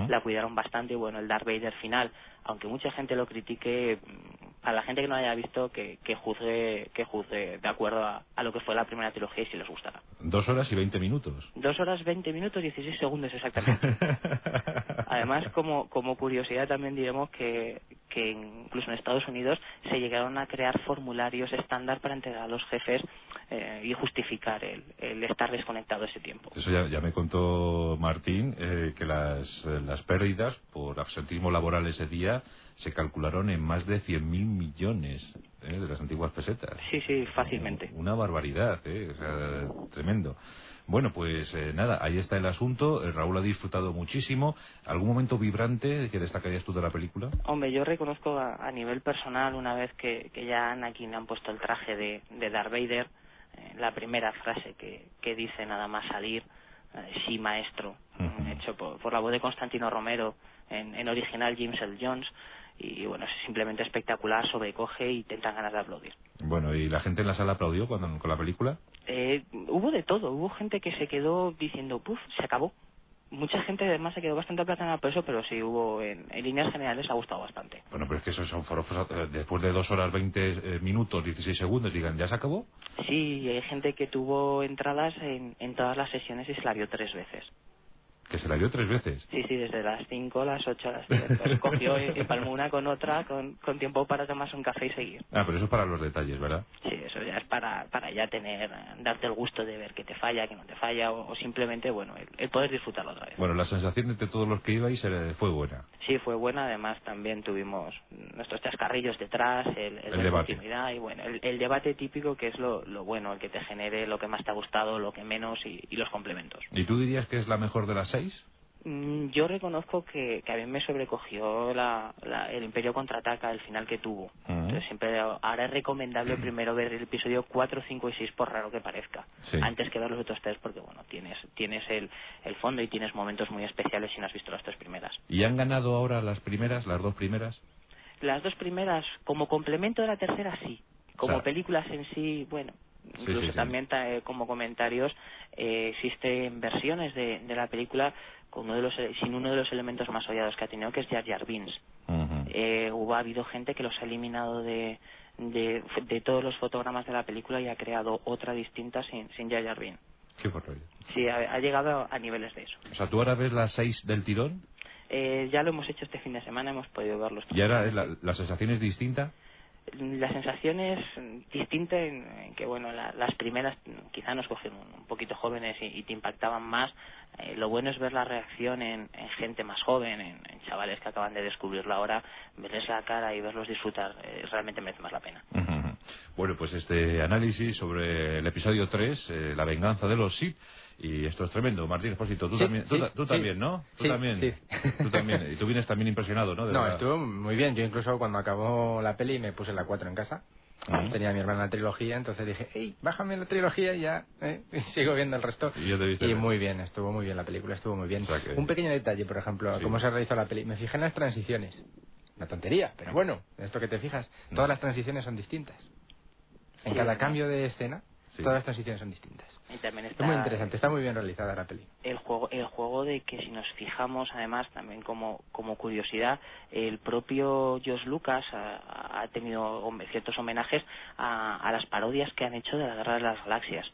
la cuidaron bastante y bueno el Darth Vader final. Aunque mucha gente lo critique a la gente que no haya visto que, que juzgue que juzgue de acuerdo a, a lo que fue la primera trilogía y si les gustará Dos horas y veinte minutos. dos horas 20 minutos 16 segundos exactamente <laughs> además como como curiosidad también diremos que que incluso en Estados Unidos se llegaron a crear formularios estándar para entregar a los jefes eh, y justificar el, el estar desconectado ese tiempo Eso ya, ya me contó Martín, eh, que las, eh, las pérdidas por absentismo laboral ese día se calcularon en más de 100.000 millones eh, de las antiguas pesetas. sí sí fácilmente Una barbaridad, ¿eh? O sea, tremendo. Bueno, pues eh, nada, ahí está el asunto. Eh, Raúl ha disfrutado muchísimo. ¿Algún momento vibrante que destacarías tú de la película? Hombre, yo reconozco a, a nivel personal, una vez que, que ya a Anakin le han puesto el traje de, de Darth Vader, la primera frase que, que dice nada más salir, eh, sí maestro, hecho por, por la voz de Constantino Romero, en, en original James L. Jones, y bueno, es simplemente espectacular, sobrecoge y te entran ganas de aplaudir. Bueno, ¿y la gente en la sala aplaudió cuando, con la película? Eh, hubo de todo, hubo gente que se quedó diciendo, puf, se acabó. Mucha gente además se quedó bastante aplatanada por eso, pero sí hubo, en, en líneas generales, ha gustado bastante. Bueno, pero es que esos son forofos, eh, después de dos horas 20 eh, minutos, 16 segundos, digan, ¿ya se acabó? Sí, hay gente que tuvo entradas en, en todas las sesiones y se la vio tres veces. Que se la vio tres veces. Sí, sí, desde las cinco, las ocho, las diez. Pues <laughs> cogió y, y palmó una con otra, con, con tiempo para tomarse un café y seguir. Ah, pero eso es para los detalles, ¿verdad? Sí, eso ya es para, para ya tener, darte el gusto de ver que te falla, que no te falla, o, o simplemente, bueno, el, el poder disfrutarlo otra vez. Bueno, la sensación entre todos los que ibais fue buena. Sí, fue buena. Además, también tuvimos nuestros chascarrillos detrás, el, El de debate. y bueno, el, el debate típico que es lo, lo bueno, el que te genere lo que más te ha gustado, lo que menos y, y los complementos. ¿Y tú dirías que es la mejor de las Mm, Yo reconozco que, que a mí me sobrecogió la, la- el Imperio contraataca, el final que tuvo. Ujú. Entonces siempre ahora es recomendable primero ver el episodio 4, 5 y 6 por raro que parezca, Sí. antes que ver los otros tres porque bueno, tienes tienes el, el fondo y tienes momentos muy especiales si no has visto las tres primeras. ¿Y han ganado ahora las primeras, las dos primeras? Las dos primeras, como complemento de la tercera, sí. Como O sea- películas en sí, bueno, incluso sí, sí. también ta- eh, como comentarios, eh, existen versiones de, de la película con uno de los, sin uno de los elementos más odiados que ha tenido, que es Jar Jar Binks. Eh, hubo ha habido gente que los ha eliminado de, de, de todos los fotogramas de la película y ha creado otra distinta sin, sin Jar Jar Binks. Qué. Sí, ha, ha llegado a niveles de eso. O sea, ¿tú ahora ves las seis del tirón? Eh, ya lo hemos hecho este fin de semana, hemos podido verlos. ¿Y ahora la, la sensación es distinta? La sensación es distinta en, que, bueno, las primeras quizá nos cogieron un poquito jóvenes y, te impactaban más. Eh, lo bueno es ver la reacción en, gente más joven, en, chavales que acaban de descubrirlo ahora, verles la cara y verlos disfrutar, eh, realmente merece más la pena. Bueno, pues este análisis sobre el episodio 3, eh, la venganza de los Sith, y esto es tremendo. Martín Espósito, tú, también, tú, también, ¿no? Tú también. Tú también. Y tú vienes también impresionado, ¿no? no, estuvo muy bien. Yo incluso cuando acabó la peli me puse la 4 en casa. Ah. Tenía mi hermana la trilogía, entonces dije, hey, bájame la trilogía y ya, ¿eh? <laughs> y sigo viendo el resto. Y, muy bien, estuvo muy bien la película, estuvo muy bien. Un pequeño detalle, por ejemplo, cómo se realizó la peli. Me fijé en las transiciones. Una tontería, pero bueno, esto que te fijas, todas las transiciones son distintas. En cada cambio de escena, todas las transiciones son distintas. Es muy interesante, está muy bien realizada la peli. El juego, el juego de que si nos fijamos, además, también como, como curiosidad, el propio George Lucas ha, tenido ciertos homenajes a, las parodias que han hecho de la Guerra de las Galaxias.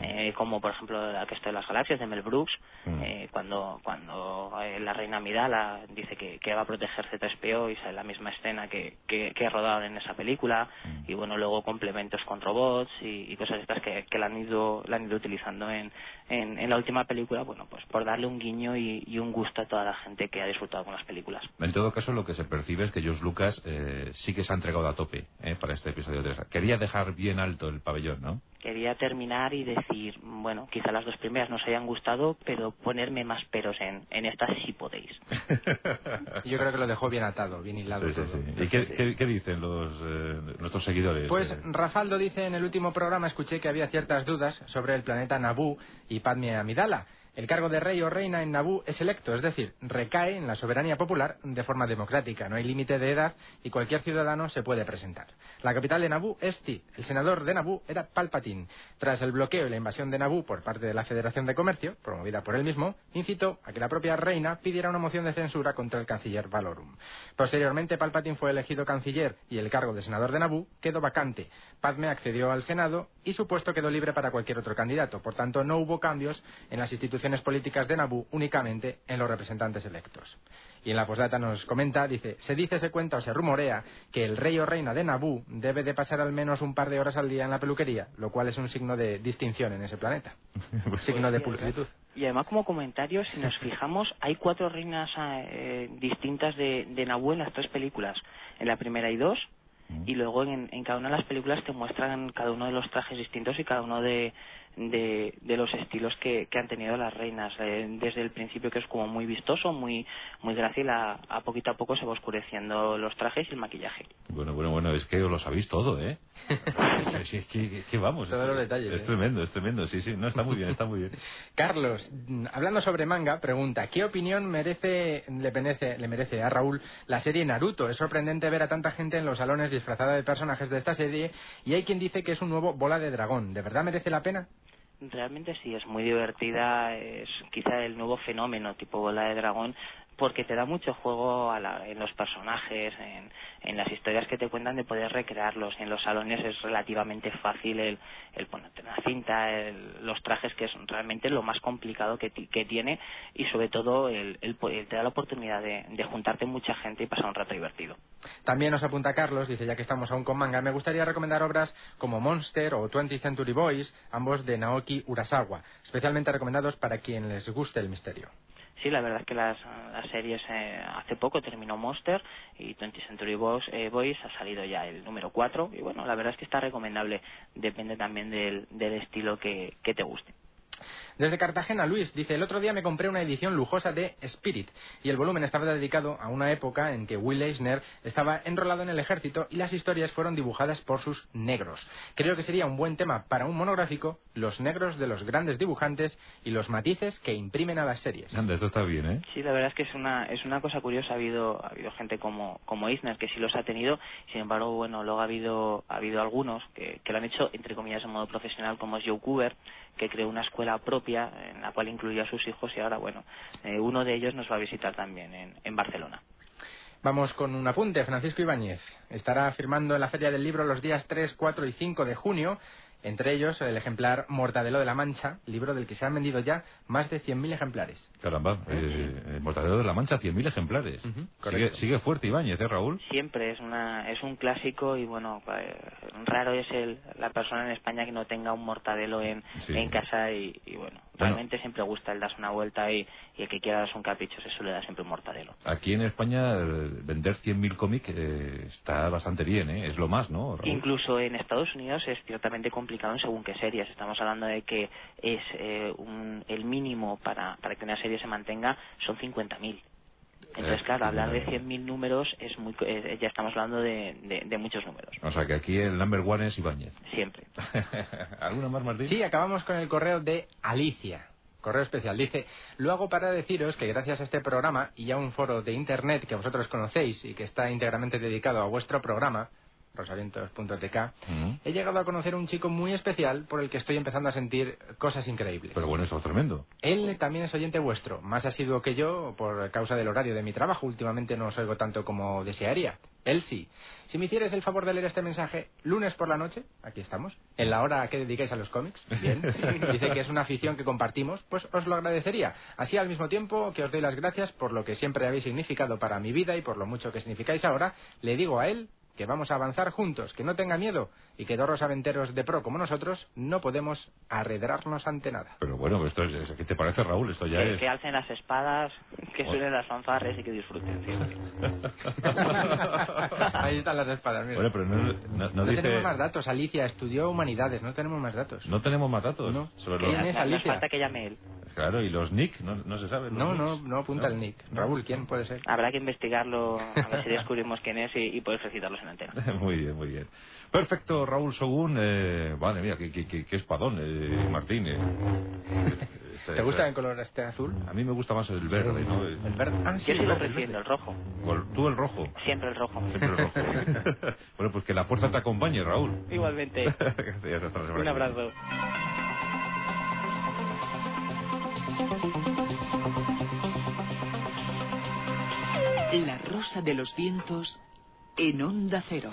Eh, como por ejemplo la que está de las Galaxias de Mel Brooks, eh, cuando, cuando eh, la reina Midala dice que, va a proteger C3PO y sale la misma escena que, que, que rodaron en esa película, y bueno, luego complementos con robots y, cosas estas que, que la han ido, la han ido utilizando en, en, la última película, bueno, pues por darle un guiño y, un gusto a toda la gente que ha disfrutado con las películas. En todo caso, lo que se percibe es que George Lucas eh, sí que se ha entregado a tope eh, para este episodio 3. Quería dejar bien alto el pabellón, ¿no? Quería terminar y decir, bueno, quizá las dos primeras nos hayan gustado, pero ponerme más peros en, en estas sí podéis. <laughs> Yo creo que lo dejó bien atado, bien hilado. ¿Y qué, dicen los, eh, nuestros seguidores? Pues Rafaldo dice en el último programa, escuché que había ciertas dudas sobre el planeta Naboo y Padme Amidala. El cargo de rey o reina en Nabú es electo, es decir, recae en la soberanía popular de forma democrática. No hay límite de edad y cualquier ciudadano se puede presentar. La capital de Nabú es Ti. El senador de Nabú era Palpatine. Tras el bloqueo y la invasión de Nabú por parte de la Federación de Comercio, promovida por él mismo, incitó a que la propia reina pidiera una moción de censura contra el canciller Valorum. Posteriormente, Palpatine fue elegido canciller y el cargo de senador de Nabú quedó vacante. Padme accedió al Senado y su puesto quedó libre para cualquier otro candidato. Por tanto, no hubo cambios en las instituciones políticas de Nabú, únicamente en los representantes electos. Y en la postdata nos comenta, dice, se dice, se cuenta o se rumorea que el rey o reina de Nabú debe de pasar al menos un par de horas al día en la peluquería, lo cual es un signo de distinción en ese planeta. <laughs> signo de pulcritud. Y además, como comentario, si nos fijamos, hay cuatro reinas eh, distintas de, de Nabú en las tres películas. En la primera hay dos, y luego en, en, cada una de las películas te muestran cada uno de los trajes distintos y cada uno de, de, de los estilos que, que, han tenido las reinas. Eh, desde el principio que es como muy vistoso, muy muy grácil, a, a, poquito a poco se va oscureciendo los trajes y el maquillaje. Bueno, bueno, bueno, es que lo sabéis todo, ¿eh? <laughs> sí, es que, vamos. Todos los detalles. Es ¿eh? tremendo, es tremendo, sí, sí, no, está muy bien, está muy bien. <laughs> Carlos, hablando sobre manga, pregunta, ¿qué opinión merece, le, merece, le merece a Raúl la serie Naruto? Es sorprendente ver a tanta gente en los salones disfrazada de personajes de esta serie y hay quien dice que es un nuevo bola de dragón. ¿De verdad merece la pena? Realmente sí, es muy divertida, es quizá el nuevo fenómeno tipo bola de dragón, porque te da mucho juego en los personajes, en, en, las historias que te cuentan de poder recrearlos. En los salones es relativamente fácil el, el ponerte la cinta, los trajes, que es realmente lo más complicado que, que tiene y sobre todo el, te da la oportunidad de, de, juntarte mucha gente y pasar un rato divertido. También nos apunta Carlos, dice ya que estamos aún con manga, me gustaría recomendar obras como Monster o 20th Century Boys, ambos de Naoki Urasawa, especialmente recomendados para quien les guste el misterio. Sí, la verdad es que las, series eh, hace poco terminó Monster y 20 Century Boys, eh, Boys ha salido ya el número 4 y bueno, la verdad es que está recomendable, depende también del, del estilo que te guste. Desde Cartagena, Luis dice, el otro día me compré una edición lujosa de Spirit y el volumen estaba dedicado a una época en que Will Eisner estaba enrolado en el ejército y las historias fueron dibujadas por sus negros. Creo que sería un buen tema para un monográfico, los negros de los grandes dibujantes y los matices que imprimen a las series. Anda, esto está bien, ¿eh? Sí, la verdad es que es una, es una cosa curiosa. Ha habido, ha habido gente como, como Eisner que sí los ha tenido, sin embargo, bueno, luego ha habido, ha habido algunos que, que lo han hecho, entre comillas, en modo profesional, como es Joe Cooper, que creó una escuela propia en la cual incluyó a sus hijos y ahora, bueno, eh, uno de ellos nos va a visitar también en, en Barcelona. Vamos con un apunte. Francisco Ibáñez estará firmando en la Feria del Libro los días 3, 4 y 5 de junio Entre ellos, el ejemplar Mortadelo de la Mancha, libro del que se han vendido ya más de 100.000 ejemplares. Caramba, eh, Mortadelo de la Mancha, 100.000 ejemplares. sigue, sigue, fuerte Ibáñez, ¿eh, Raúl? Siempre, es una es un clásico y, bueno, eh, raro es el, la persona en España que no tenga un Mortadelo en, en casa y, bueno, realmente siempre gusta el darse una vuelta y, y, el que quiera darse un capricho se suele dar siempre un Mortadelo. Aquí en España vender 100.000 cómics eh, está bastante bien, ¿eh? Es lo más, ¿no, Incluso en Estados Unidos es ciertamente complicado en según qué series. Estamos hablando de que es eh, un, el mínimo para, para que una serie se mantenga son 50.000. Entonces, claro, hablar de 100.000 números es muy, eh, ya estamos hablando de, de, muchos números. O sea, que aquí el number one es Ibáñez. Siempre. <laughs> ¿Alguna más, Martín? Sí, acabamos con el correo de Alicia. Correo especial. Dice, lo hago para deciros que gracias a este programa y a un foro de Internet que vosotros conocéis y que está íntegramente dedicado a vuestro programa, rosavientos.tk, he llegado a conocer un chico muy especial por el que estoy empezando a sentir cosas increíbles. Pero bueno, eso es tremendo. Él también es oyente vuestro, más asiduo que yo por causa del horario de mi trabajo. Últimamente no os oigo tanto como desearía. Él sí. Si me hicieres el favor de leer este mensaje lunes por la noche, aquí estamos, en la hora que dedicáis a los cómics, bien, <laughs> dice que es una afición que compartimos, pues os lo agradecería. Así al mismo tiempo que os doy las gracias por lo que siempre habéis significado para mi vida y por lo mucho que significáis ahora, le digo a él que vamos a avanzar juntos, que no tenga miedo y que dos aventeros de pro como nosotros no podemos arredrarnos ante nada. Pero bueno, esto es, ¿qué te parece, Raúl? Esto ya que, es... que alcen las espadas, que suenen las fanfarres y que disfruten <laughs> Ahí están las espadas, mira. Bueno, pero no, no, tenemos más datos. Alicia estudió humanidades, no tenemos más datos. No tenemos más datos. No. Sobre ¿Quién es Alicia? falta que llame él. Claro, y los nick, no, se sabe. No, no, no apunta el nick. Raúl, ¿quién puede ser? Habrá que investigarlo, a ver si descubrimos quién es y, y poder felicitarlos <laughs> muy bien, muy bien. Perfecto, Raúl Sogún. Eh, vale, mira, qué, qué, qué, espadón, eh, Martín. Eh. <laughs> ¿Te gusta el color este azul? A mí me gusta más el verde, ¿no? El verde. Ah, sí, Yo lo prefiero, el rojo. ¿Tú el rojo? Siempre el rojo. Siempre el rojo. <laughs> bueno, pues que la fuerza te acompañe, Raúl. Igualmente. Un abrazo. La rosa de los vientos en onda cero.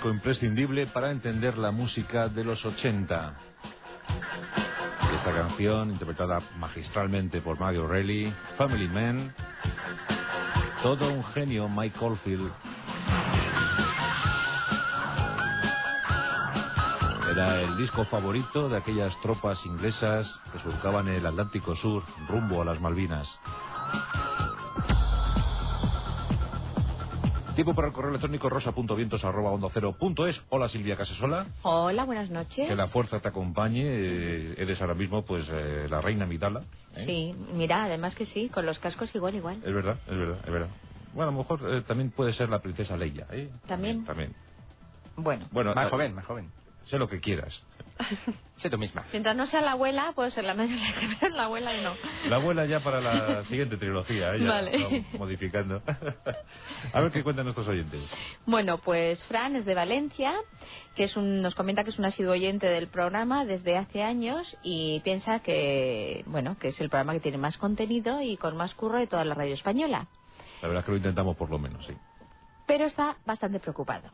Disco imprescindible para entender la música de los 80. Esta canción, interpretada magistralmente por Maggie O'Reilly, Family Man, todo un genio Mike Caulfield. Era el disco favorito de aquellas tropas inglesas que surcaban el Atlántico Sur rumbo a las Malvinas. Tiempo para el correo electrónico rosa.vientos.es. Hola Silvia Casasola. Hola, buenas noches. Que la fuerza te acompañe. Eh, eres ahora mismo pues eh, la reina Midala. ¿eh? Sí, mira, además que sí, con los cascos igual, igual. Es verdad, es verdad, es verdad. Bueno, a lo mejor también puede ser la princesa Leia. ¿También? También. Bueno. bueno más joven, más joven. Sé lo que quieras. <laughs> sé tú misma. Mientras no sea la abuela, puede ser la <laughs> madre la abuela y no. La abuela ya para la <laughs> siguiente trilogía, ella vale. modificando. A ver qué cuentan nuestros oyentes. Bueno, pues Fran es de Valencia, que es un, nos comenta que es un asiduo oyente del programa desde hace años y piensa que, bueno, que es el programa que tiene más contenido y con más curro de toda la radio española. La verdad es que lo intentamos por lo menos, sí pero está bastante preocupado,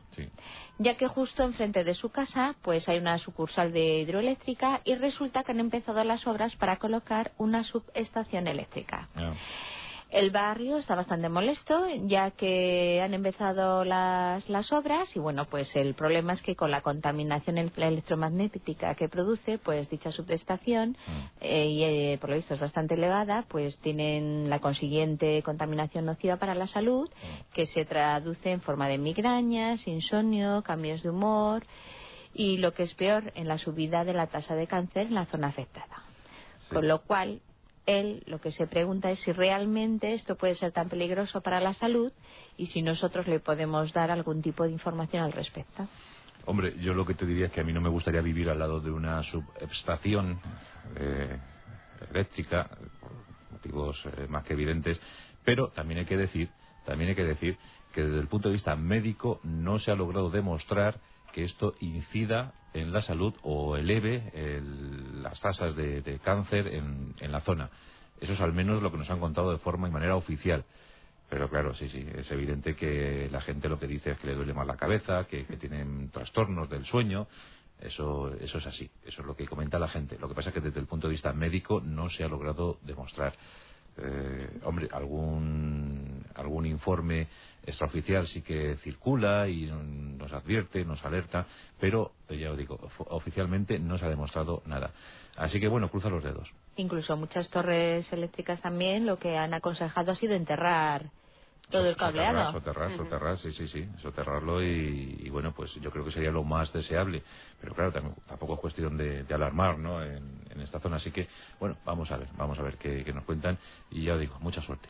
ya que justo enfrente de su casa pues hay una sucursal de hidroeléctrica y resulta que han empezado las obras para colocar una subestación eléctrica. Ah. El barrio está bastante molesto ya que han empezado las, las obras y bueno, pues el problema es que con la contaminación electromagnética que produce, pues dicha subestación, mm. eh, y eh, por lo visto es bastante elevada, pues tienen la consiguiente contaminación nociva para la salud, mm. que se traduce en forma de migrañas, insomnio, cambios de humor y lo que es peor, en la subida de la tasa de cáncer en la zona afectada. Con lo cual, él lo que se pregunta es si realmente esto puede ser tan peligroso para la salud y si nosotros le podemos dar algún tipo de información al respecto. Hombre, yo lo que te diría es que a mí no me gustaría vivir al lado de una subestación eh, eléctrica, por motivos eh, más que evidentes, pero también hay que decir, también hay que decir que desde el punto de vista médico no se ha logrado demostrar que esto incida en la salud o eleve las tasas de, cáncer en, la zona. Eso es al menos lo que nos han contado de forma y manera oficial. Pero claro, sí, sí, es evidente que la gente lo que dice es que le duele más la cabeza, que, tienen trastornos del sueño. Eso, eso es así, eso es lo que comenta la gente. Lo que pasa es que desde el punto de vista médico no se ha logrado demostrar. Eh, hombre, algún, algún informe extraoficial sí que circula y nos advierte, nos alerta, pero eh, ya lo digo, oficialmente no se ha demostrado nada. Así que bueno, cruza los dedos. Incluso muchas torres eléctricas también lo que han aconsejado ha sido enterrar todo el cableado. Soterrar, soterrar, sí, sí, sí, soterrarlo y, bueno, pues yo creo que sería lo más deseable. Pero claro, tampoco es cuestión de, alarmar, ¿no? En, esta zona, así que bueno, vamos a ver, vamos a ver qué, qué nos cuentan y ya digo, mucha suerte.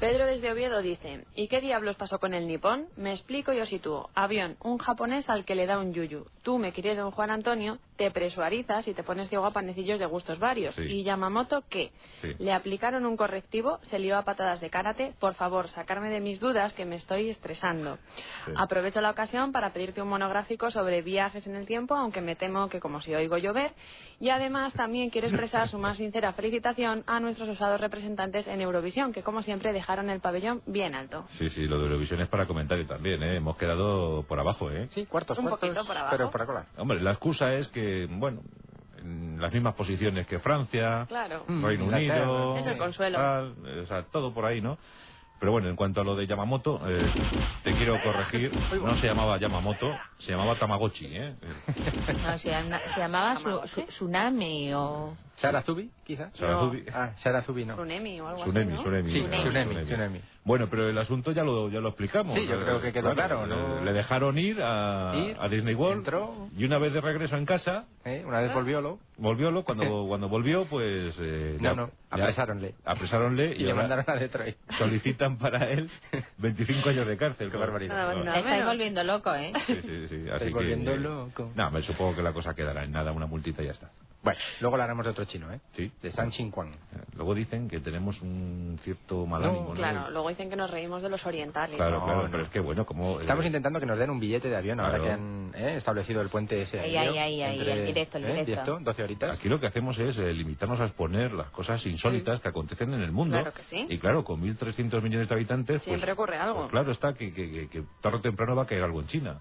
Pedro desde Oviedo dice, ¿y qué diablos pasó con el nipón? Me explico y os sitúo. Avión, un japonés al que le da un yuyu. Tú, me querido Juan Antonio, te presuarizas y te pones ciego a panecillos de gustos varios. ¿Y Yamamoto qué? Le aplicaron un correctivo, se lió a patadas de karate. Por favor, sacarme de mis dudas que me estoy estresando. Aprovecho la ocasión para pedirte un monográfico sobre viajes en el tiempo, aunque me temo que como si oigo llover. Y además también quiero expresar su más <laughs> sincera felicitación a nuestros osados representantes en Eurovisión, que como siempre dejaron el pabellón bien alto. Sí, sí, lo de Eurovisión es para comentario también, ¿eh? Hemos quedado por abajo, ¿eh? Sí, cuartos, un poquito por abajo. Pero para cola. Hombre, la excusa es que bueno, en las mismas posiciones que Francia, Reino Unido, es el consuelo. o sea, todo por ahí, ¿no? Pero bueno, en cuanto a lo de Yamamoto, eh, te quiero corregir, no se llamaba Yamamoto, se llamaba Tamagotchi, ¿eh? No, se, llamaba Tsunami o... ¿Sarazubi, quizá? Sarazubi. Ah, Sarazubi no. Tsunemi o algo así, ¿no? Tsunemi, sí, Tsunemi, Tsunemi. Bueno, pero el asunto ya lo, ya lo explicamos. Sí, yo creo que quedó claro, ¿no? Le, dejaron ir a, a Disney World. Y una vez de regreso en casa... ¿Eh? Una vez volviólo. Volviólo, cuando, <laughs> cuando volvió, pues... Eh, no, no, apresáronle. Apresáronle y, le mandaron a Detroit. Solicitan para él <laughs> 25 años de cárcel. Qué barbaridad. No, Estáis volviendo loco, ¿eh? Sí, sí, sí. Así volviendo loco. No, me supongo que la cosa quedará en nada, una multita y ya está. Bueno, luego le haremos de otro chino, ¿eh? Sí. De San Chinquan. Eh, luego dicen que tenemos un cierto mal ánimo, Claro, luego dicen que nos reímos de los orientales. Claro, claro, pero es que bueno, como... Estamos intentando que nos den un billete de avión ahora que han ¿eh? establecido el puente ese. Ahí, ahí, ahí, ahí, el directo, el ¿eh? directo. 12 horitas. Aquí lo que hacemos es limitarnos a exponer las cosas insólitas que acontecen en el mundo. Claro que sí. Y claro, con 1.300 millones de habitantes... Siempre pues, ocurre algo. Pues claro está que, que, que, tarde o temprano va a caer algo en China.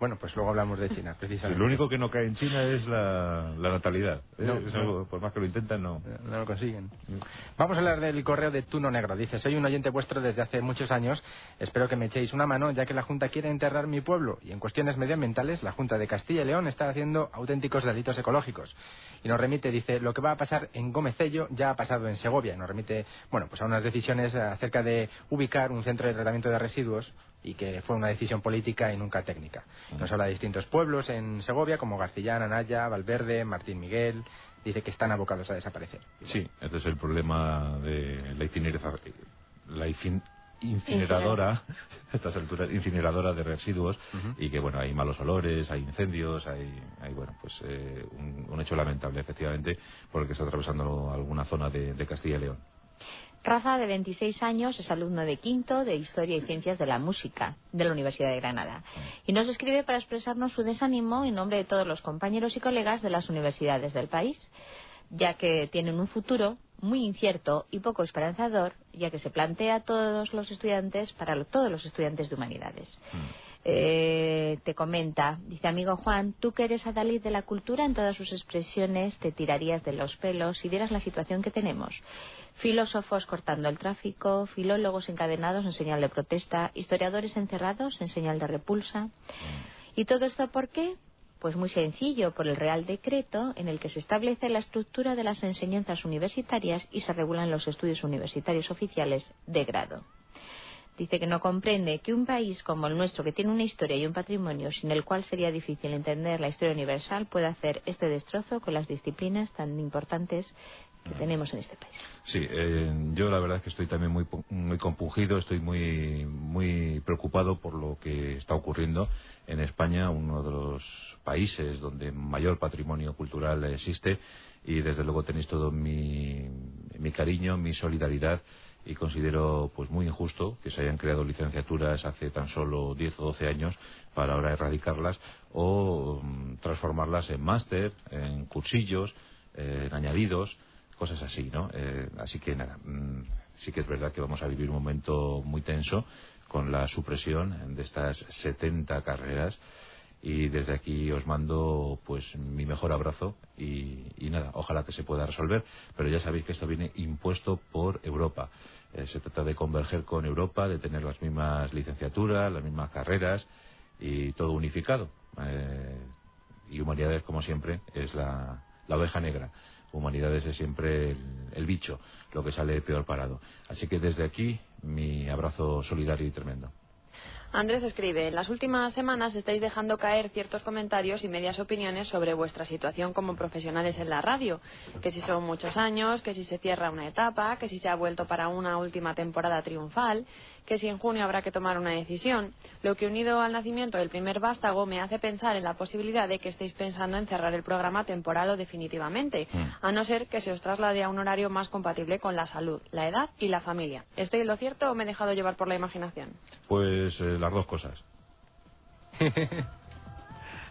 Bueno, pues luego hablamos de China, precisamente. lo único que no cae en China es la, natalidad. ¿eh? por más que lo intentan, no. No lo consiguen. Vamos a hablar del correo de Tuno Negro. Dice, soy un oyente vuestro desde hace muchos años. Espero que me echéis una mano, ya que la Junta quiere enterrar mi pueblo. Y en cuestiones medioambientales, la Junta de Castilla y León está haciendo auténticos delitos ecológicos. Y nos remite, dice, lo que va a pasar en Gómezello ya ha pasado en Segovia. Nos remite, bueno, pues a unas decisiones acerca de ubicar un centro de tratamiento de residuos y que fue una decisión política y nunca técnica. Nos habla de distintos pueblos en Segovia, como Garcillán, Anaya, Valverde, Martín Miguel. Dice que están abocados a desaparecer. Sí, este es el problema de la, la incineradora, a <laughs> estas alturas, incineradora de residuos, y que, bueno, hay malos olores, hay incendios, hay, hay bueno, pues eh, un, hecho lamentable, efectivamente, por el que está atravesando alguna zona de Castilla y León. Rafa, de 26 años, es alumno de quinto de Historia y Ciencias de la Música de la Universidad de Granada. Y nos escribe para expresarnos su desánimo en nombre de todos los compañeros y colegas de las universidades del país, ya que tienen un futuro muy incierto y poco esperanzador, ya que se plantea a todos los estudiantes, para todos los estudiantes de humanidades. Mm. Eh, te comenta, dice amigo Juan, tú que eres adalid de la cultura en todas sus expresiones, te tirarías de los pelos si vieras la situación que tenemos. Filósofos cortando el tráfico, filólogos encadenados en señal de protesta, historiadores encerrados en señal de repulsa. ¿Y todo esto por qué? Pues muy sencillo, por el Real Decreto en el que se establece la estructura de las enseñanzas universitarias y se regulan los estudios universitarios oficiales de grado. Dice que no comprende que un país como el nuestro, que tiene una historia y un patrimonio sin el cual sería difícil entender la historia universal, pueda hacer este destrozo con las disciplinas tan importantes que tenemos en este país. Sí, eh, yo la verdad es que estoy también muy, muy compungido, estoy muy, muy preocupado por lo que está ocurriendo en España, uno de los países donde mayor patrimonio cultural existe y desde luego tenéis todo mi, mi cariño, mi solidaridad y considero pues muy injusto que se hayan creado licenciaturas hace tan solo 10 o 12 años para ahora erradicarlas o mm, transformarlas en máster, en cursillos, en añadidos, cosas así, ¿no? Eh, así que nada, mm, sí que es verdad que vamos a vivir un momento muy tenso con la supresión de estas 70 carreras y desde aquí os mando pues mi mejor abrazo y, nada, ojalá que se pueda resolver, pero ya sabéis que esto viene impuesto por Europa. Eh, se trata de converger con Europa, de tener las mismas licenciaturas, las mismas carreras y todo unificado. Eh, y humanidades, como siempre, es la oveja negra. Humanidades es siempre el, el, bicho, lo que sale peor parado. Así que desde aquí, mi abrazo solidario y tremendo. Andrés escribe, en las últimas semanas estáis dejando caer ciertos comentarios y medias opiniones sobre vuestra situación como profesionales en la radio, que si son muchos años, que si se cierra una etapa, que si se ha vuelto para una última temporada triunfal, que si en junio habrá que tomar una decisión, lo que unido al nacimiento del primer vástago me hace pensar en la posibilidad de que estéis pensando en cerrar el programa temporal o definitivamente, mm. a no ser que se os traslade a un horario más compatible con la salud, la edad y la familia. ¿Estoy en lo cierto o me he dejado llevar por la imaginación? Pues eh, las dos cosas. <laughs>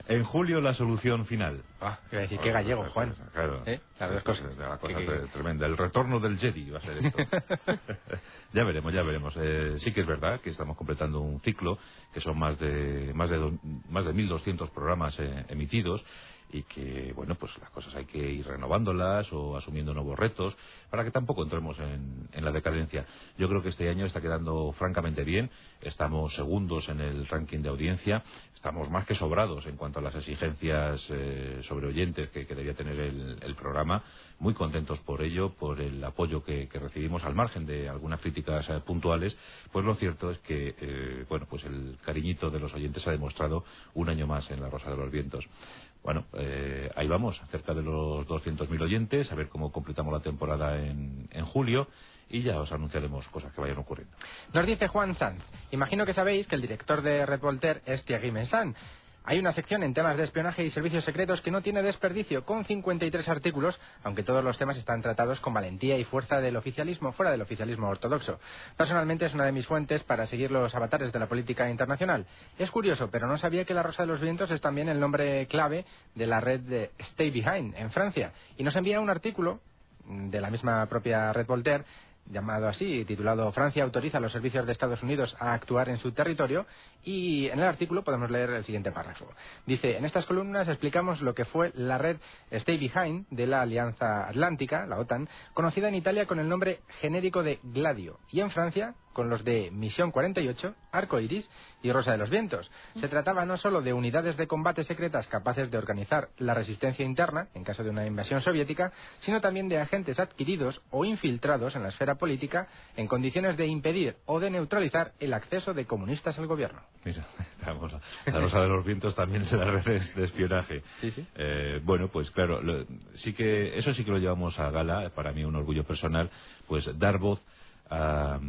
En julio la solución final. Ah, decir, qué gallego, Juan. Claro. ¿Eh? Las dos cosas. La cosa tremenda. El retorno del Jedi va a ser esto. <laughs> ya veremos, ya veremos. Eh, sí que es verdad que estamos completando un ciclo, que son más de más de, más de 1.200 programas eh, emitidos y que, bueno, pues las cosas hay que ir renovándolas o asumiendo nuevos retos para que tampoco entremos en, la decadencia. Yo creo que este año está quedando francamente bien, estamos segundos en el ranking de audiencia, estamos más que sobrados en cuanto a las exigencias eh, sobre oyentes que, debía tener el, programa, muy contentos por ello, por el apoyo que, recibimos al margen de algunas críticas eh, puntuales, pues lo cierto es que, eh, bueno, pues el cariñito de los oyentes ha demostrado un año más en la Rosa de los Vientos. Bueno, eh, ahí vamos, cerca de los 200.000 oyentes, a ver cómo completamos la temporada en, en julio y ya os anunciaremos cosas que vayan ocurriendo. Nos dice Juan Sanz, imagino que sabéis que el director de Red Voltaire es Thierry Messan. Hay una sección en temas de espionaje y servicios secretos que no tiene desperdicio, con 53 artículos, aunque todos los temas están tratados con valentía y fuerza del oficialismo, fuera del oficialismo ortodoxo. Personalmente es una de mis fuentes para seguir los avatares de la política internacional. Es curioso, pero no sabía que La Rosa de los Vientos es también el nombre clave de la red de Stay Behind en Francia. Y nos envía un artículo de la misma propia Red Voltaire llamado así, titulado Francia autoriza a los servicios de Estados Unidos a actuar en su territorio y en el artículo podemos leer el siguiente párrafo. Dice, en estas columnas explicamos lo que fue la red Stay Behind de la Alianza Atlántica, la OTAN, conocida en Italia con el nombre genérico de Gladio y en Francia con los de Misión 48, Arco Iris y Rosa de los Vientos. Se trataba no solo de unidades de combate secretas capaces de organizar la resistencia interna en caso de una invasión soviética, sino también de agentes adquiridos o infiltrados en la esfera política en condiciones de impedir o de neutralizar el acceso de comunistas al gobierno. Mira, <laughs> la Rosa de los Vientos también es las redes de espionaje. Sí, sí. Eh, bueno, pues claro, sí que eso sí que lo llevamos a gala, para mí un orgullo personal, pues dar voz a,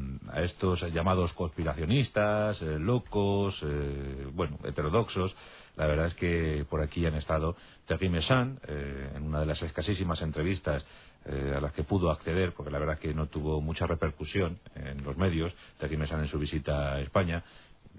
estos llamados conspiracionistas, eh, locos, eh, bueno, heterodoxos. La verdad es que por aquí han estado Thierry Messan, eh, en una de las escasísimas entrevistas a las que pudo acceder, porque la verdad es que no tuvo mucha repercusión en los medios, Thierry Messan en su visita a España,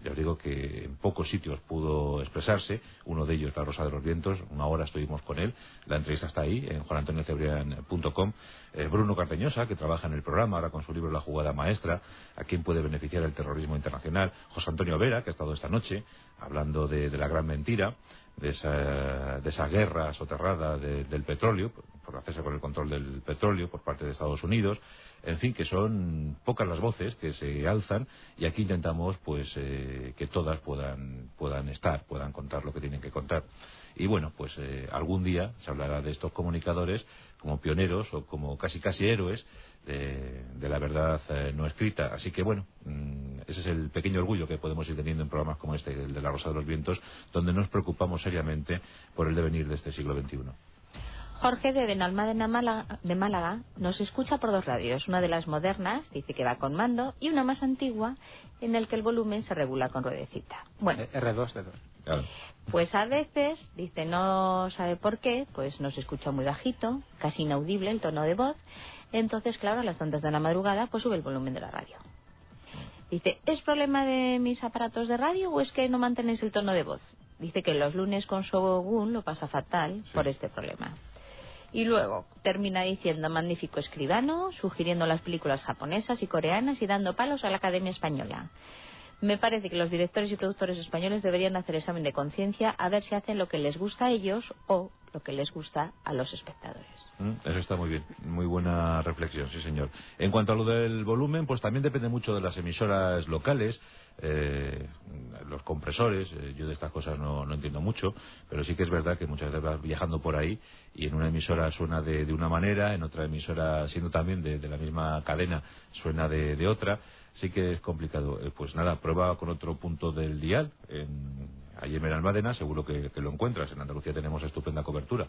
ya os digo que en pocos sitios pudo expresarse, uno de ellos La Rosa de los Vientos, una hora estuvimos con él, la entrevista está ahí en juanantoniocebrian.com, eh, Bruno Cardeñosa, que trabaja en el programa ahora con su libro La jugada maestra, a quien puede beneficiar el terrorismo internacional, José Antonio Vera, que ha estado esta noche hablando de la gran mentira, de esa, de esa guerra soterrada del petróleo, por hacerse con el control del petróleo por parte de Estados Unidos, en fin, que son pocas las voces que se alzan y aquí intentamos pues eh, que todas puedan, puedan estar, puedan contar lo que tienen que contar. Y bueno, pues eh, algún día se hablará de estos comunicadores como pioneros o como casi casi héroes de, la verdad eh, no escrita. Así que bueno, mm, ese es el pequeño orgullo que podemos ir teniendo en programas como este, el de La Rosa de los Vientos, donde nos preocupamos seriamente por el devenir de este siglo XXI. Jorge de Benalmádena Málaga, de Málaga nos escucha por dos radios, una de las modernas, dice que va con mando, y una más antigua, en el que el volumen se regula con ruedecita. Bueno, eh, R2 de 2. Pues a veces, dice, no sabe por qué, pues nos escucha muy bajito, casi inaudible el tono de voz, entonces, claro, a las tantas de la madrugada, pues sube el volumen de la radio. Dice, ¿es problema de mis aparatos de radio o es que no mantenéis el tono de voz? Dice que los lunes con Shogun lo pasa fatal por este problema. Y luego termina diciendo magnífico escribano, sugiriendo las películas japonesas y coreanas y dando palos a la Academia Española. Me parece que los directores y productores españoles deberían hacer examen de conciencia a ver si hacen lo que les gusta a ellos o lo que les gusta a los espectadores. Mm, eso está muy bien, muy buena reflexión, sí señor. En cuanto a lo del volumen, pues también depende mucho de las emisoras locales, eh, los compresores, eh, yo de estas cosas no, entiendo mucho, pero sí que es verdad que muchas veces vas viajando por ahí y en una emisora suena de, una manera, en otra emisora, siendo también de, la misma cadena, suena de, otra, sí que es complicado. Eh, pues nada, prueba con otro punto del dial, en Allí en Almadena seguro que, lo encuentras. En Andalucía tenemos estupenda cobertura.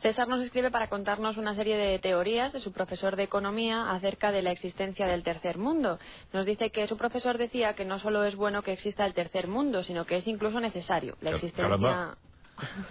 César nos escribe para contarnos una serie de teorías de su profesor de economía acerca de la existencia del tercer mundo. Nos dice que su profesor decía que no solo es bueno que exista el tercer mundo, sino que es incluso necesario la existencia.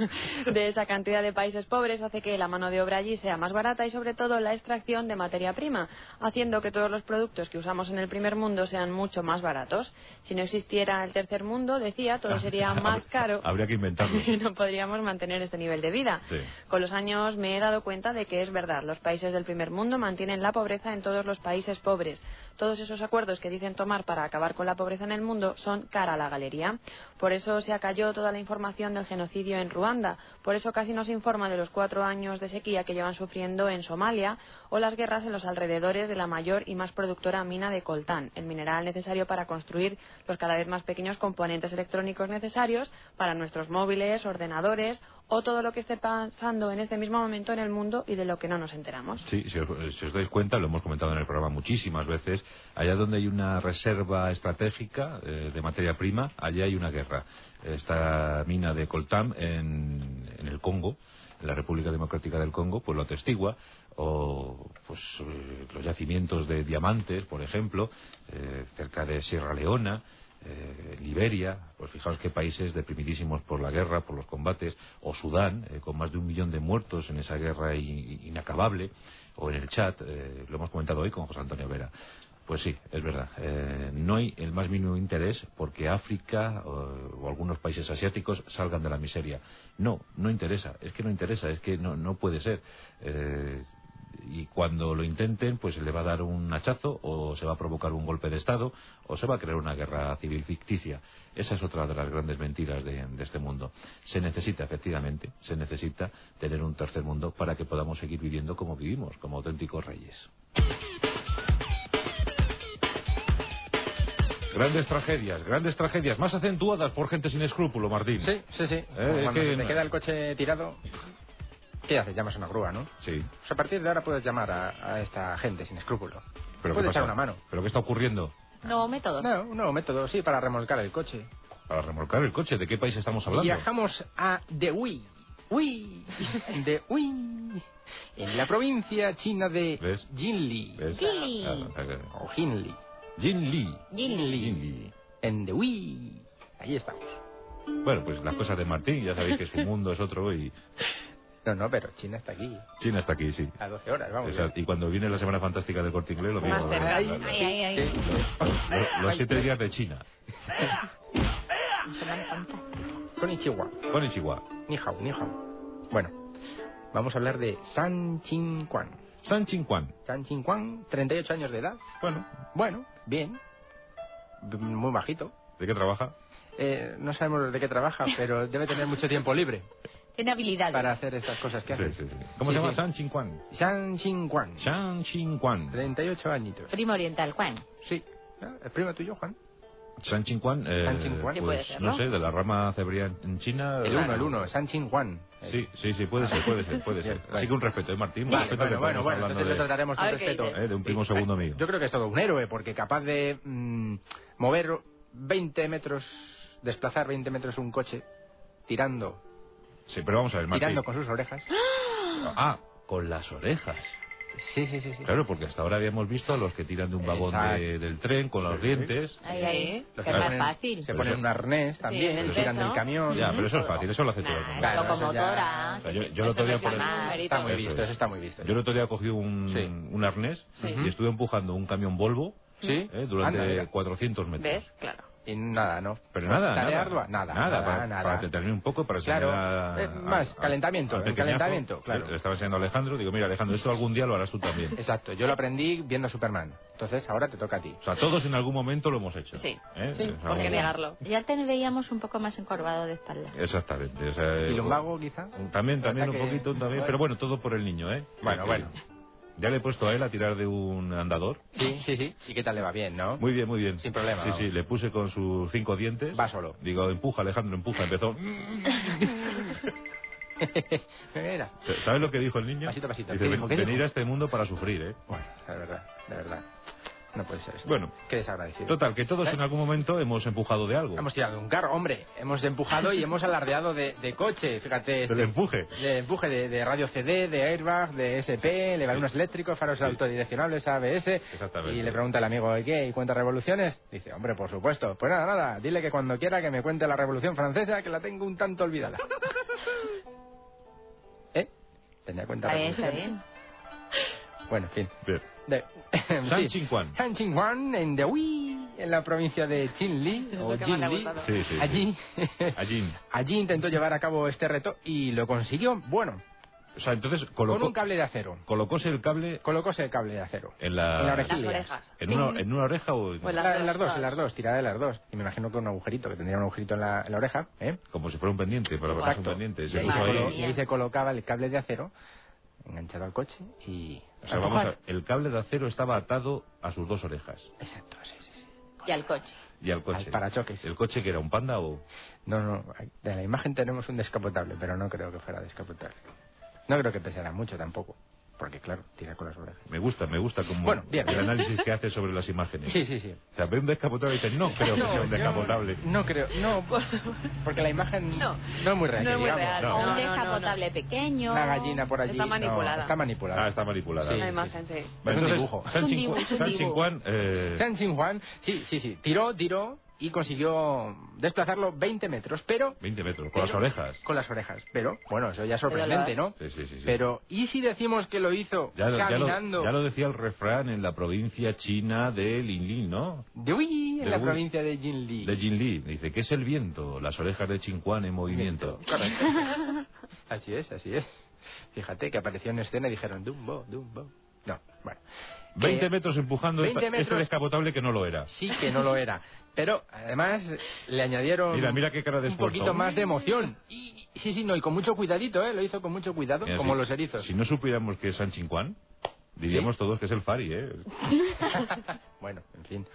<laughs> de esa cantidad de países pobres hace que la mano de obra allí sea más barata y sobre todo la extracción de materia prima, haciendo que todos los productos que usamos en el primer mundo sean mucho más baratos. Si no existiera el tercer mundo, decía, todo sería <laughs> más caro. Habría que inventarlo. Y <laughs> no podríamos mantener este nivel de vida. Con los años me he dado cuenta de que es verdad, los países del primer mundo mantienen la pobreza en todos los países pobres. Todos esos acuerdos que dicen tomar para acabar con la pobreza en el mundo son cara a la galería. Por eso se acalló toda la información del genocidio en Ruanda. Por eso casi no se informa de los cuatro años de sequía que llevan sufriendo en Somalia o las guerras en los alrededores de la mayor y más productora mina de coltán, el mineral necesario para construir los cada vez más pequeños componentes electrónicos necesarios para nuestros móviles, ordenadores o todo lo que esté pasando en este mismo momento en el mundo y de lo que no nos enteramos. Sí, si os, dais cuenta, lo hemos comentado en el programa muchísimas veces, allá donde hay una reserva estratégica eh, de materia prima, allá hay una guerra. Esta mina de coltán en, el Congo, en la República Democrática del Congo, pues lo atestigua, o pues eh, los yacimientos de diamantes, por ejemplo, eh, cerca de Sierra Leona, eh, Liberia, pues fijaos qué países deprimidísimos por la guerra, por los combates, o Sudán, eh, con más de un millón de muertos en esa guerra inacabable, o en el chat, eh, lo hemos comentado hoy con José Antonio Vera. Pues sí, es verdad. no hay el más mínimo interés porque África o, algunos países asiáticos salgan de la miseria. No, no interesa. Es que no interesa. Es que no, no puede ser y cuando lo intenten, pues se le va a dar un hachazo o se va a provocar un golpe de Estado o se va a crear una guerra civil ficticia. Esa es otra de las grandes mentiras de, de este mundo. Se necesita, efectivamente, se necesita tener un tercer mundo para que podamos seguir viviendo como vivimos, como auténticos reyes. Grandes tragedias, grandes tragedias, más acentuadas por gente sin escrúpulo, Martín. Sí, sí, sí. Eh, Cuando que- se te queda el coche tirado, ¿qué haces? Llamas a una grúa, ¿no? Sí. Pues a partir de ahora puedes llamar a, a esta gente sin escrúpulo. ¿Pero qué Puede echar una mano. ¿Pero qué está ocurriendo? No, método. No, un nuevo método, sí, para remolcar el coche. Para remolcar el coche, ¿de qué país estamos hablando? Viajamos a The. Hui. De Hui. <laughs> En la provincia china de ¿Ves? Jinli. ¿Ves? Jinli. Ah. O Jinli. Jin Li. Jinli. Jin Li. En The Hui. Ahí estamos. Bueno, pues las cosas de Martín, ya sabéis que su mundo es otro y No, no, pero China está aquí. China está aquí, sí. A 12 horas, vamos. Exacto. Y cuando viene la Semana Fantástica del Corte Inglés, lo Más mismo. cerca. Lo- lo- Ay, ay, ay. lo- Los siete días de China. Semana fantástica. Konnichiwa. Con Ichiwa. Ni hao, ni hao. Bueno, vamos a hablar de San Chin Quan. San Chinquan. San Chin Quan, 38 años de edad. Bueno, Bueno, bien. Muy bajito. ¿de qué trabaja? Eh, no sabemos de qué trabaja, pero debe tener mucho tiempo libre Tiene habilidades. para hacer estas cosas que Sí, hace. sí, sí. ¿Cómo Sí, se llama? sí. San Chinquan. San Chin Quan. San Chinquan. 38 añitos. Primo oriental, Juan. Sí. Ah, ¿Es primo tuyo, Juan? San Chinquan, eh, San Chinquan. Sí, puede pues ser, no ¿no? sé, de la rama cebrián en China. El eh, uno, el uno. San Chin Quan. Sí, sí, sí, puede ser, puede ser, puede <laughs> ser. Así que un respeto, ¿eh, Martín? Un Vale, respeto bueno, que bueno, bueno, entonces lo de- trataremos A con qué respeto. eh, de un primo segundo eh, mío. Yo creo que es todo un héroe, porque capaz de mm, mover 20 metros, desplazar 20 metros un coche, tirando, Sí, pero vamos a ver, Martín. tirando con sus orejas. Ah, con las orejas. Sí, sí, sí. sí. Claro, porque hasta ahora habíamos visto a los que tiran de un vagón de- del tren con los Sí. dientes. Ahí, ahí. Los Que es más ponen- fácil. Se ponen un arnés también, el lo tiran del camión. Ya, pero eso es fácil, eso lo hace todo el mundo. Claro, Locomotora. O sea, yo, yo el otro día, no es por mérito. Está muy Eso visto, es. eso está muy visto. yo el otro día cogí un, Sí. un arnés Sí. y estuve empujando un camión Volvo ¿Sí? eh, durante Anda, mira. 400 metros. ¿Ves? Claro. Y nada, ¿no? Pero nada, ¿Tarea nada. Nada, nada, nada, para, nada. para entretenerme un poco, para Claro, a, eh, más, a- calentamiento, el calentamiento, claro. Le estaba enseñando a Alejandro, digo, mira Alejandro, esto algún día lo harás tú también. Exacto, yo lo aprendí viendo a Superman. Entonces ahora te toca a ti. O sea, todos en algún momento lo hemos hecho. Sí. ¿eh? Sí, ¿por qué negarlo? Ya te veíamos un poco más encorvado de espalda. Exactamente. o sea, ¿Y lumbago quizá? También, también un poquito, también, pero bueno, todo por el niño, ¿eh? Bueno, bueno. Ya le he puesto a él a tirar de un andador. Sí, sí, sí. ¿Y qué tal le va bien, no? Muy bien, muy bien. Sin problema, Sí, vamos. sí, le puse con sus cinco dientes. Va solo. Digo, empuja, Alejandro, empuja. Empezó. <laughs> <laughs> ¿Sabes lo que dijo el niño? Pasito, pasito. Dice, ¿Qué dijo? ¿Qué venir a este mundo para sufrir, ¿eh? Bueno, de verdad, de verdad. No puede ser esto. Bueno. Qué desagradecido. Total, que todos ¿Eh? en algún momento hemos empujado de algo. Hemos tirado de un carro, hombre. Hemos empujado y hemos alardeado de, de coche. Fíjate. Del empuje. De empuje de, de radio CD, de airbag, de SP, levadores eléctricos, faros Sí. autodireccionables, ABS. Exactamente. Y le pregunta al amigo, ¿y qué? ¿Y cuenta revoluciones? Dice, hombre, por supuesto. Pues nada, nada. Dile que cuando quiera que me cuente la revolución francesa, que la tengo un tanto olvidada. <laughs> ¿Eh? Tenía cuenta bien, está bien. Bueno, en fin. Bien. De, <laughs> San sí. San Chinguan, en Dehui, en la provincia de Chinli, o Jinli. Sí, sí. Allí, Allí. <laughs> allí intentó llevar a cabo este reto y lo consiguió. Bueno, O sea, entonces con un colocó, cable de acero. colocóse el cable Colocóse el cable de acero. en la, En la Las orejas. en una, en una oreja o en- O en la- La- en las dos, en las dos, tirada de las dos. Y me imagino que un agujerito, que tendría un agujerito en la, en la oreja. ¿eh? como si fuera un pendiente, para pasar un Exacto. pendiente. Y Se ahí, se ahí. colo- y ahí se colocaba el cable de acero enganchado al coche y... O sea, vamos a- el cable de acero estaba atado a sus dos orejas Exacto, sí, sí, sí. Y al coche. y al coche. Al parachoques. ¿El coche que era un panda o...? No, no, de la imagen tenemos un descapotable, pero no creo que fuera descapotable. No creo que pesara mucho tampoco, porque claro, tira con las orejas. Me gusta, me gusta como Bueno, bien. el análisis que hace sobre las imágenes. Sí, sí, sí. O sea, ve un descapotable y dice, no creo que No, sea un descapotable. No creo, no, porque la imagen No, no, es muy real, no que es muy real. No. O No, un no, no, descapotable pequeño. Una gallina por allí. Está no, manipulada. está manipulada. Ah, está manipulada. Sí, La imagen, sí. Es un dibujo. San, San. Chincuan, eh, San Juan, sí, sí, sí. Tiró, tiró y consiguió desplazarlo 20 metros, pero 20 metros, con las orejas. con las orejas. Pero, bueno, eso ya es sorprendente, ¿no? Sí, sí, sí. sí. Pero, ¿y si decimos que lo hizo ya, lo- ya lo, caminando ya lo decía el refrán en la provincia china de Linlin, ¿no? de Uy, en De la Uy. provincia de Jinli? De Jinli. Dice, ¿qué es el viento? Las orejas de Chincuan en movimiento. <laughs> Correcto. así es, así es. Fíjate que apareció en escena y dijeron Dumbo, Dumbo. No, bueno. 20 metros empujando 20 esta- este metros. descapotable que no lo era. Sí que no lo era. Pero además le añadieron Mira, mira qué cara de un poquito más de emoción. Y, sí, sí, no, y con mucho cuidadito, ¿eh? Lo hizo con mucho cuidado, Mira, como si- los erizos. Si no supiéramos que es San Chincuán, diríamos todos que es el Fari, ¿eh? <laughs> <laughs> bueno, en fin.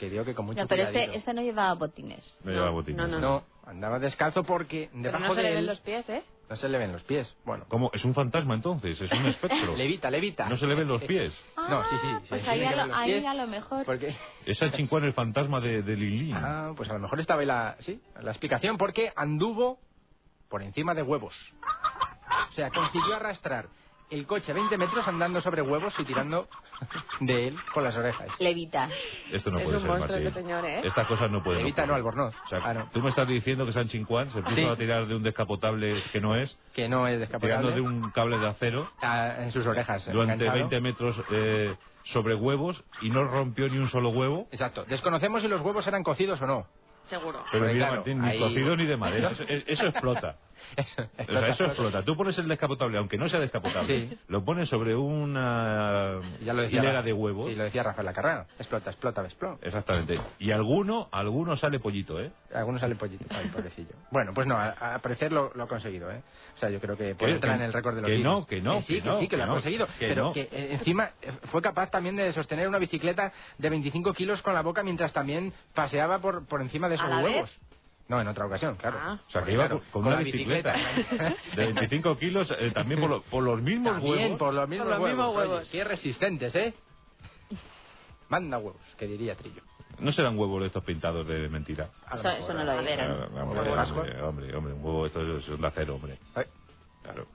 Que digo que con mucho No, pero este, este no llevaba botines. No lleva botines. no, No, andaba descalzo porque Pero debajo no se de le ven él los pies, ¿eh? no se le ven los pies. Bueno, ¿Cómo? ¿Es un fantasma entonces? ¿Es un <laughs> espectro? levita, levita. ¿No se le ven los pies? <laughs> No, sí, sí. se Pues ahí, a lo, ahí a lo mejor. Porque... Es San Chincuán el fantasma de, de Lilín. <laughs> Ah, pues a lo mejor estaba ahí la, sí, la explicación, porque anduvo por encima de huevos. O sea, consiguió arrastrar el coche 20 metros andando sobre huevos y tirando de él con las orejas. Levita. Esto no Es puede un ser, monstruo Martín. este señor, ¿eh? Estas cosas no pueden Levita no. Albornoz. O sea, Ah, no. tú me estás diciendo que San Chincuán se puso Sí. a tirar de un descapotable que no es, Que no es tirando descapotable. de un cable de acero Ah, en sus orejas. durante enganchado. 20 metros eh, sobre huevos y no rompió ni un solo huevo. Exacto. Desconocemos si los huevos eran cocidos o no. Seguro. Pero mira, claro, Martín, ni ahí- cocido ni de madera. <laughs> Eso, eso explota. Eso, O sea, eso explota. Tú pones el descapotable, aunque no sea descapotable, Sí. lo pones sobre una Ya lo decía hilera Ra- de huevos. Y lo decía Rafael Lacarra. Explota, explota, explota. Exactamente. Y alguno, alguno sale pollito, ¿eh? Algunos sale pollito, ay, pobrecillo. Bueno, pues no, a, a parecer lo, lo ha conseguido, ¿eh? O sea, yo creo que puede entrar en el récord de los que Guinness. no, que no, sí, que que, no, sí, que, que lo ha conseguido. que pero no. que eh, encima eh, fue capaz también de sostener una bicicleta de 25 kilos con la boca mientras también paseaba por, por encima de esos ¿A la huevos. vez? No, en otra ocasión, claro. Ah. O sea, que iba claro, con, con una la bicicleta, <laughs> de 25 kilos, eh, también por, lo- por los mismos También huevos. por los mismos los huevos. mismos oye, huevos. qué resistentes, ¿eh? Manda huevos, que diría Trillo. No serán huevos de estos pintados de mentira. Eso, mejor, eso no lo. Ah, ¿Huevo hombre, hombre, hombre, hombre, un huevo esto es es de acero, hombre. Ay, Claro.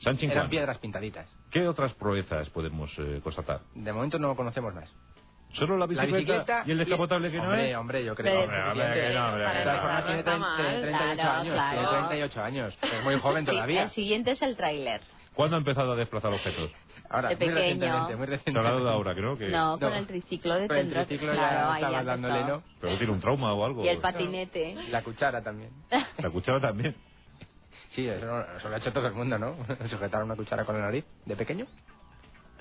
San Eran piedras pintaditas. ¿qué otras proezas podemos eh, constatar? De momento no conocemos más. ¿Solo la La bicicleta, bicicleta y el descapotable que no hombre, es? Hombre, yo creo. Hombre, hombre, que no, hombre, De no. todas formas tiene Está 30, mal. 38 Claro, años. claro. Tiene 38 años. Es muy joven <laughs> todavía. el siguiente es el tráiler. ¿Cuándo ha empezado a desplazar objetos? Ahora, de muy pequeño. recientemente, muy recientemente. hablado de ahora, creo que... No, con No. el triciclo de Con el triciclo claro, ya estaba dándole, ¿no? Pero tiene un trauma o algo. Y el patinete. La cuchara también. <laughs> La cuchara también. Sí, eso, no- eso lo ha hecho todo el mundo, ¿no? <laughs> Sujetar una cuchara con la nariz de pequeño.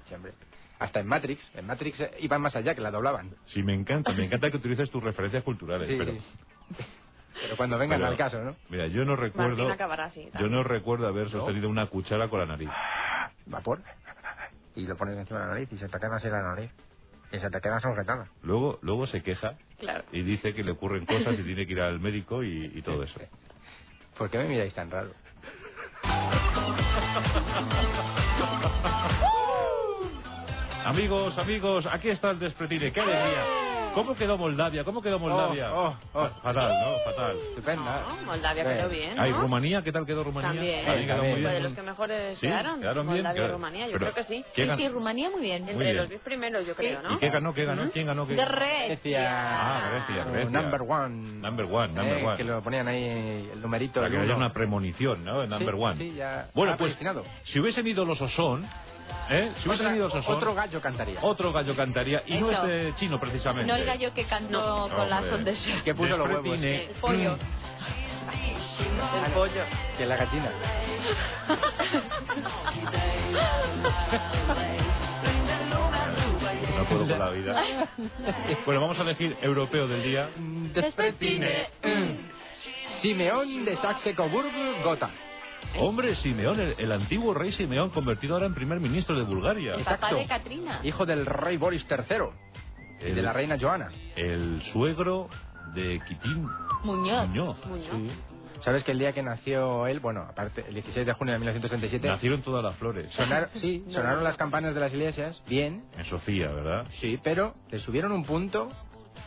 Sí, hombre. Hasta en Matrix. En Matrix eh, iban más allá, que la doblaban. Sí, me encanta, me encanta que utilices tus referencias culturales, Sí, pero... sí. <laughs> Pero cuando vengan pero- al caso, ¿no? Mira, yo no recuerdo... Así. Yo no recuerdo haber sostenido una cuchara con la nariz. Vapor. Y lo pones encima de la nariz y se te queda así la nariz. Y se te queda sujetada. Luego, luego se queja Claro. y dice que le ocurren cosas y tiene que ir al médico y, y todo eso. ¿Por qué me miráis tan raro? <laughs> Amigos, amigos, aquí está el despretine. ¡Qué alegría! ¿Cómo quedó Moldavia? ¿Cómo quedó Moldavia? Oh, oh, oh. Fa- Fatal, ¿no? Fatal. Estupenda. No, Moldavia quedó bien, Ay, ¿no? Rumanía, ¿qué tal quedó Rumanía? También. También quedó muy. Fue de bien. los que mejores Sí, quedaron. quedaron bien, Moldavia y Rumanía, yo pero- creo que sí. ¿Qué Sí, gan- sí, Rumanía muy bien. Muy Entre bien. los 10 primeros, yo creo, ¿no? ¿Y qué ganó? ¿Qué ganó? ¿Quién ganó? ¿Qué? Grecia. Ah, Grecia, Oh, Grecia. Number one. Number one, number Eh, one. Que lo ponían ahí el numerito. Para que haya una premonición, ¿no? Number Sí, one. sí, ya. Bueno, Ah, pues, si hubiesen ido los Osón, ¿eh? Si hubiesen Otra- ido los Osón, otro gallo cantaría. otro gallo cantaría, y no Eso. es de chino precisamente. No el gallo que cantó No, con la hombre. son de su- Que puso los huevos. El pollo. El pollo. Que la gallina. No puedo con la vida. Bueno, vamos a elegir europeo del día. Despretine. Simeón de Saxe-Coburg, Gotha. Hombre, Simeón, el, el antiguo rey Simeón, convertido ahora en primer ministro de Bulgaria. Papá de Katrina. Hijo del rey Boris III y El- de la reina Joana. El suegro de Quitín Muñoz. Muñoz. ¿Sabes que el día que nació él, bueno, aparte, el 16 de junio de 1937, Nacieron todas las flores. sonar- <laughs> sí, No. sonaron las campanas de las iglesias, bien, En Sofía, ¿verdad? sí, pero le subieron un punto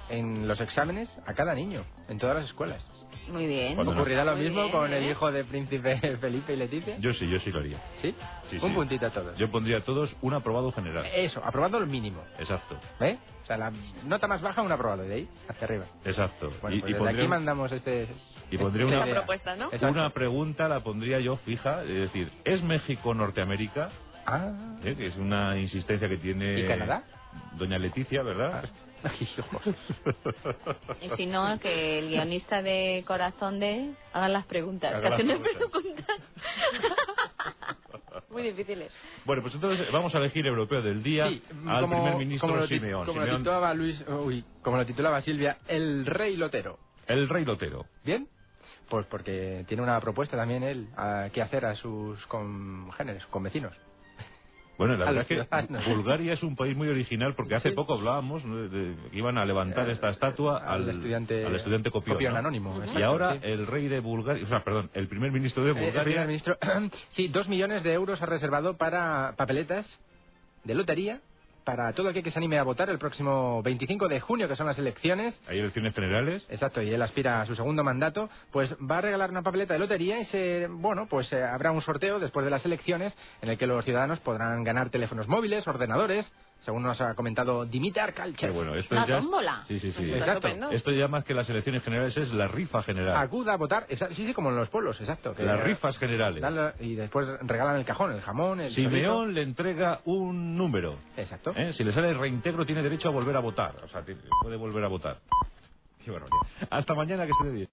en los exámenes a cada niño, en todas las escuelas. Muy bien. Cuando no- ¿Ocurrirá lo Muy mismo bien, con el ¿eh? hijo de príncipe <laughs> Felipe y Leticia? Yo sí, yo sí lo haría. ¿Sí? Sí, un sí. puntito a todos. Yo pondría a todos un aprobado general. Eso, aprobando el mínimo. Exacto, ¿Eh? O sea, la nota más baja, un aprobado, de ahí hacia arriba. exacto. Bueno, y, pues y desde pondría, aquí mandamos este... y pondría esta una- idea. propuesta, ¿no? Exacto. una pregunta, la pondría yo fija, es decir, ¿es México Norteamérica? Ah, ¿Eh? Que es una insistencia que tiene... ¿Y Canadá? Doña Leticia, ¿verdad? Y si no, que el guionista de Corazón de haga las preguntas. Haga que las preguntas. preguntas. Muy difíciles. Bueno, pues entonces vamos a elegir europeo del día al primer ministro como lo, Simeón. Como, Lo titulaba Luis, uy, como lo titulaba Silvia, el rey lotero. El rey lotero. ¿Bien? Pues porque tiene una propuesta también él a qué hacer a sus congéneres, con vecinos. Bueno, la verdad es que Bulgaria es un país muy original porque hace poco hablábamos de que iban a levantar Eh, esta estatua al, estudiante, al estudiante Copión, Copión ¿no? anónimo. Y ahora sí. el rey de Bulgaria, o sea, perdón, el primer ministro de Eh, el Bulgaria. primer ministro, <clears throat> sí, dos millones de euros ha reservado para papeletas de lotería para todo aquel que se anime a votar el próximo 25 de junio, que son las elecciones. Hay elecciones generales. Exacto, y él aspira a su segundo mandato, pues va a regalar una papeleta de lotería y se, bueno, pues eh, habrá un sorteo después de las elecciones en el que los ciudadanos podrán ganar teléfonos móviles, ordenadores, según nos ha comentado Dimitar Kalchev. Bueno, esto Una ya es- tómbola. Sí, sí, sí. Exacto. Esto ya más que las elecciones generales es la rifa general. Acuda a votar, exa- sí, sí, como en los pueblos, exacto. que- Las rifas generales. la- y después regalan el cajón, el jamón, el Simeón le entrega un número. Exacto. ¿Eh? Si le sale reintegro, tiene derecho a volver a votar. O sea, puede volver a votar. Qué barbaridad. Hasta mañana que se dé bien.